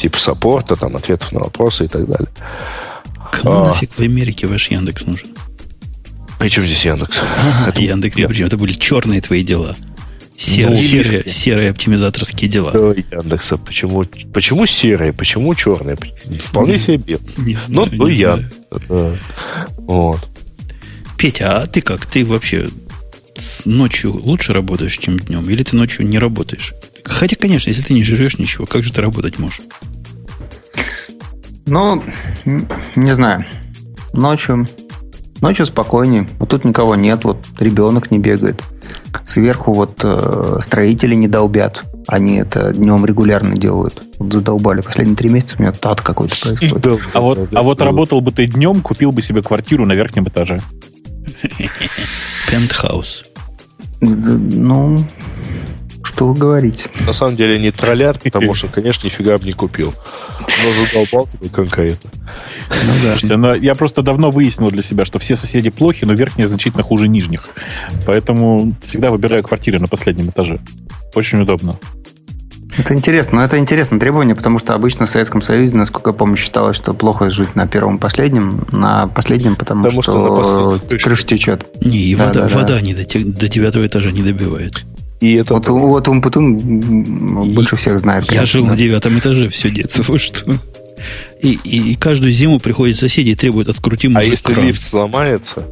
Типа саппорта, там, ответов на вопросы и так далее. Кому а, нафиг в Америке ваш Яндекс нужен? Чем здесь Яндекс? Ага, это, Яндекс, не причем. Это были черные твои дела. Серые, ну, серые, серые оптимизаторские дела. Яндекса. Почему, почему серые? Почему черные? Вполне себе. Не знаю, Но не я. Знаю. Вот. Петя, а ты как? Ты вообще ночью лучше работаешь, чем днем? Или ты ночью не работаешь? Хотя, конечно, если ты не жрешь ничего, как же ты работать можешь? Ну, не знаю. Ночью, ночью спокойнее. Вот тут никого нет, вот ребенок не бегает. Сверху вот э, строители не долбят. Они это днем регулярно делают. Вот задолбали. Последние три месяца у меня тат какой-то происходит. А вот, а вот работал бы ты днем, купил бы себе квартиру на верхнем этаже. Пентхаус. Ну, что вы говорите? На самом деле не троллят, потому что, конечно, нифига бы не купил. Но задолбался бы конкретно. Ну, да. Слушайте, но я просто давно выяснил для себя, что все соседи плохи, но верхние значительно хуже нижних. Поэтому всегда выбираю квартиры на последнем этаже. Очень удобно. Это интересно, но это интересное требование, потому что обычно в Советском Союзе, насколько я помню, считалось, что плохо жить на первом и последнем, на последнем, потому, потому что, что крыша течет. Не, и да, вода, да, вода да. Не до, до девятого этажа не добивает. И это... Вот, вот Умпутун больше всех знает. Конечно, я жил да. на девятом этаже все детство, что... И, и, и каждую зиму приходят соседи и требуют открути А если кран. лифт сломается?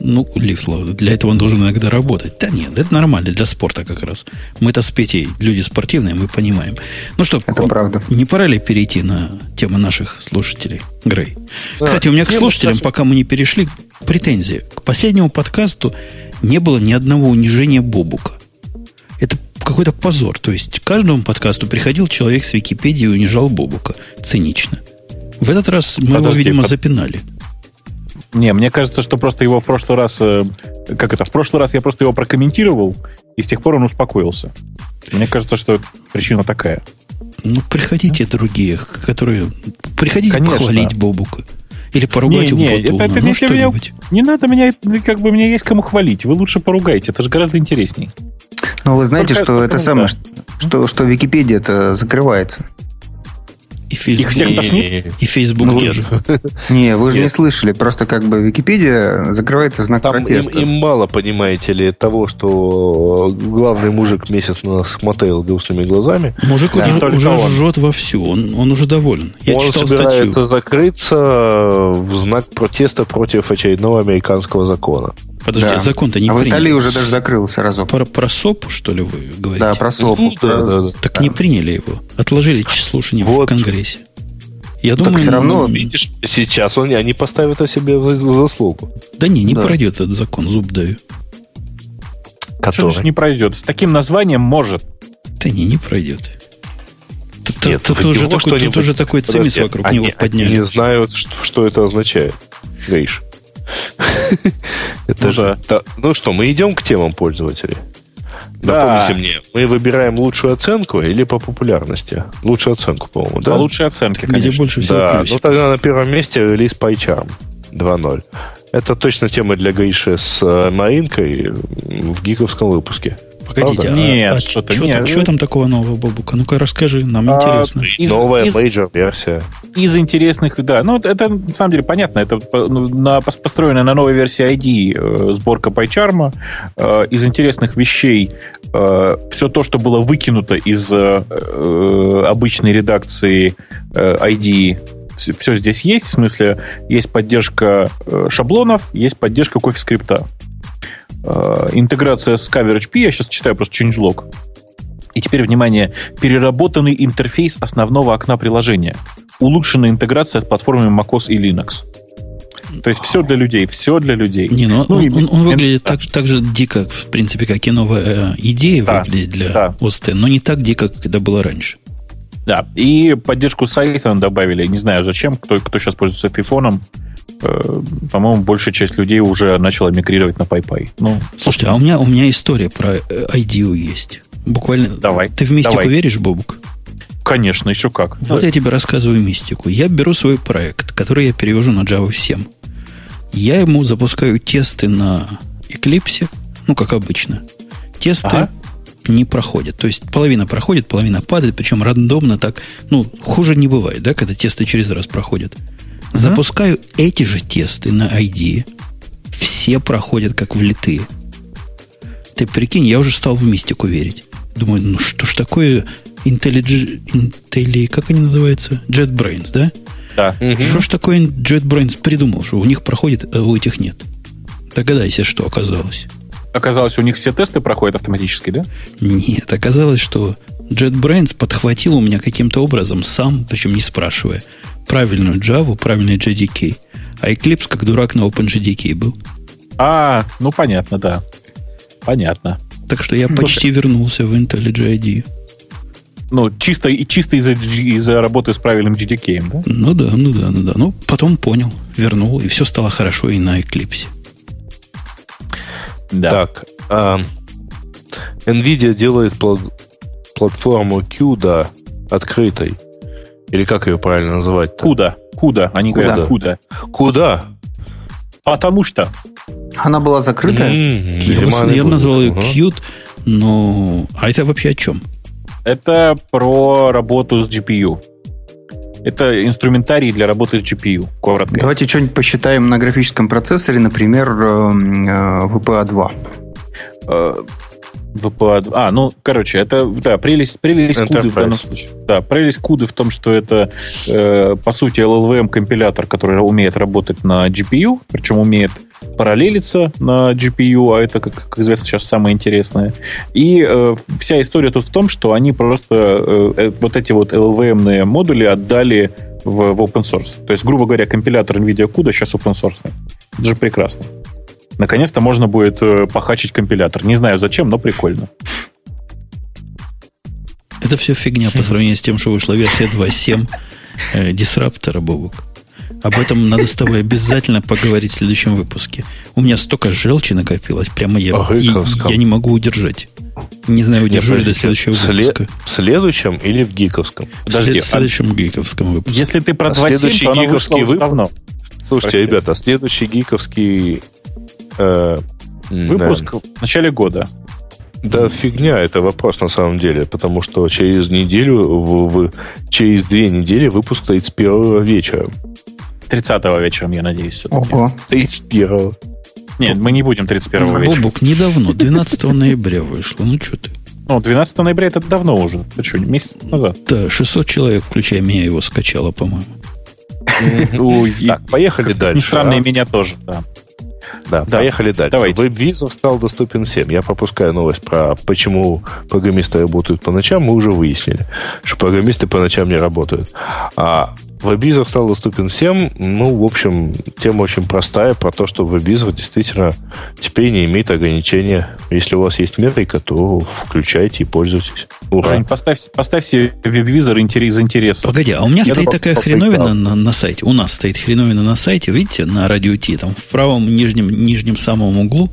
Ну, лифт, для этого он должен иногда работать. Да нет, это нормально для спорта как раз. Мы-то с Петей люди спортивные, мы понимаем. Ну что, это правда. не пора ли перейти на тему наших слушателей, Грей? Да, Кстати, у меня к слушателям, наших... пока мы не перешли, претензии. К последнему подкасту не было ни одного унижения Бобука какой-то позор. То есть, к каждому подкасту приходил человек с Википедии и унижал Бобука. Цинично. В этот раз мы Подожди, его, видимо, под... запинали. Не, мне кажется, что просто его в прошлый раз... Э, как это? В прошлый раз я просто его прокомментировал, и с тех пор он успокоился. Мне кажется, что причина такая. Ну, приходите другие, которые... Приходите Конечно. похвалить Бобука. Или поругать не, не, это, это, ну, меня, не надо меня, как бы, мне есть кому хвалить. Вы лучше поругайте, это же гораздо интересней. Ну, вы знаете, Только, что это самое, что, что Википедия это закрывается. И Facebook, Их всех тошнит? И Facebook ну, тоже. Не, вы же Нет. не слышали. Просто как бы Википедия закрывается знак Там протеста. Им, им мало, понимаете ли, того, что главный мужик месяц нас смотрел грустными глазами. Мужик да. уже, уже он. жжет вовсю. Он, он уже доволен. Я он читал собирается статью. закрыться в знак протеста против очередного американского закона. Подожди, Да. закон-то не а в приняли. Италии уже даже закрылся разок. Про, про СОП, что ли, вы говорите? Да, про СОП. Ну, да, да, да. Так не приняли его. Отложили слушание в Вот. Конгрессе. Я Так думаю, всё равно- ну, Видишь, сейчас он, они поставят о себе за- заслугу. Да не, не Да. пройдет этот закон, зуб даю. Что Который... ж не пройдет? С таким названием может. Да не, не пройдет. Нет, Тут в уже такой, тут уже такой цимис вокруг они, него подняли. не знают, что, что это означает. Гриш. Это Ну же... да. Ну что, мы идем к темам пользователей? Да. Напомните мне, мы выбираем лучшую оценку или по популярности? Лучшую оценку, по-моему, да? По лучшей оценке, Где конечно. больше всего Да, ну тогда на первом месте релиз PyCharm 2.0. Это точно тема для Гриши с э, Маринкой в гиковском выпуске. Погодите, а, Нет, а что-то чё нет. там, чё там такого нового, Бобук? Ну-ка расскажи, нам А, интересно. Из- Новая из- major версия. из интересных, да, ну это, на самом деле понятно, это ну, на, пос- построено на новой версии IDEA э, сборка PyCharm. Э, из интересных вещей все то, что было выкинуто из э, э, обычной редакции э, IDEA, все здесь есть, в смысле есть поддержка э, шаблонов, есть поддержка CoffeeScript а. Э, интеграция с CoverHP, я сейчас читаю просто changelog. И теперь, внимание, переработанный интерфейс основного окна приложения. Улучшенная интеграция с платформами macOS и Linux. То есть все для людей, все для людей. Не, ну, Ну, он, и- он- он выглядит да. так, так же дико, в принципе, как и новая э, идея Да, выглядит для да. OST, но не так дико, как это было раньше. Да, и поддержку сайта добавили. Не знаю зачем, кто, кто сейчас пользуется айфоном. Э, По-моему, большая часть людей уже начала мигрировать на PyPy. Ну, Слушайте, а у меня, у меня история про э, IDEO есть. Буквально. Давай, Ты в мистику давай. веришь, Бобук? конечно, еще как. Вот я тебе рассказываю мистику. Я беру свой проект, который я перевожу на Java 7. Я ему запускаю тесты на Eclipse, ну, как обычно. Тесты Ага. не проходят. То есть половина проходит, половина падает, причем рандомно так. Ну, хуже не бывает, да, когда тесты через раз проходят. Запускаю эти же тесты на ID. Все проходят как влитые. Ты прикинь, я уже стал в мистику верить. Думаю, ну что ж такое IntelliJ, Intelli, как они называются? JetBrains, да? Да. Что ж такое JetBrains придумал, что у них проходит, а у этих нет? Догадайся, что оказалось. Оказалось, у них все тесты проходят автоматически, да? Нет, оказалось, что JetBrains подхватил у меня каким-то образом сам, причем не спрашивая, правильную Java, правильный JDK. А Eclipse как дурак на OpenJDK был. А, ну понятно, да. Понятно. Так что я почти вернулся в IntelliJ IDEO. Ну, чисто, и чисто из-за, из-за работы с правильным GDK, да? Ну да, ну да, ну да. Ну, потом понял, вернул, и все стало хорошо и на Eclipse. Да. Так, а, NVIDIA делает пла- платформу CUDA открытой. Или как ее правильно называть? Куда? Куда? Они Куда? говорят, куда? Куда? Потому что. Она была закрытая? М, Я, бы- я бы назвал ее cute, но... А это вообще о чем? Это про работу с GPU. Это инструментарий для работы с GPU, коротко. Давайте что-нибудь посчитаем на графическом процессоре, например, эм, э, VPA2. VPA. А, ну, короче, это, да, прелесть, прелесть куды в данном Enterprise. случае. Да, прелесть куды в том, что это, э, по сути, LLVM-компилятор, который умеет работать на GPU, причем умеет параллелиться на GPU, а это, как, как известно, сейчас самое интересное. И э, вся история тут в том, что они просто э, э, вот эти вот LLVM-ные модули отдали в, в open source. То есть, грубо говоря, компилятор NVIDIA CUDA сейчас open source. Это же прекрасно. Наконец-то можно будет э, похачить компилятор. Не знаю зачем, но прикольно. Это все фигня по сравнению с тем, что вышла версия 2.7 э, дисраптора, Бобук. Об этом надо с тобой обязательно поговорить в следующем выпуске. У меня столько желчи накопилось, прямо я, О, и- Гиковском. я не могу удержать. Не знаю, удержу ли до следующего выпуска. В следующем или в гиковском? Подожди, в следующем гиковском выпуске. Если ты про А 2.7, следующий то уже выпуск? давно. Слушайте, Прости. ребята, следующий гиковский... э, Выпуск в начале года. Да, фигня, это вопрос на самом деле, потому что через неделю, в, в- через две недели выпуск 31 вечера. 30 вечером, я надеюсь, все-таки. Ого. 31 Нет, мы не будем 31 вечера. Бобук, недавно, 12 ноября вышло. Ну, что ты? Ну, 12 ноября это давно уже. Ты что, месяц назад? Да, 600 человек, включая меня, его скачало, по-моему. Так, поехали дальше. Не странно, а? и меня тоже, да. Да, да, поехали дальше. Давайте. WebVisor стал доступен всем. Я пропускаю новость про почему программисты работают по ночам. Мы уже выяснили, что программисты по ночам не работают. А WebVisor стал доступен всем. Ну, в общем, тема очень простая про то, что WebVisor действительно теперь не имеет ограничения. Если у вас есть метрика, то включайте и пользуйтесь. Ура. Жень, поставь, поставь себе веб-визор из интереса. Погоди, а у меня Я стоит такая хреновина на, на сайте. У нас стоит хреновина на сайте, видите, на радио Ти, там в правом нижнем, нижнем самом углу,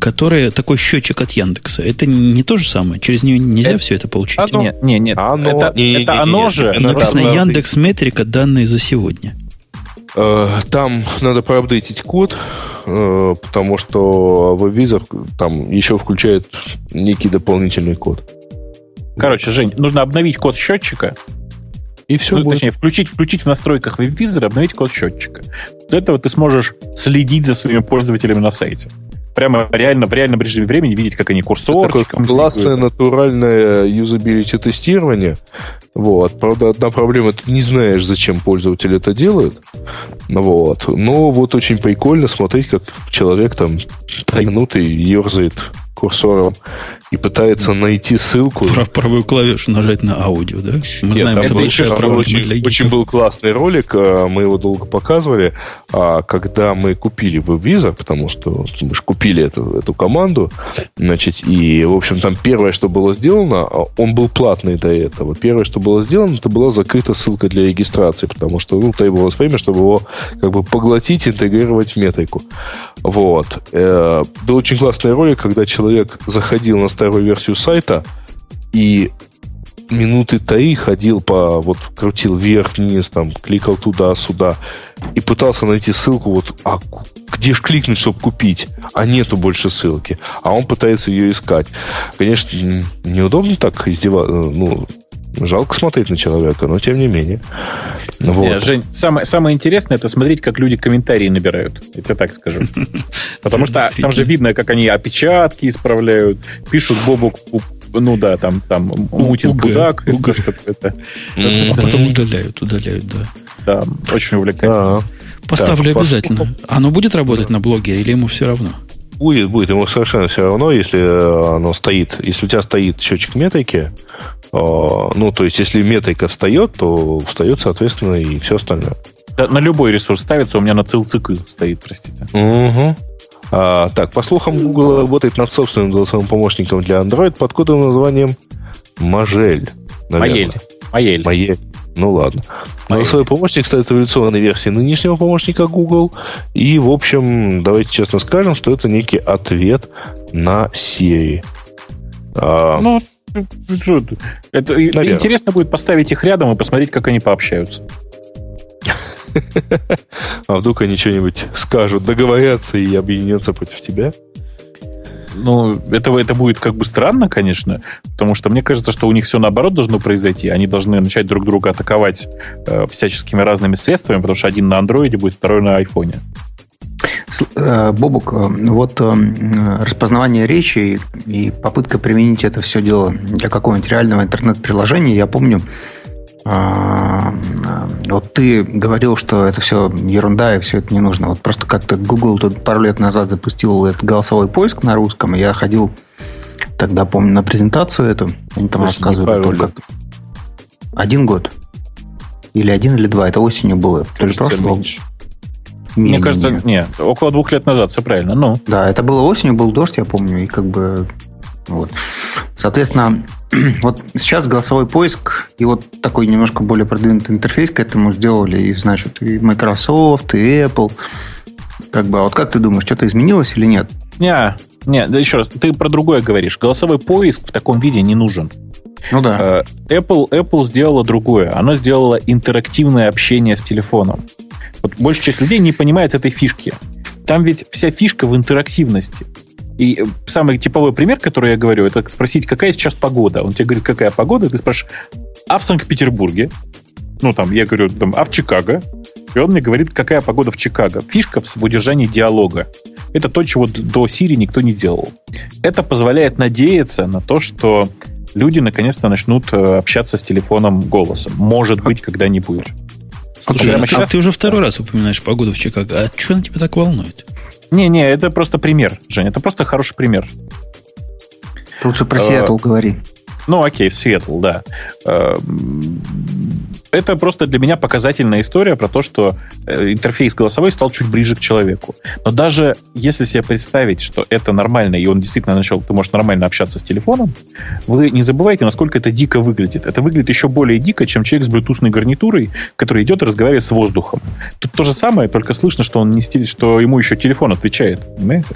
которая такой счетчик от Яндекса. Это не то же самое. Через нее нельзя это, все это получить. Оно, нет, нет, нет. Оно, это, не, это оно же. Написано Яндекс Метрика, данные за сегодня. Э, там надо проапдейтить код, э, потому что WebVisor там еще включает некий дополнительный код. Короче, Жень, нужно обновить код счетчика. И все. Ну, точнее, включить, включить в настройках веб-визора, обновить код счетчика. Для этого ты сможешь следить за своими пользователями на сайте прямо реально в реальном режиме времени видеть, как они курсорчиком... Классное натуральное юзабилити тестирование. Вот. Правда, одна проблема, ты не знаешь, зачем пользователь это делает. Вот. Но вот очень прикольно смотреть, как человек там минуты ерзает курсором и пытается найти ссылку. Прав, правую клавишу нажать на аудио, да? Мы Нет, знаем, это проблема очень, для очень был классный ролик, а, мы его долго показывали, а, когда мы купили WebVisor, потому что мы же купили эту, эту команду, значит, и, в общем, там первое, что было сделано, а, он был платный до этого. Первое, что было сделано, это была закрыта ссылка для регистрации, потому что, ну, требовалось время, чтобы его как бы поглотить, интегрировать в метрику. Вот. Э, был очень классный ролик, когда человек заходил на старую версию сайта и минуты три ходил по, вот, крутил вверх-вниз, там, кликал туда-суда и пытался найти ссылку, вот, а где ж кликнуть, чтобы купить? А нету больше ссылки. А он пытается ее искать. Конечно, неудобно так издеваться, ну, Жалко смотреть на человека, но тем не менее. Вот. Нет, Жень, самое, самое интересное это смотреть, как люди комментарии набирают. Я так скажу. Потому что там же видно, как они опечатки исправляют, пишут Бобу ну да, там, там мутил Будак, что это. А потом удаляют, удаляют, да. Да, очень увлекательно. Поставлю обязательно. Оно будет работать на блогере или ему все равно? Будет, будет. Ему совершенно все равно, если оно стоит. Если у тебя стоит счетчик метрики, а, ну, то есть, если метрика встает, то встает, соответственно, и все остальное. Да, на любой ресурс ставится, у меня на цикл стоит, простите. Угу. А, так, по слухам, Google работает над собственным голосовым помощником для Android под кодовым названием Мажель. Маель. Маель. Маель. Ну ладно. Голосовой помощник ставит эволюционной версии нынешнего помощника Google. И, в общем, давайте честно скажем, что это некий ответ на Siri. А, ну, это Наверное. интересно будет поставить их рядом и посмотреть, как они пообщаются. А вдруг они что-нибудь скажут, договорятся и объединятся против тебя? Ну, это, это будет как бы странно, конечно, потому что мне кажется, что у них все наоборот должно произойти. Они должны начать друг друга атаковать э, всяческими разными средствами, потому что один на андроиде будет, второй на айфоне. Э, Бобук, э, вот э, распознавание речи и попытка применить это все дело для какого-нибудь реального интернет-приложения, я помню, вот ты говорил, что это все ерунда и все это не нужно. Вот просто как-то Google тут пару лет назад запустил этот голосовой поиск на русском, и я ходил тогда, помню, на презентацию эту. Они там рассказывали только... Один год. Или один, или два. Это осенью было. То ли прошлого. Меньше. Мне кажется, нет, около двух лет назад, все правильно. Ну. Да, это было осенью, был дождь, я помню, и как бы вот. Соответственно, вот сейчас голосовой поиск и вот такой немножко более продвинутый интерфейс к этому сделали, и, значит, и Microsoft, и Apple. Как бы, а вот как ты думаешь, что-то изменилось или нет? Не, не, да еще раз, ты про другое говоришь. Голосовой поиск в таком виде не нужен. Ну да. Э, Apple, Apple сделала другое. Она сделала интерактивное общение с телефоном. Вот большая часть людей не понимает этой фишки. Там ведь вся фишка в интерактивности. И э, самый типовой пример, который я говорю, это спросить, какая сейчас погода. Он тебе говорит, какая погода, ты спрашиваешь, а в Санкт-Петербурге? Ну, там, я говорю, там, а в Чикаго? И он мне говорит, какая погода в Чикаго. Фишка в удержании диалога. Это то, чего до Сирии никто не делал. Это позволяет надеяться на то, что люди наконец-то начнут э, общаться с телефоном голосом. Может быть, когда-нибудь. Слушай, а ты, ты уже второй раз упоминаешь погоду в Чикаго. А что она тебя так волнует? Не-не, это просто пример, Женя. Это просто хороший пример. Ты лучше про Сиэтл говори. Ну, окей, Сиэтл, да. Это просто для меня показательная история про то, что э, интерфейс голосовой стал чуть ближе к человеку. Но даже если себе представить, что это нормально, и он действительно начал, ты можешь нормально общаться с телефоном, вы не забывайте, насколько это дико выглядит. Это выглядит еще более дико, чем человек с блютусной гарнитурой, который идет и разговаривает с воздухом. Тут то же самое, только слышно, что он не стиль, что ему еще телефон отвечает. Понимаете?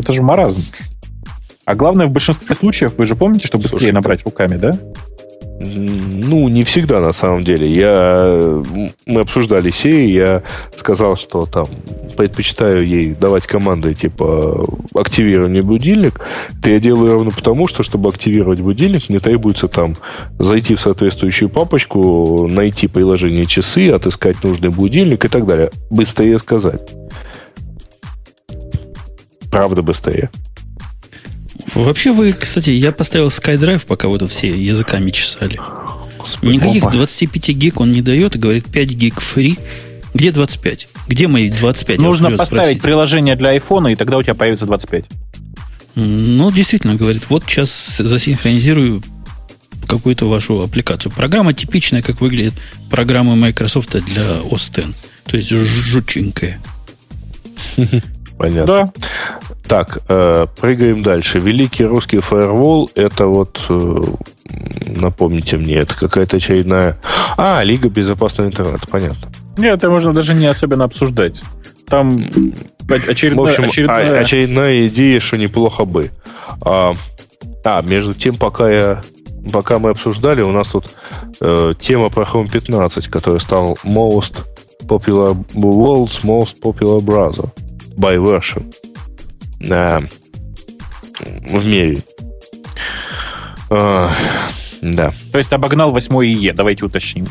Это же маразм. А главное, в большинстве случаев, вы же помните, что быстрее Слушай, набрать руками, да? Ну, не всегда, на самом деле. Я, мы обсуждали сей, я сказал, что там предпочитаю ей давать команды типа активирование будильник. Это я делаю ровно потому, что чтобы активировать будильник, мне требуется там зайти в соответствующую папочку, найти приложение часы, отыскать нужный будильник и так далее. Быстрее сказать. Правда быстрее. Вообще вы, кстати, я поставил SkyDrive, пока вы тут все языками чесали. Господи, Никаких опа. 25 гиг он не дает и говорит 5 гиг free. Где 25? Где мои 25? Нужно поставить спросить. приложение для iPhone, и тогда у тебя появится 25. Ну, действительно, говорит, вот сейчас засинхронизирую какую-то вашу аппликацию. Программа типичная, как выглядит программа Microsoft для OS X. То есть жутченькая. Понятно. Да. Так, э, прыгаем дальше. Великий русский фаервол это вот, э, напомните мне, это какая-то очередная... А, Лига безопасного интернета, понятно. Нет, это можно даже не особенно обсуждать. Там очередная, В общем, очередная... очередная идея, что неплохо бы. А, а, между тем, пока я пока мы обсуждали, у нас тут э, тема про Chrome 15, который стал most popular world's most popular browser by version э, в мире. Э, да. То есть обогнал 8 ИЕ, давайте уточним.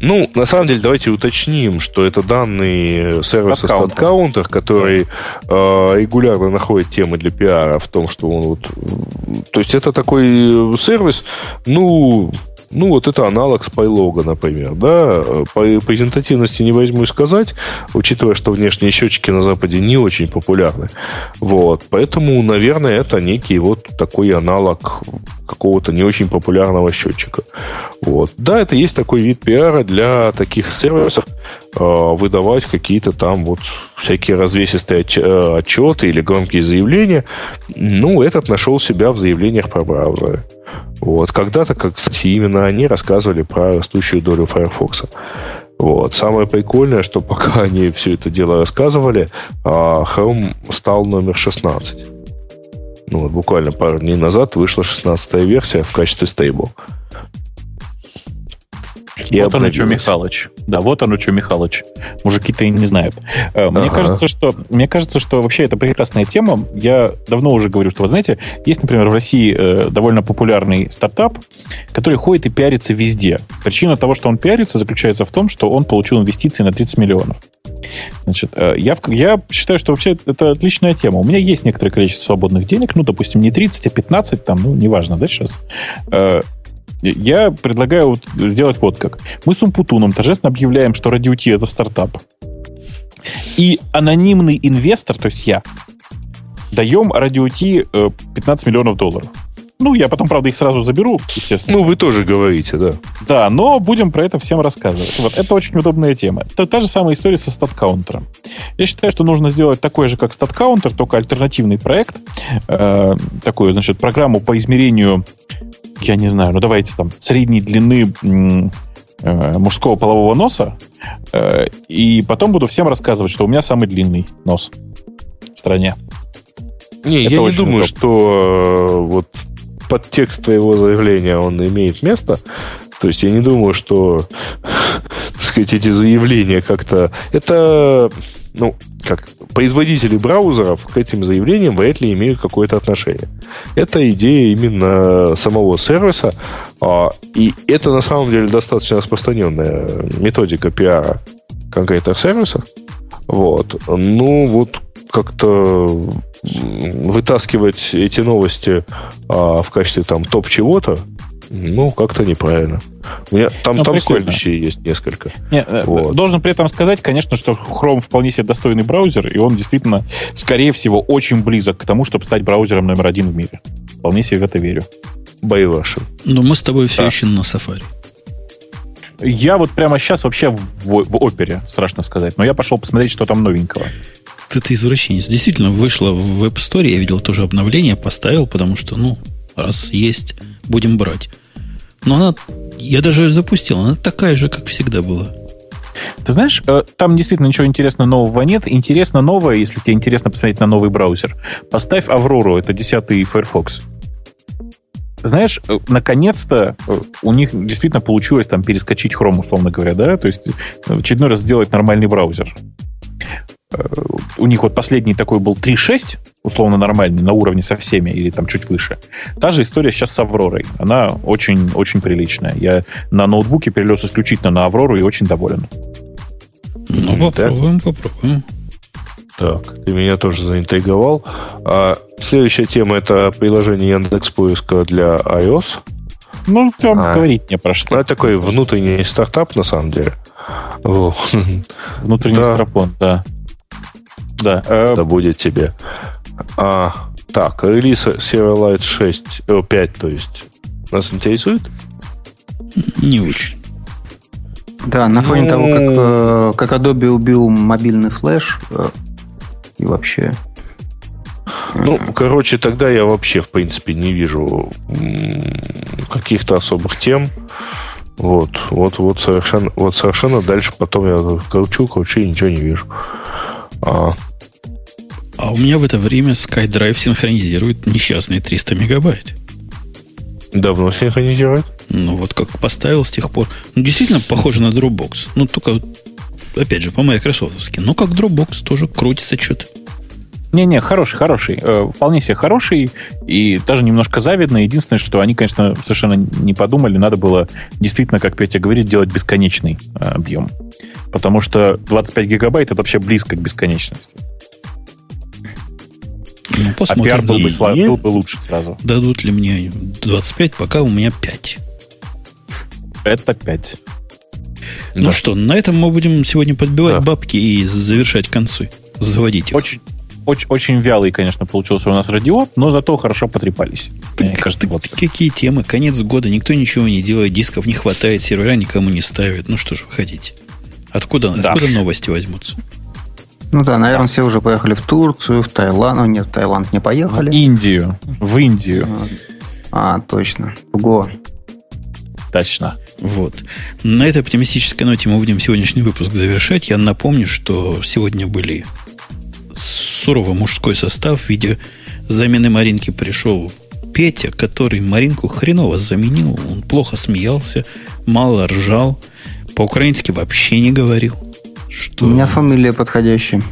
Ну, на самом деле, давайте уточним, что это данные сервиса StatCounter, который э, регулярно находит темы для пиара в том, что он вот... То есть это такой сервис, ну, ну, вот это аналог спайлога, например. Да? По презентативности не возьму сказать, учитывая, что внешние счетчики на Западе не очень популярны. Вот. Поэтому, наверное, это некий вот такой аналог какого-то не очень популярного счетчика. Вот. Да, это есть такой вид пиара для таких сервисов, выдавать какие-то там вот всякие развесистые э, отчеты или громкие заявления. Ну, этот нашел себя в заявлениях про браузеры. Вот. Когда-то, как, кстати, именно они рассказывали про растущую долю Firefox. Вот. Самое прикольное, что пока они все это дело рассказывали, а, Chrome стал номер 16. Ну, вот буквально пару дней назад вышла 16 версия в качестве стейбл. И вот оно что, Михалыч. Да, вот оно что, Михалыч. Мужики-то и не знают. Э, мне, ага. кажется, что, мне кажется, что вообще это прекрасная тема. Я давно уже говорю, что, вы знаете, есть, например, в России э, довольно популярный стартап, который ходит и пиарится везде. Причина того, что он пиарится, заключается в том, что он получил инвестиции на 30 миллионов. Значит, э, я, я считаю, что вообще это отличная тема. У меня есть некоторое количество свободных денег, ну, допустим, не 30, а 15, там, ну, неважно, да, сейчас. Я предлагаю вот сделать вот как. Мы с Умпутуном торжественно объявляем, что T это стартап. И анонимный инвестор, то есть я, даем T 15 миллионов долларов. Ну, я потом, правда, их сразу заберу, естественно. Ну, вы тоже говорите, да. Да, но будем про это всем рассказывать. Вот, это очень удобная тема. Это та же самая история со статкаунтером. Я считаю, что нужно сделать такой же, как статкаунтер, только альтернативный проект. Э, такую, значит, программу по измерению я не знаю, ну давайте там средней длины э, мужского полового носа, э, и потом буду всем рассказывать, что у меня самый длинный нос в стране. Не, Это я не думаю, удобно. что э, вот под текст твоего заявления он имеет место. То есть я не думаю, что, так сказать, эти заявления как-то... Это ну, как производители браузеров к этим заявлениям вряд ли имеют какое-то отношение. Это идея именно самого сервиса, а, и это на самом деле достаточно распространенная методика пиара конкретных сервисов. Вот. Ну, вот как-то вытаскивать эти новости а, в качестве там топ чего-то, Ну, как-то неправильно. У меня там, ну, там следующие есть несколько. Не, э, вот. Должен при этом сказать, конечно, что Chrome вполне себе достойный браузер, и он действительно, скорее всего, очень близок к тому, чтобы стать браузером номер один в мире. Вполне себе в это верю. Бои ваши. Но мы с тобой все да. еще на Safari. Я вот прямо сейчас вообще в, в опере, страшно сказать. Но я пошел посмотреть, что там новенького. Ты, ты извращенец. Действительно, вышло в App Store, я видел тоже обновление, поставил, потому что, ну, раз есть, будем брать. Но она, я даже ее запустил, она такая же, как всегда была. Ты знаешь, э, там действительно ничего интересного нового нет. Интересно новое, если тебе интересно посмотреть на новый браузер. Поставь Аврору, это 10 Firefox. Знаешь, э, наконец-то э, у них действительно получилось там перескочить Chrome, условно говоря, да? То есть в очередной раз сделать нормальный браузер. У них вот последний такой был 3.6, условно нормальный, на уровне со всеми, или там чуть выше. Та же история сейчас с Авророй. Она очень-очень приличная. Я на ноутбуке перелез исключительно на Аврору и очень доволен. Ну, попробуем, так. попробуем. Так, ты меня тоже заинтриговал. А, следующая тема это приложение Яндекс Поиска для iOS. Ну, там а, говорить не про что. Это такой внутренний стартап, на самом деле. Внутренний да. стропон, да. Да. Это будет тебе. А, так, релиз Silverlight 6, 5, то есть. Нас интересует? Не очень. Да, на фоне ну... того, как, э, как Adobe убил мобильный флеш э, и вообще. Ну, короче, тогда я вообще, в принципе, не вижу каких-то особых тем. Вот, вот, вот совершенно, вот совершенно дальше потом я кручу, кручу и ничего не вижу. А, а у меня в это время SkyDrive синхронизирует несчастные 300 мегабайт. Давно синхронизирует? Ну, вот как поставил с тех пор. Ну, действительно похоже на Dropbox. Ну, только, опять же, по майкрософтовски. Но как Dropbox тоже крутится что-то. Не-не, хороший, хороший. Э, вполне себе хороший и даже немножко завидно. Единственное, что они, конечно, совершенно не подумали. Надо было действительно, как Петя говорит, делать бесконечный э, объем. Потому что 25 гигабайт это вообще близко к бесконечности. Ну, посмотрим. А пиар был бы, слав... был бы лучше сразу. Дадут ли мне 25, пока у меня 5. Это 5. Ну да. что, на этом мы будем сегодня подбивать да. бабки и завершать концы. Заводить их. Очень, очень, очень вялый, конечно, получился у нас радио, но зато хорошо потрепались. Так, Мне кажется, вот. Какие темы? Конец года, никто ничего не делает, дисков не хватает, сервера никому не ставят. Ну что ж вы хотите? Откуда, да. откуда новости возьмутся? Ну да, наверное, все уже поехали в Турцию, в Таиланд. Ну, нет, в Таиланд не поехали. В Индию. В Индию. А, точно. В Го. Точно. Вот. На этой оптимистической ноте мы будем сегодняшний выпуск завершать. Я напомню, что сегодня были суровый мужской состав в виде замены Маринки пришел Петя, который Маринку хреново заменил. Он плохо смеялся, мало ржал, по-украински вообще не говорил. Что... У меня фамилия подходящая.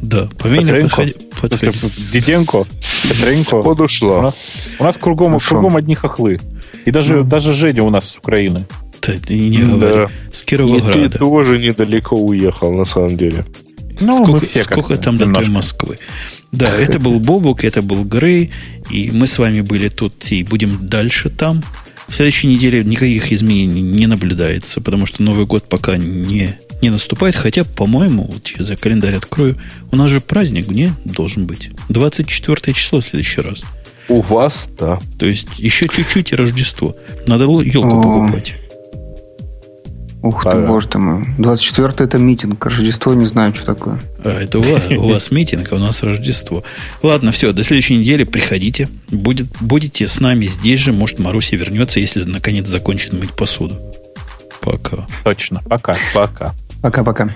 Да, фамилия подходи... подходи... Диденко, Петренко. Подушла. У нас, у нас кругом, кругом одни хохлы. И даже, ну. даже Женя у нас с Украины. Да, не говори. Да. С Кировограда. И ты тоже недалеко уехал, на самом деле. Ну, сколько все сколько там до той Москвы? Да, это был Бобук, это был Грей, и мы с вами были тут и будем дальше там. В следующей неделе никаких изменений не наблюдается, потому что Новый год пока не не наступает, хотя, по-моему, вот я календарь открою, у нас же праздник, не? Должен быть. 24 число в следующий раз. У вас, да. То есть еще чуть-чуть и Рождество. Надо елку покупать. Ух ты, ага. боже ты мой. 24 это митинг, Рождество не знаю, что такое. А, это у вас, у вас митинг, а у нас Рождество. Ладно, все, до следующей недели приходите. Будет, будете с нами здесь же. Может, Маруся вернется, если наконец закончит мыть посуду. Пока. Точно. Пока. Пока. Пока-пока.